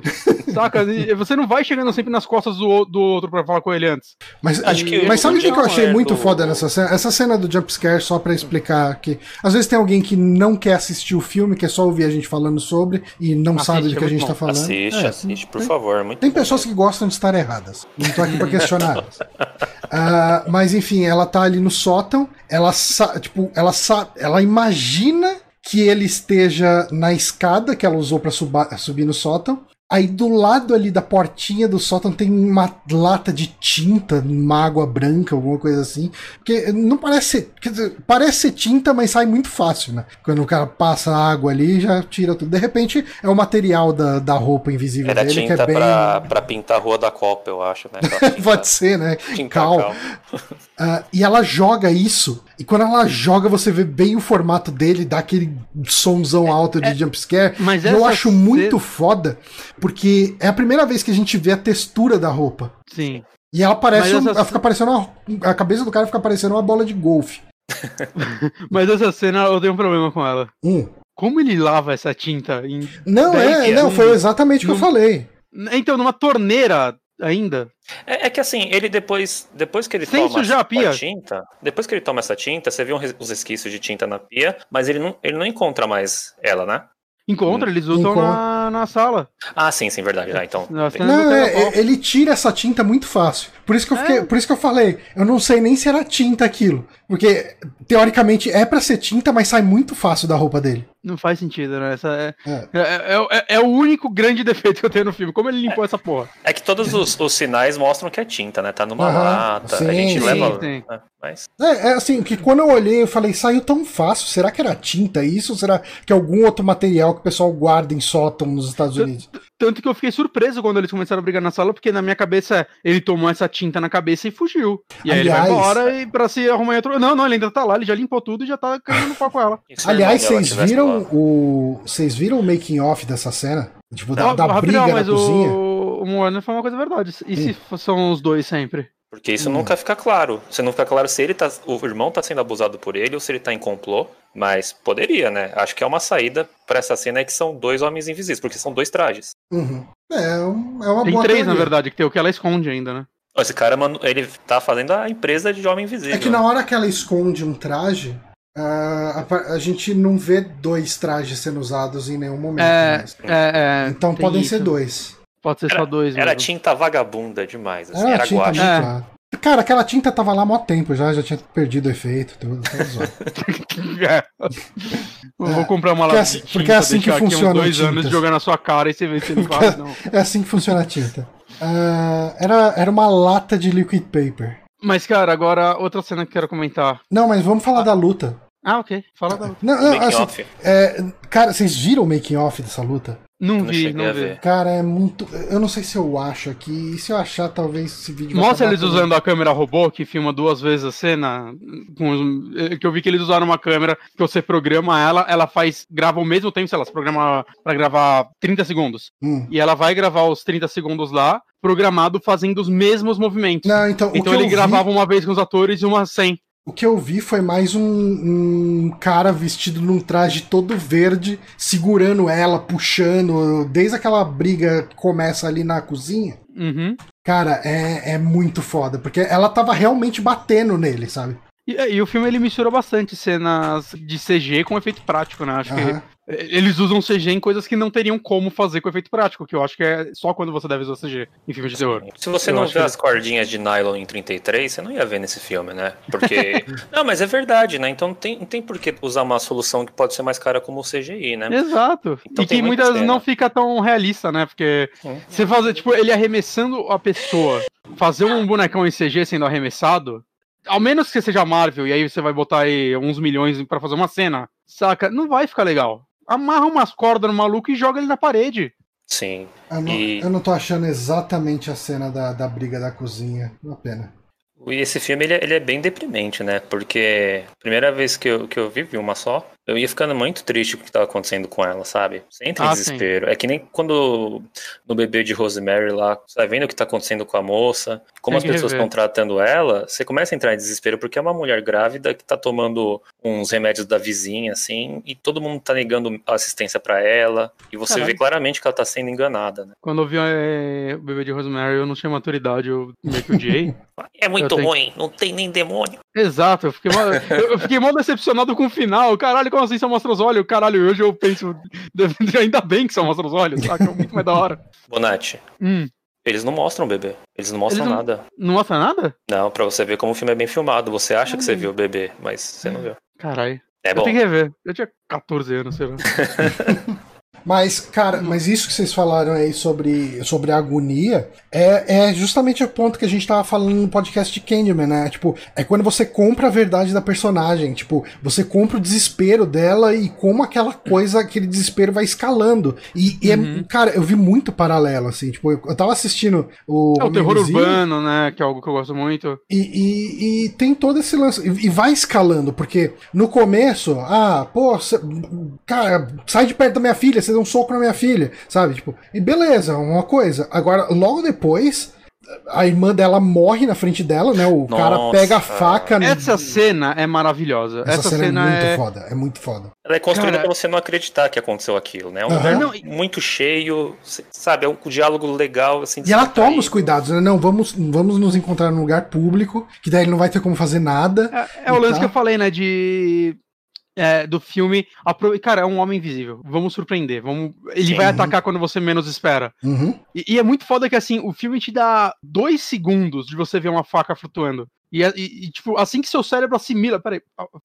saca? E Você não vai chegando sempre nas costas do, do outro pra falar com ele antes. Mas, Acho que mas sabe o que, que eu achei é muito do- foda nessa cena? Essa cena do jumpscare, só pra explicar que às vezes tem alguém que não quer assistir o filme, quer só ouvir a gente falando sobre e não Assiste, sabe do é que a muito gente tá bom. falando. Assiste, É, assiste, por tem- favor. é Muito Tem bom pessoas que gostam de estar erradas. Não tô aqui pra questionar elas. Ah, mas enfim, ela tá ali no sótão, ela tipo, ela ela imagina que ele esteja na escada que ela usou suba- subir no sótão. Aí do lado ali da portinha do sótão tem uma lata de tinta, uma água branca, alguma coisa assim. Que não parece ser. Quer dizer, parece ser tinta, mas sai muito fácil, né? Quando o cara passa a água ali, já tira tudo. De repente é o material da, da roupa invisível Era dele, que tinta é bem. pra, pra pintar a rua da Copa, eu acho, né? Pode ser, né? tinta Cal. cal. Ah, e ela joga isso, e quando ela joga, você vê bem o formato dele, dá aquele sonzão alto de jumpscare. mas e eu acho muito foda, porque é a primeira vez que a gente vê a textura da roupa. Sim. E ela parece. Essa ela fica parecendo uma, a cabeça do cara fica parecendo uma bola de golfe. Mas essa cena eu tenho um problema com ela. Hum. Como ele lava essa tinta em. Não, 10 é, não, foi exatamente o que eu falei. Então, numa torneira ainda. É, é que assim, ele depois, depois que ele Sem toma sujar a pia. tinta, depois que ele toma essa tinta, você vê res- os resquícios de tinta na pia, mas ele não, ele não encontra mais ela, né? Encontra, eles usam Encontra. na, na sala. Ah, sim, sim, verdade. Ah, então. Não, é, ele tira essa tinta muito fácil. Por isso que eu fiquei, É. por isso que eu falei, eu não sei nem se era tinta aquilo, porque teoricamente é pra ser tinta, mas sai muito fácil da roupa dele. Não faz sentido, né? Essa é, É. é, é- é- é o único grande defeito que eu tenho no filme. Como ele limpou essa porra? É que todos os, os sinais mostram que é tinta, né? Tá numa Aham, lata, sim, a gente sim, leva. sim. né? Mas. É, é assim, que quando eu olhei, eu falei, saiu tão fácil. Será que era tinta isso? Ou será que é algum outro material que o pessoal guarda em sótão nos Estados Unidos? Tanto que eu fiquei surpreso quando eles começaram a brigar na sala, porque na minha cabeça é, ele tomou essa tinta na cabeça e fugiu. E aí Aliás- ele vai embora e pra se arrumar em outro. Não, não, ele ainda tá lá, ele já limpou tudo e já tá caindo no pau com ela. Aliás, dela vocês viram o. Vocês viram o making off dessa cena? Tipo, da, Ó, da rapidão, briga na mas cozinha? o, o Moana foi uma coisa verdade. E se são os dois sempre? Porque isso Hum. nunca fica claro. Você não fica claro se ele tá, o irmão tá sendo abusado por ele ou se ele tá em complô. Mas poderia, né? Acho que é uma saída pra essa cena é que são dois homens invisíveis, porque são dois trajes. Uhum. É, um- é uma Tem boa três, na teoria. verdade, que tem o que ela esconde ainda, né? Esse cara, mano, ele tá fazendo a empresa de homem invisível. É que na hora que ela esconde um traje, Ah, a, a gente não vê dois trajes sendo usados em nenhum momento. É, mais. é, é, então podem ser isso. dois. Pode ser só dois. Era mesmo. tinta vagabunda demais, assim, Era era tinta guache. É. Cara, aquela tinta tava lá há mó tempo já, já tinha perdido o efeito. Tudo, tá zoado. É. Eu vou comprar uma é lata assim- de tinta, porque é assim que deixar aqui uns funciona dois tintas. anos jogar na sua cara e você vê se ele faz. Não. é assim que funciona a tinta. Ah, era, era uma lata de liquid paper. Mas, cara, agora outra cena que eu quero comentar. Não, mas vamos falar da luta. Ah, ok. Fala da. Não, não, Making assim, off. é, cara, vocês viram o making off dessa luta? Não, Não vi, não vi. Cara, é muito. Eu não sei se eu acho aqui. E se eu achar, talvez esse vídeo. Mostra eles usando a câmera robô que filma duas vezes a cena. Com eh, que eu vi que eles usaram uma câmera que você programa ela, ela faz. grava ao mesmo tempo, sei lá, você programa pra gravar 30 segundos. Hum. E ela vai gravar os 30 segundos lá, programado fazendo os mesmos movimentos. Não, então, então ele vi, gravava uma vez com os atores e uma sem. O que eu vi foi mais um, um cara vestido num traje todo verde, segurando ela, puxando, desde aquela briga que começa ali na cozinha. Uhum. Cara, é, é muito foda, porque ela tava realmente batendo nele, sabe? E, e o filme ele mistura bastante cenas de CG com efeito prático, né? Acho Aham. que eles usam CG em coisas que não teriam como fazer com efeito prático, que eu acho que é só quando você deve usar CG em filmes de terror. Se você Eu não vê que- as cordinhas de nylon em 33, você não ia ver nesse filme, né? Porque. não, mas é verdade, né? Então não tem, não tem por que usar uma solução que pode ser mais cara como o CGI, né? Exato. Então e que muita muitas cena. não fica tão realista, né? Porque Hum. você fazer, tipo, ele arremessando a pessoa, fazer um bonecão em CG sendo arremessado, ao menos que seja Marvel, e aí você vai botar aí uns milhões pra fazer uma cena, saca? Não vai ficar legal. Amarra umas cordas no maluco e joga ele na parede. Sim. Eu não, E- eu não tô achando exatamente a cena da, da briga da cozinha. Uma pena. E esse filme ele, é- ele é bem deprimente, né? Porque primeira vez que eu, que eu vi, vi uma só, eu ia ficando muito triste com o que estava acontecendo com ela, sabe? Você entra em Ah, desespero. É que nem quando no bebê de Rosemary lá, você vai vendo o que tá acontecendo com a moça, como Tem as pessoas estão tratando ela, você começa a entrar em desespero porque é uma mulher grávida que tá tomando uns remédios da vizinha, assim, e todo mundo tá negando assistência pra ela, e você Caralho. vê claramente que ela tá sendo enganada, né? Quando eu vi eh, o bebê de Rosemary, eu não tinha maturidade, eu meio que odiei. É muito tenho- ruim, não tem nem demônio. Exato, eu fiquei, mal, eu fiquei mal decepcionado com o final. Caralho, como assim só mostra os olhos? Caralho, hoje eu penso, ainda bem que só mostra os olhos, saca? É muito mais da hora. Bonatti, Hum, eles não mostram o bebê, eles não mostram Eles não- nada. não mostra nada? Não, pra você ver como o filme é bem filmado. Você acha que você viu o bebê, mas você não viu. Caralho. É eu bom. tenho que rever. Eu tinha 14 anos, sei lá. Mas, cara, mas isso que vocês falaram aí sobre, sobre a agonia é, é justamente o ponto que a gente tava falando no podcast de Candyman, né? Tipo, é quando você compra a verdade da personagem. Tipo, você compra o desespero dela e como aquela coisa, aquele desespero vai escalando. E, e Uhum. é, cara, eu vi muito paralelo, assim. Tipo, eu, eu tava assistindo o. É o terror urbano, né? Que é algo que eu gosto muito. E, e- e tem todo esse lance. E, e vai escalando, porque no começo, ah, pô, cê- cara, sai de perto da minha filha, você deu um soco na minha filha, sabe? Tipo, e beleza, uma coisa. Agora, logo depois, a irmã dela morre na frente dela, né? O cara Nossa. pega a faca. no- Essa cena é maravilhosa. Essa Essa, cena, é muito é. foda, é muito foda. Ela é construída Cara- pra você não acreditar que aconteceu aquilo, né? É um Aham. lugar Não, muito cheio, sabe? É um diálogo legal, assim. E ela você toma os cuidados, né? Não, vamos, vamos nos encontrar num lugar público, que daí ele não vai ter como fazer nada. É, é o lance Tá. que eu falei, né? De. É, do filme. Cara, é um homem invisível. Vamos surpreender. Vamos... Ele Sim. vai atacar quando você menos espera. Uhum. E, e é muito foda que assim, o filme te dá dois segundos de você ver uma faca flutuando. E, é- e- e, tipo, assim que seu cérebro assimila, peraí,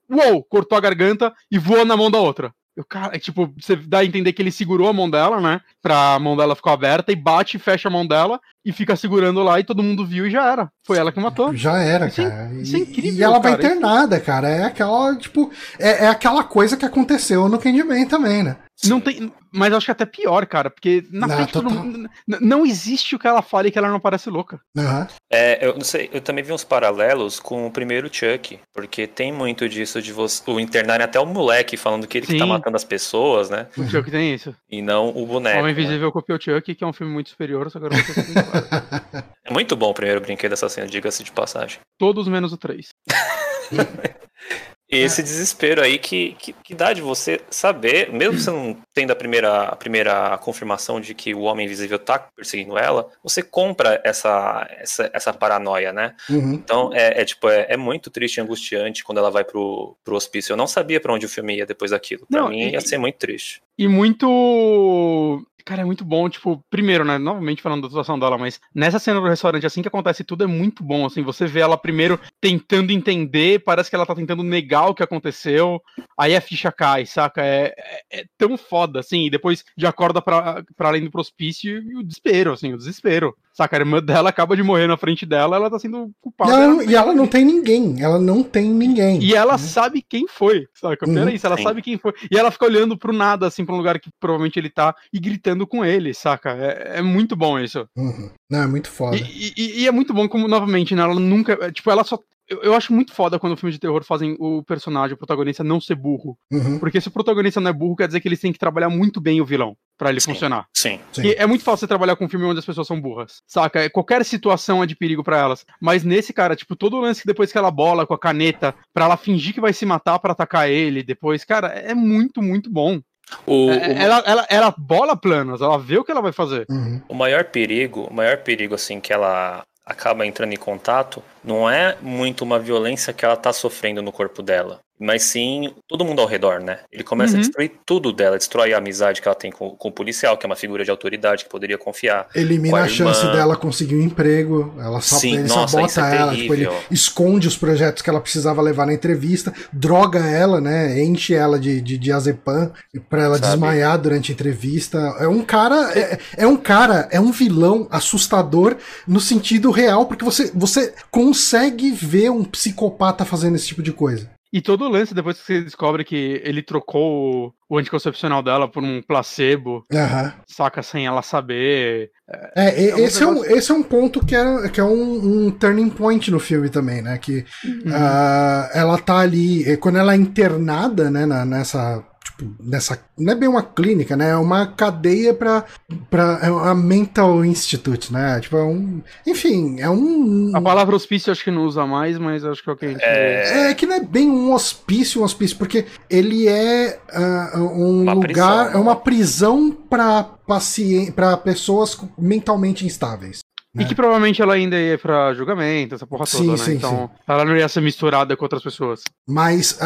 uou, cortou a garganta e voa na mão da outra. O cara, é, tipo, você dá a entender que ele segurou a mão dela, né? Pra mão dela ficar aberta e bate e fecha a mão dela e fica segurando lá e todo mundo viu e já era. Foi ela que matou. Já era, Isso é- cara. isso é incrível, E ela vai cara. internada, cara. É aquela, tipo, é, é aquela coisa que aconteceu no Candyman também, né? Não tem, mas eu acho que é até pior, cara, porque na Não, frente todo mundo, não existe o que ela fale que ela não parece louca. Aham. É, eu não sei, eu também vi uns paralelos com o primeiro Chuck, porque tem muito disso de você, o internarem até o moleque falando que ele que tá matando as pessoas, né? O Chuck tem isso. E não o boneco. Homem né? Invisível copiou o Chuck, que é um filme muito superior, só que eu não vou ter que falar. É muito bom o primeiro brinquedo assassino, diga-se de passagem. Todos menos o 3. E esse desespero aí que, que, que dá de você saber, mesmo você não tendo a primeira, a primeira confirmação de que o Homem Invisível tá perseguindo ela, você compra essa, essa, essa paranoia, né? Uhum. Então é, é tipo, é, é, muito triste e angustiante quando ela vai pro, pro hospício. Eu não sabia para onde o filme ia depois daquilo. Pra não, mim e, ia ser muito triste. E muito Cara, é muito bom, tipo, primeiro, né, novamente falando da situação dela, mas nessa cena do restaurante, assim que acontece tudo, é muito bom, assim, você vê ela primeiro tentando entender, parece que ela tá tentando negar o que aconteceu, aí a ficha cai, saca? É, é, é tão foda, assim, e depois já acorda pra, pra além do prospício e o desespero, assim, o desespero. Saca, a irmã dela acaba de morrer na frente dela, ela tá sendo culpada. Ela, e ela não tem ninguém, ela não tem ninguém. E ela uhum. sabe quem foi, saca? Uhum. isso, ela Sim. sabe quem foi. E ela fica olhando pro nada, assim, pra um lugar que provavelmente ele tá, e gritando com ele, saca? É, é muito bom isso. Uhum. Não, é muito foda. E, e, e, é muito bom como, novamente, né, ela nunca. Tipo, ela só eu, eu, acho muito foda quando filmes de terror fazem o personagem, o protagonista, não ser burro. Uhum. Porque se o protagonista não é burro, quer dizer que eles têm que trabalhar muito bem o vilão para ele sim, funcionar. Sim. E é muito fácil você trabalhar com um filme onde as pessoas são burras. Saca? É, qualquer situação é de perigo para elas. Mas nesse cara, tipo, todo o lance que depois que ela bola com a caneta para ela fingir que vai se matar para atacar ele, depois, cara, é muito, muito bom. O, é, o... Ela, ela, ela bola planos, ela vê o que ela vai fazer. Uhum. O maior perigo, o maior perigo, assim, que ela acaba entrando em contato, não é muito uma violência que ela está sofrendo no corpo dela mas sim todo mundo ao redor, né? Ele começa uhum. a destruir tudo dela, destrói a amizade que ela tem com, com, o policial, que é uma figura de autoridade que poderia confiar. Elimina a, a, chance dela conseguir um emprego, ela só, sim, ele nossa, sabota é ela, tipo, ele esconde os projetos que ela precisava levar na entrevista, droga ela, né? Enche ela de, de diazepam pra ela Sabe? desmaiar durante a entrevista. É um cara, é, é um cara, é um vilão assustador no sentido real, porque você, você consegue ver um psicopata fazendo esse tipo de coisa. E todo o lance, depois que você descobre que ele trocou o anticoncepcional dela por um placebo, uhum. saca sem ela saber. É, é, é esse, é um, esse é um ponto que é, que é um, um turning point no filme também, né? Que uhum. uh, ela tá ali, quando ela é internada, né, na, nessa tipo, nessa. Não é bem uma clínica, né? É uma cadeia pra. pra é uma mental institute, né? Tipo, é um. Enfim, é um. A palavra hospício acho que não usa mais, mas acho que é o que a gente. É, é que não é bem um hospício, um hospício, porque ele é uh, um uma lugar. Prisão. É uma prisão pra paciente, para pessoas mentalmente instáveis. E que provavelmente ela ainda ia pra julgamento, essa porra sim, toda, né? Sim, então, sim. ela não ia ser misturada com outras pessoas. Mas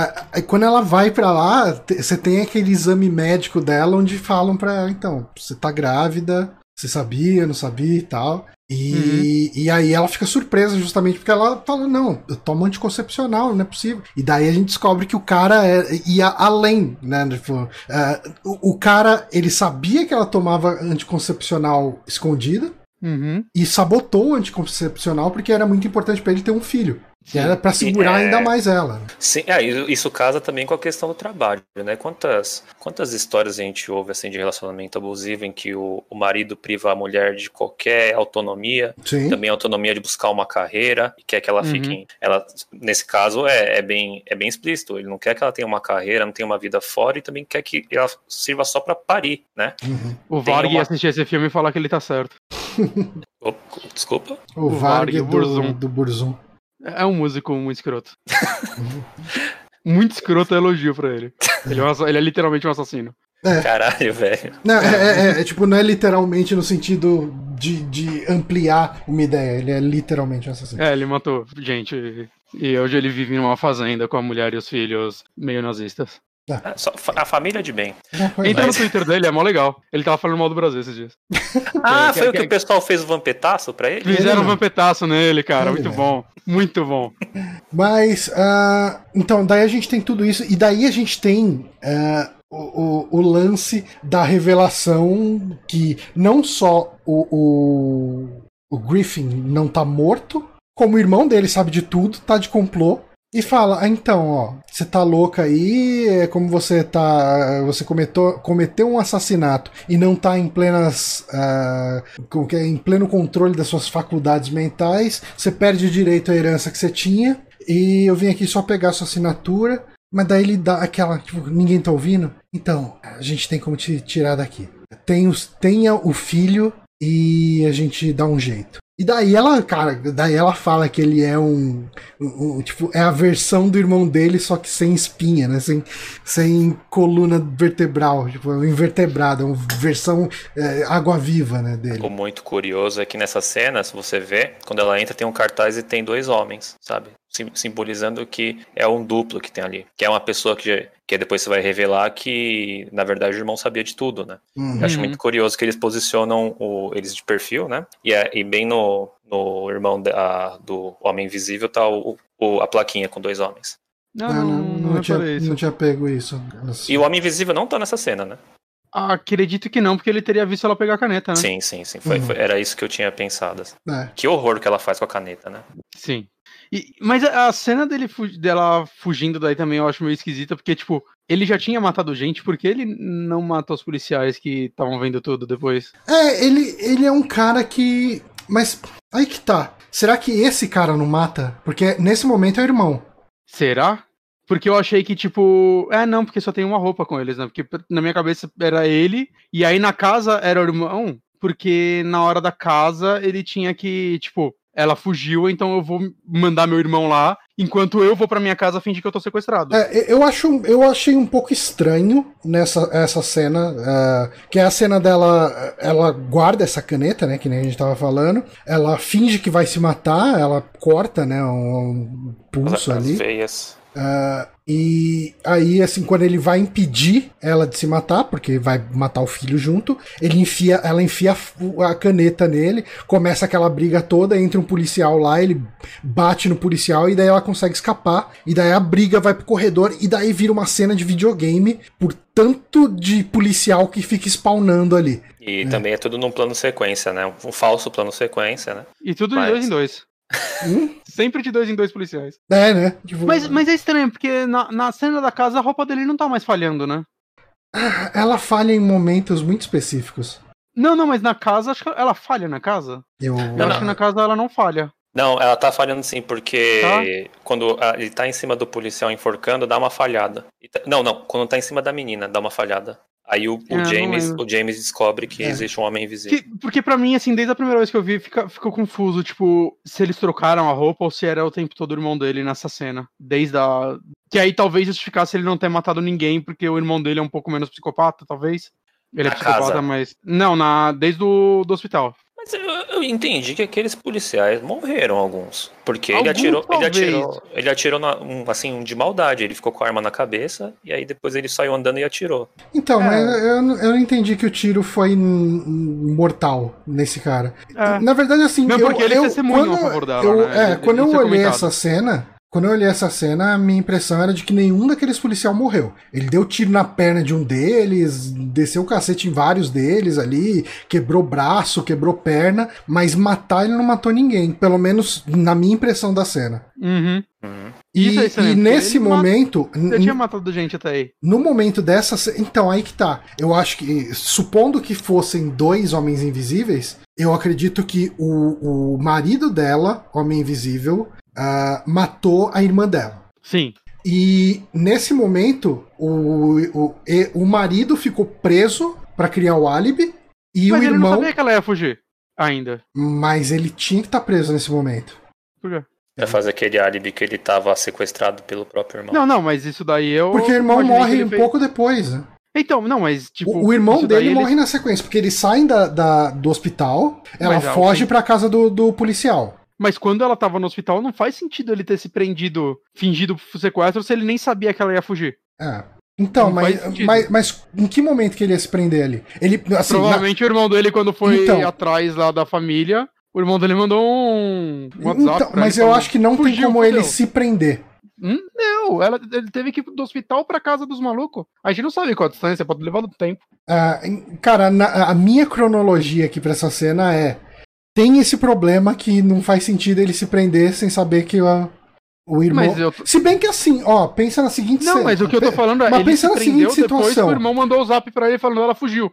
quando ela vai para lá, você tem aquele exame médico dela onde falam pra ela, então, você tá grávida, você sabia, não sabia e tal. E, uhum. e aí ela fica surpresa justamente porque ela fala, não, eu tomo anticoncepcional, não é possível. E daí a gente descobre que o cara é, ia além, né? Tipo, uh, o, o cara, ele sabia que ela tomava anticoncepcional escondida, Uhum. E sabotou o anticoncepcional porque era muito importante para ele ter um filho. Sim. Era para segurar é... ainda mais ela. Sim, é, isso casa também com a questão do trabalho, né? Quantas, quantas histórias a gente ouve assim de relacionamento abusivo em que o, o marido priva a mulher de qualquer autonomia, Sim. também autonomia de buscar uma carreira e quer que ela uhum. fique, ela nesse caso é, é, bem é bem explícito. Ele não quer que ela tenha uma carreira, não tenha uma vida fora e também quer que ela sirva só para parir, né? Uhum. O Varg uma... assistir esse filme e falar que ele tá certo. Desculpa. O, o Varg, Varg do, Burzum. do Burzum. É um músico muito escroto. muito escroto é elogio pra ele. Ele é, um, ele é literalmente um assassino. É. Caralho, velho. Não, é, é, é, é, tipo, não é literalmente no sentido de, de ampliar uma ideia. Ele é literalmente um assassino. É, ele matou gente. E hoje ele vive numa fazenda com a mulher e os filhos meio nazistas. É. Só, a família de bem. Entra no Twitter dele, é mó legal. Ele tava falando mal do Brasil esses dias. ah, foi o que o pessoal fez o vampetaço pra ele? Fizeram um vampetaço nele, cara. Muito bom. Muito bom. Mas, uh, então, daí a gente tem tudo isso. E daí a gente tem. Uh, o, o, o, lance da revelação que não só o, o, o Griffin não tá morto, como o irmão dele sabe de tudo, tá de complô, e fala, ah, então, ó, você tá louca aí, é como você tá. Você cometeu, cometeu um assassinato e não tá em plenas. Uh, em pleno controle das suas faculdades mentais, você perde o direito à herança que você tinha. E eu vim aqui só pegar sua assinatura. Mas daí ele dá aquela, tipo, ninguém tá ouvindo? Então, a gente tem como te tirar daqui. Os, tenha o filho e a gente dá um jeito. E daí ela, cara, daí ela fala que ele é um, um, um, Tipo, é a versão do irmão dele, só que sem espinha, né? Sem, sem coluna vertebral, tipo, um invertebrado, uma versão é, água-viva, né, dele. O muito curioso é que nessa cena, se você vê, quando ela entra, tem um cartaz e tem dois homens, sabe? Simbolizando que é um duplo que tem ali, que é uma pessoa que, que depois você vai revelar que na verdade o irmão sabia de tudo, né? Uhum. Eu acho muito curioso que eles posicionam o, eles de perfil, né? E, é, e bem no, no irmão da, do Homem Invisível tá o, o, a plaquinha com dois homens. Não, não, não, não, não tinha, não tinha pego isso. E o Homem Invisível não tá nessa cena, né? Acredito que não, porque ele teria visto ela pegar a caneta, né? Sim, sim, sim. Foi, uhum. foi, era isso que eu tinha pensado. É. Que horror que ela faz com a caneta, né? Sim. E, mas a cena dele dela fugindo daí também eu acho meio esquisita, porque, tipo, ele já tinha matado gente, porque ele não matou os policiais que estavam vendo tudo depois? É, ele, ele é um cara que. Mas aí que tá. Será que esse cara não mata? Porque nesse momento é o irmão. Será? Porque eu achei que, tipo. É, não, porque só tem uma roupa com eles, né? Porque na minha cabeça era ele, e aí na casa era o irmão, porque na hora da casa ele tinha que, tipo, ela fugiu, então eu vou mandar meu irmão lá, enquanto eu vou para minha casa fingir que eu tô sequestrado. É, eu, acho, eu achei um pouco estranho nessa essa cena, uh, que é a cena dela, ela guarda essa caneta, né, que nem a gente tava falando, ela finge que vai se matar, ela corta, né, um, um pulso As ali. Veias. Uh, e aí, assim, quando ele vai impedir ela de se matar, porque vai matar o filho junto, ele enfia, ela enfia a caneta nele, começa aquela briga toda, entra um policial lá, ele bate no policial e daí ela consegue escapar, e daí a briga vai pro corredor, e daí vira uma cena de videogame por tanto de policial que fica spawnando ali. E é. também é tudo num plano sequência, né? Um falso plano sequência, né? E tudo Mas... de dois em dois. Hum? Sempre de dois em dois policiais. É, né? Tipo... Mas, mas é estranho, porque na, na cena da casa a roupa dele não tá mais falhando, né? Ela falha em momentos muito específicos. Não, não, mas na casa, acho que ela falha na casa. Eu, eu não, acho não. que na casa ela não falha. Não, ela tá falhando sim, porque tá? quando ele tá em cima do policial enforcando, dá uma falhada. Tá, não, não, quando tá em cima da menina, dá uma falhada. Aí o, o é, James, o James descobre que é. existe um homem invisível. Que, porque para mim, assim, desde a primeira vez que eu vi, fica, ficou confuso, tipo, se eles trocaram a roupa ou se era o tempo todo o irmão dele nessa cena. Desde a. Que aí talvez justificasse ele não ter matado ninguém, porque o irmão dele é um pouco menos psicopata, talvez. Ele é psicopata, casa. mas. Não, na... desde o do hospital. Mas eu, eu, entendi que aqueles policiais morreram alguns. Porque ele atirou, ele atirou. Ele atirou na, um, assim, de maldade. Ele ficou com a arma na cabeça e aí depois ele saiu andando e atirou. Então, é. mas eu, eu não entendi que o tiro foi mortal nesse cara. É. Na verdade, assim. Não, porque eu, ele eu, quando, a favor dela, eu, né? É, quando eu olhei essa cena, quando eu olhei essa cena, a minha impressão era de que nenhum daqueles policiais morreu. Ele deu tiro na perna de um deles, desceu o cacete em vários deles ali, quebrou braço, quebrou perna, mas matar ele não matou ninguém. Pelo menos na minha impressão da cena. Uhum. Uhum. E, e nesse momento. Eu tinha matado gente até aí. No momento dessa. Então, aí que tá. Eu acho que, supondo que fossem dois homens invisíveis, eu acredito que o, o marido dela, Homem Invisível, uh, matou a irmã dela. Sim. E nesse momento, o, o, o marido ficou preso para criar o álibi. E Mas o ele irmão. não sabia que ela ia fugir ainda. Mas ele tinha que estar tá preso nesse momento. Por quê? Pra fazer aquele álibi que ele tava sequestrado pelo próprio irmão. Não, não, mas isso daí eu. Porque o irmão morre um fez... pouco depois, né? Então, não, mas tipo. O, o irmão dele morre na sequência, porque eles saem da, da do hospital, ela mas, foge pra casa do, do policial. Mas quando ela tava no hospital, não faz sentido ele ter se prendido, fingido sequestro, se ele nem sabia que ela ia fugir. É. Então, mas, mas, mas, em que momento que ele ia se prender ali? Ele, assim, Provavelmente na... o irmão dele, quando foi então, atrás lá da família, o irmão dele mandou um WhatsApp. Então, mas eu acho que não tem como ele se prender. Hum, não, ela, ele teve que ir do hospital pra casa dos malucos. A gente não sabe qual a distância, pode levar do tempo. Uh, cara, na, a minha cronologia aqui pra essa cena é tem esse problema que não faz sentido ele se prender sem saber que o, o irmão. Eu... Se bem que assim, ó, pensa na seguinte Não, mas o que eu tô falando é mas ele pensa se na seguinte situação. o irmão mandou o zap pra ele falando ela fugiu.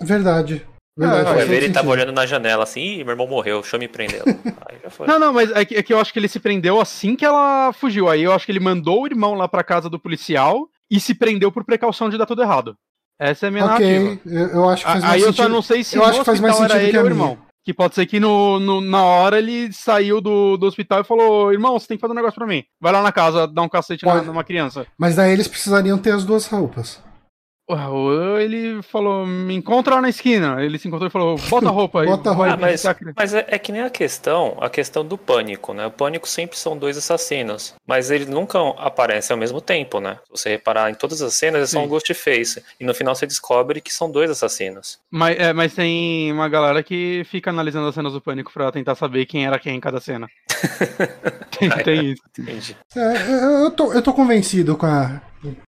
Verdade. Verdade, é, ver, ele tava olhando na janela assim, Ih, meu irmão morreu, deixa eu me prender. não, não, mas é que, é que, eu acho que ele se prendeu assim que ela fugiu. Aí eu acho que ele mandou o irmão lá pra casa do policial e se prendeu por precaução de dar tudo errado. Essa é a minha okay, narrativa. Eu, eu acho que faz mais Aí sentido. eu só não sei se eu acho que faz mais sentido era ele ou o irmão. Que pode ser que no, no- na hora ele saiu do, do hospital e falou: irmão, você tem que fazer um negócio pra mim. Vai lá na casa dar um cacete na- numa criança. Mas daí eles precisariam ter as duas roupas. Ué, Ou ele falou: me encontra lá na esquina. Ele se encontrou e falou: bota a roupa aí. Bota a roupa. Ah, mas, visitar a criança." mas é, é que nem a questão, a questão do pânico, né? O pânico sempre são dois assassinos, mas eles nunca aparecem ao mesmo tempo, né? Se você reparar em todas as cenas, é só um Ghostface. E no final você descobre que são dois assassinos. Mas, é, mas tem uma galera que fica analisando as cenas do pânico pra tentar saber quem era quem em cada cena. tem, tem isso. Entendi. É, eu, tô, eu tô convencido com a,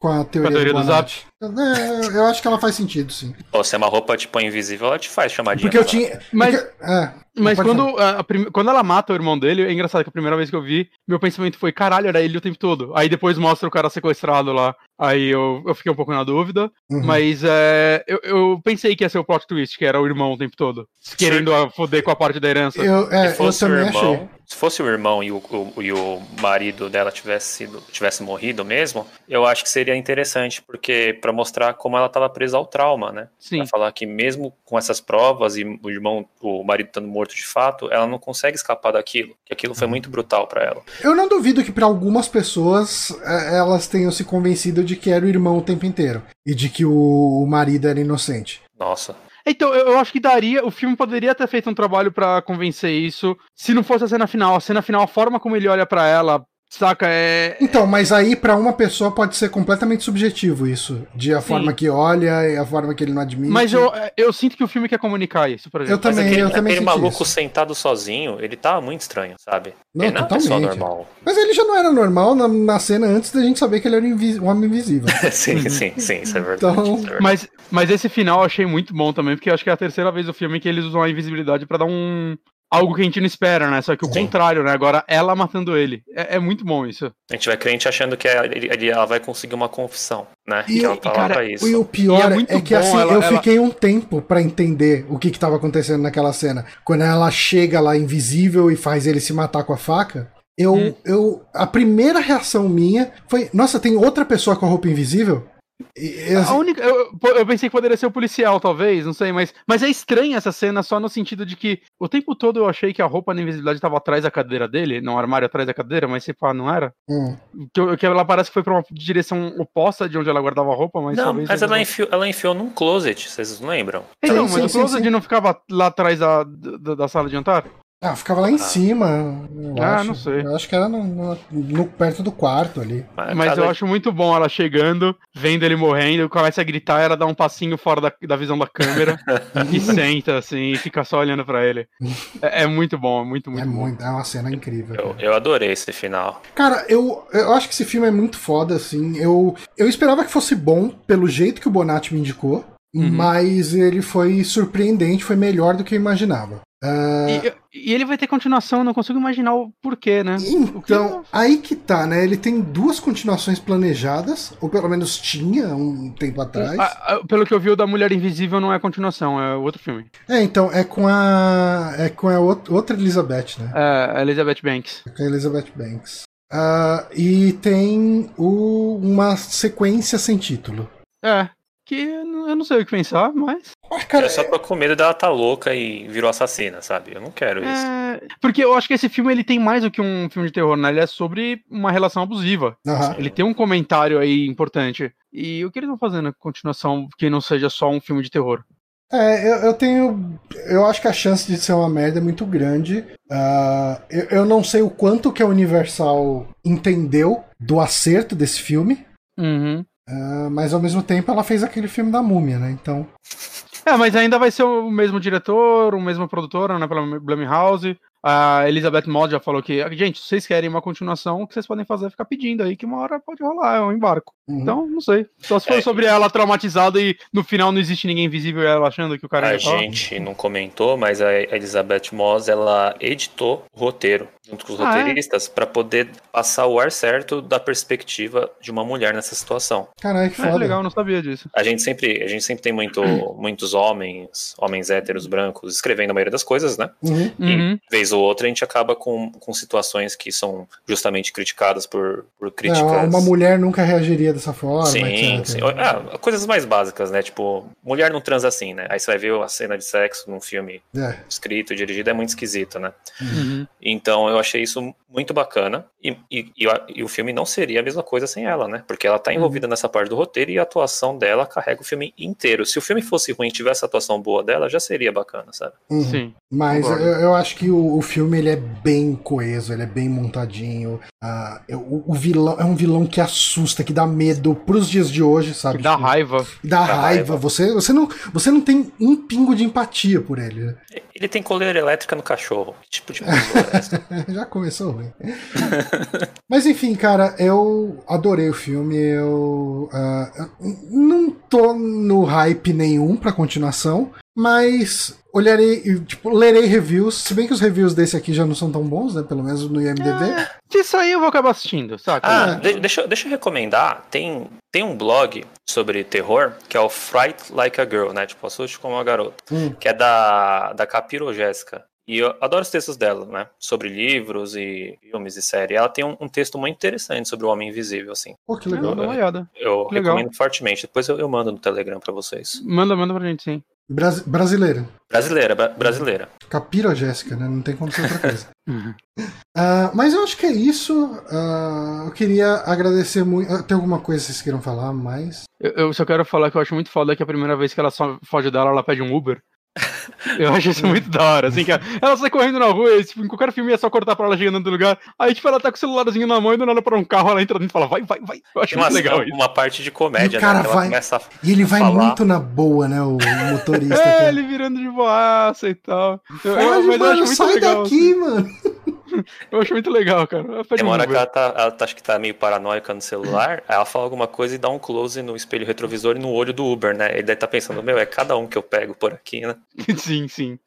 com a teoria, Com a teoria do Bonatti. É, eu acho que ela faz sentido, sim. Pô, se é uma roupa tipo invisível, ela te faz chamadinha. Porque eu tinha. Mas- porque- é, Mas quando, a, a prim- quando ela mata o irmão dele, é engraçado que a primeira vez que eu vi, meu pensamento foi, caralho, era ele o tempo todo. Aí depois mostra o cara sequestrado lá. Aí eu, eu fiquei um pouco na dúvida. Uhum. Mas é, eu, eu pensei que ia ser o plot twist, que era o irmão o tempo todo. Querendo a foder com a parte da herança. Eu, é, Se eu fosse o também irmão, achei. se fosse o irmão e o, o- e o marido dela tivesse sido, tivesse morrido mesmo, eu acho que seria interessante, porque para mostrar como ela estava presa ao trauma, né? Sim. Pra falar que mesmo com essas provas e o irmão, o marido estando morto de fato, ela não consegue escapar daquilo, que aquilo Uhum. foi muito brutal para ela. Eu não duvido que pra algumas pessoas é, elas tenham se convencido de que era o irmão o tempo inteiro. E de que o, o marido era inocente. Nossa. Então, eu, eu acho que daria. O filme poderia ter feito um trabalho pra convencer isso. Se não fosse a cena final. A cena final, a forma como ele olha pra ela, saca? É. Então, mas aí pra uma pessoa pode ser completamente subjetivo isso. De a Sim. forma que olha e a forma que ele não admite. Mas eu, eu sinto que o filme quer comunicar isso, por exemplo. Eu também, Mas aquele, eu também aquele senti maluco isso. sentado sozinho, ele tá muito estranho, sabe? Não, ele não é totalmente. normal. Mas ele já não era normal na, na cena antes da gente saber que ele era um homem invisível. sim, sim, sim, isso é verdade. Então- isso é verdade. Mas, mas esse final eu achei muito bom também, porque eu acho que é a terceira vez do filme que eles usam a invisibilidade pra dar um. Algo que a gente não espera, né? Só que o Sim. contrário, né? Agora ela matando ele. É, é muito bom isso. A gente vai crente achando que ela, vai conseguir uma confissão, né? E que o- ela tá e, lá cara, pra isso. E o pior E é é, que assim, ela- eu ela- fiquei um tempo pra entender o que que tava acontecendo naquela cena. Quando ela chega lá invisível e faz ele se matar com a faca, eu, Hum. eu a primeira reação minha foi, nossa, tem outra pessoa com a roupa invisível? E, e, assim, A única, eu, eu pensei que poderia ser o policial, talvez, não sei, mas, mas é estranha essa cena só no sentido de que o tempo todo eu achei que a roupa na invisibilidade estava atrás da cadeira dele, no armário atrás da cadeira, mas se pá, não era. hum. Que, que ela parece que foi pra uma direção oposta de onde ela guardava a roupa, mas Não, talvez. mas ela enfiou, ela enfiou num closet, vocês não lembram? Então, Sim, mas sim, o sim, closet sim. não ficava lá atrás da, da, da sala de jantar? Ah, ficava lá em cima. Eu Ah, acho. não sei. Eu acho que era no, no- no- perto do quarto ali. Mas cada- eu acho muito bom ela chegando, vendo ele morrendo, começa a gritar, ela dá um passinho fora da, da visão da câmera e senta assim e fica só olhando pra ele. É, é muito bom, é muito, muito é, bom. muito, é uma cena incrível. Eu, eu adorei esse final. Cara, eu, eu acho que esse filme é muito foda, assim. Eu, eu esperava que fosse bom pelo jeito que o Bonatti me indicou, Uhum. mas ele foi surpreendente, foi melhor do que eu imaginava. Ah, E, e ele vai ter continuação, eu não consigo imaginar o porquê, né? então, aí que tá, né? Ele tem duas continuações planejadas, ou pelo menos tinha um tempo atrás. A- a- pelo que eu vi, o da Mulher Invisível não é continuação, é outro filme. É, então, é com a. É com a out- outra Elizabeth, né? É a Elizabeth Banks. É com a Elizabeth Banks. Ah, e tem o- uma sequência sem título. É. Que eu não sei o que pensar, mas. Ah, cara, eu só tô com medo dela tá louca e virou assassina, sabe? Eu não quero isso. É, porque eu acho que esse filme ele tem mais do que um filme de terror, né? Ele é sobre uma relação abusiva. aham. Ele tem um comentário aí importante. E o que eles vão fazer na continuação que não seja só um filme de terror? É, eu, eu tenho. Eu acho que a chance de ser uma merda é muito grande. Ah, eu, eu não sei o quanto que a Universal entendeu do acerto desse filme. Uhum. Ah, mas ao mesmo tempo ela fez aquele filme da múmia, né? Então. É, mas ainda vai ser o mesmo diretor, o mesmo produtor, né? Pela Blumhouse. A Elizabeth Moss já falou que, gente, se vocês querem uma continuação, o que vocês podem fazer é ficar pedindo aí, que uma hora pode rolar, é um embarco. uhum. Então, não sei. Só se for É. sobre ela traumatizada e no final não existe ninguém visível e ela achando que o cara A gente não comentou, mas a Elizabeth Moss ela editou o roteiro junto com os Ah, é? roteiristas pra poder passar o ar certo da perspectiva de uma mulher nessa situação. Caralho, que É, foda. legal, eu não sabia disso. A gente sempre, a gente sempre tem muito, muitos homens, homens héteros brancos escrevendo a maioria das coisas, né? Uhum. Uhum. E vez ou outra a gente acaba com, com situações que são justamente criticadas por, por críticas. Não, uma mulher nunca reagiria dessa forma. Sim, etc. sim. Ah, coisas mais básicas, né? Tipo, mulher não transa assim, né? Aí você vai ver a cena de sexo num filme É. escrito, dirigido, é muito esquisito, né? Uhum. Então eu achei isso muito bacana. E, e, e, a- e o filme não seria a mesma coisa sem ela, né? Porque ela tá envolvida nessa parte do roteiro e a atuação dela carrega o filme inteiro. Se o filme fosse ruim e tivesse a atuação boa dela, já seria bacana, sabe? Uhum. Sim. Mas eu, eu acho que o, o filme ele é bem coeso, ele é bem montadinho. Ah, eu- o, o vilão é um vilão que assusta, que dá medo pros dias de hoje, sabe? Dá Tipo, raiva. Dá Dá raiva. raiva. Você, você, não, você não tem um pingo de empatia por ele. né? Ele tem coleira elétrica no cachorro. Que tipo de pessoa é essa? Já começou ruim. Mas enfim, cara, eu adorei o filme. Eu, eu não tô no hype nenhum pra continuação, mas olharei, tipo, lerei reviews. Se bem que os reviews desse aqui já não são tão bons, né? Pelo menos no IMDb. Disso aí eu vou acabar assistindo, saca? Ah, É. de- deixa, eu- deixa eu recomendar. Tem, tem um blog sobre terror que é o Fright Like a Girl, né? Tipo, assuste como uma garota. Hum. Que é da, da Capiro Jéssica. E eu adoro os textos dela, né? Sobre livros e filmes e série. Ela tem um, um texto muito interessante sobre o Homem Invisível, assim. Pô, que Eu legal. dar uma olhada. Eu Que legal. recomendo fortemente. Depois eu, eu mando no Telegram pra vocês. Manda, manda pra gente, sim. Bras- brasileira. Brasileira, bra- brasileira. Capira Jéssica, né? Não tem como ser outra coisa. Uhum. Ah, mas eu acho que é isso. Ah, eu queria agradecer muito. ah, Tem alguma coisa que vocês queiram falar mais? Eu, eu só quero falar que eu acho muito foda que a primeira vez que ela só foge dela, ela pede um Uber. Eu acho isso muito da hora, assim, que ela, sai correndo na rua e, tipo, em qualquer filme é só cortar pra ela chegando no lugar. Aí, tipo, ela tá com o celularzinho na mão e do nada pra um carro, ela entra dentro e fala, vai, vai, vai. Eu acho uma, muito legal isso. uma parte de comédia, E o cara né? vai- E ele vai falar. muito na boa, né? O, motorista. É, cara. ele virando de boaça e tal. Eu, eu- Foge, mas eu acho mano, muito sai legal. assim. daqui, mano. Eu acho muito legal, cara. Hora que ela tá, ela tá, acho que tá meio paranoica no celular, aí ela fala alguma coisa e dá um close no espelho retrovisor e no olho do Uber, né? Ele deve estar pensando, meu, é cada um que eu pego por aqui, né? sim, sim.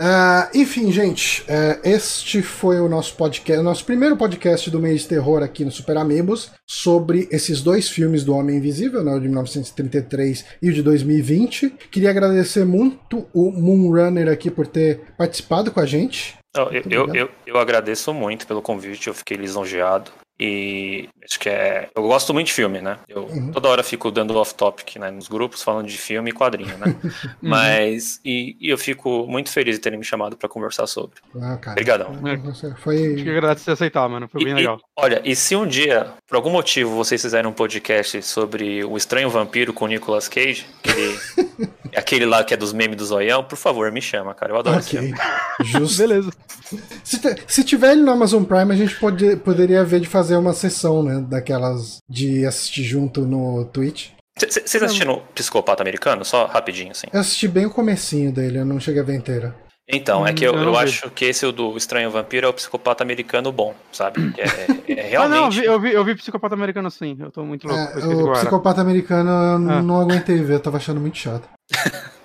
Ah, enfim, gente, é, este foi o nosso podcast, o nosso primeiro podcast do mês de terror aqui no Super Amigos sobre esses dois filmes do Homem Invisível, né, o de 1933 e o de 2020. Queria agradecer muito o Moonrunner aqui por ter participado com a gente. Não, eu, eu, eu, eu agradeço muito pelo convite, eu fiquei lisonjeado. E acho que é. Eu gosto muito de filme, né? Eu Uhum. toda hora fico dando off-topic né, nos grupos falando de filme e quadrinho, né? Mas. E, e eu fico muito feliz de terem me chamado pra conversar sobre. Ah, cara, Obrigadão. Você Acho que Foi. agradeço você aceitar, mano. Foi E- bem e- legal. olha, e se um dia, por algum motivo, vocês fizerem um podcast sobre o Estranho Vampiro com o Nicolas Cage, aquele, aquele lá que é dos memes do zoião, por favor, me chama, cara. Eu adoro esse Ok, filme. justo. Beleza. Se, se tiver ele no Amazon Prime, a gente pode, poderia ver de fazer uma sessão, né? Daquelas de assistir junto no Twitch. Vocês assistiram Psicopata Americano? Só rapidinho, assim. Eu assisti bem o comecinho dele, eu não cheguei a ver inteira. Então, é Hum, que eu, eu eu acho que esse o do Estranho Vampiro é o psicopata americano bom, sabe? Que É, é Ah, não, eu realmente. vi, eu, vi, eu vi Psicopata Americano sim. Eu tô muito louco. É, o. Psicopata Americano eu Ah. não aguentei ver, eu tava achando muito chato.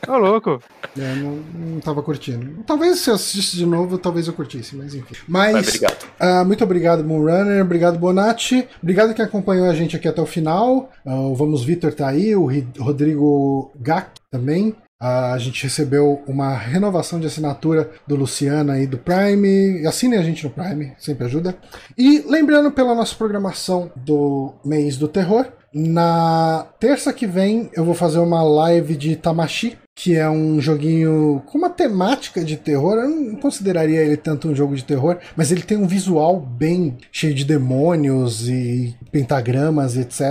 Ô, louco. É, não, não tava curtindo. Talvez se eu assistisse de novo, talvez eu curtisse, mas enfim. Mas, Mas, obrigado. ah, muito obrigado, Moonrunner. Obrigado, Bonatti. Obrigado quem acompanhou a gente aqui até o final. Ah, o Vamos Vitor tá aí, o Ri- Rodrigo Gak também. A gente recebeu uma renovação de assinatura do Luciano aí do Prime. Assinem a gente no Prime, sempre ajuda. E lembrando pela nossa programação do mês do terror, na terça que vem eu vou fazer uma live de Tamashi, que é um joguinho com uma temática de terror. Eu não consideraria ele tanto um jogo de terror, mas ele tem um visual bem cheio de demônios e pentagramas, etc.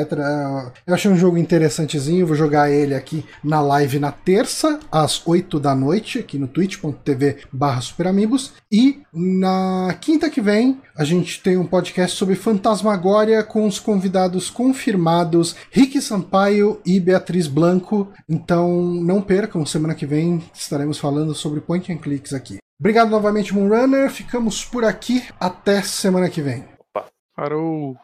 Eu achei um jogo interessantezinho. Vou jogar ele aqui na live na terça, às 8 da noite, aqui no twitch.tv barra superamigos. E na quinta que vem, a gente tem um podcast sobre Fantasmagória com os convidados confirmados Rick Sampaio e Beatriz Blanco. Então não percam, semana que vem estaremos falando sobre point and clicks aqui. Obrigado novamente, Moonrunner. Ficamos por aqui. Até semana que vem. Parou.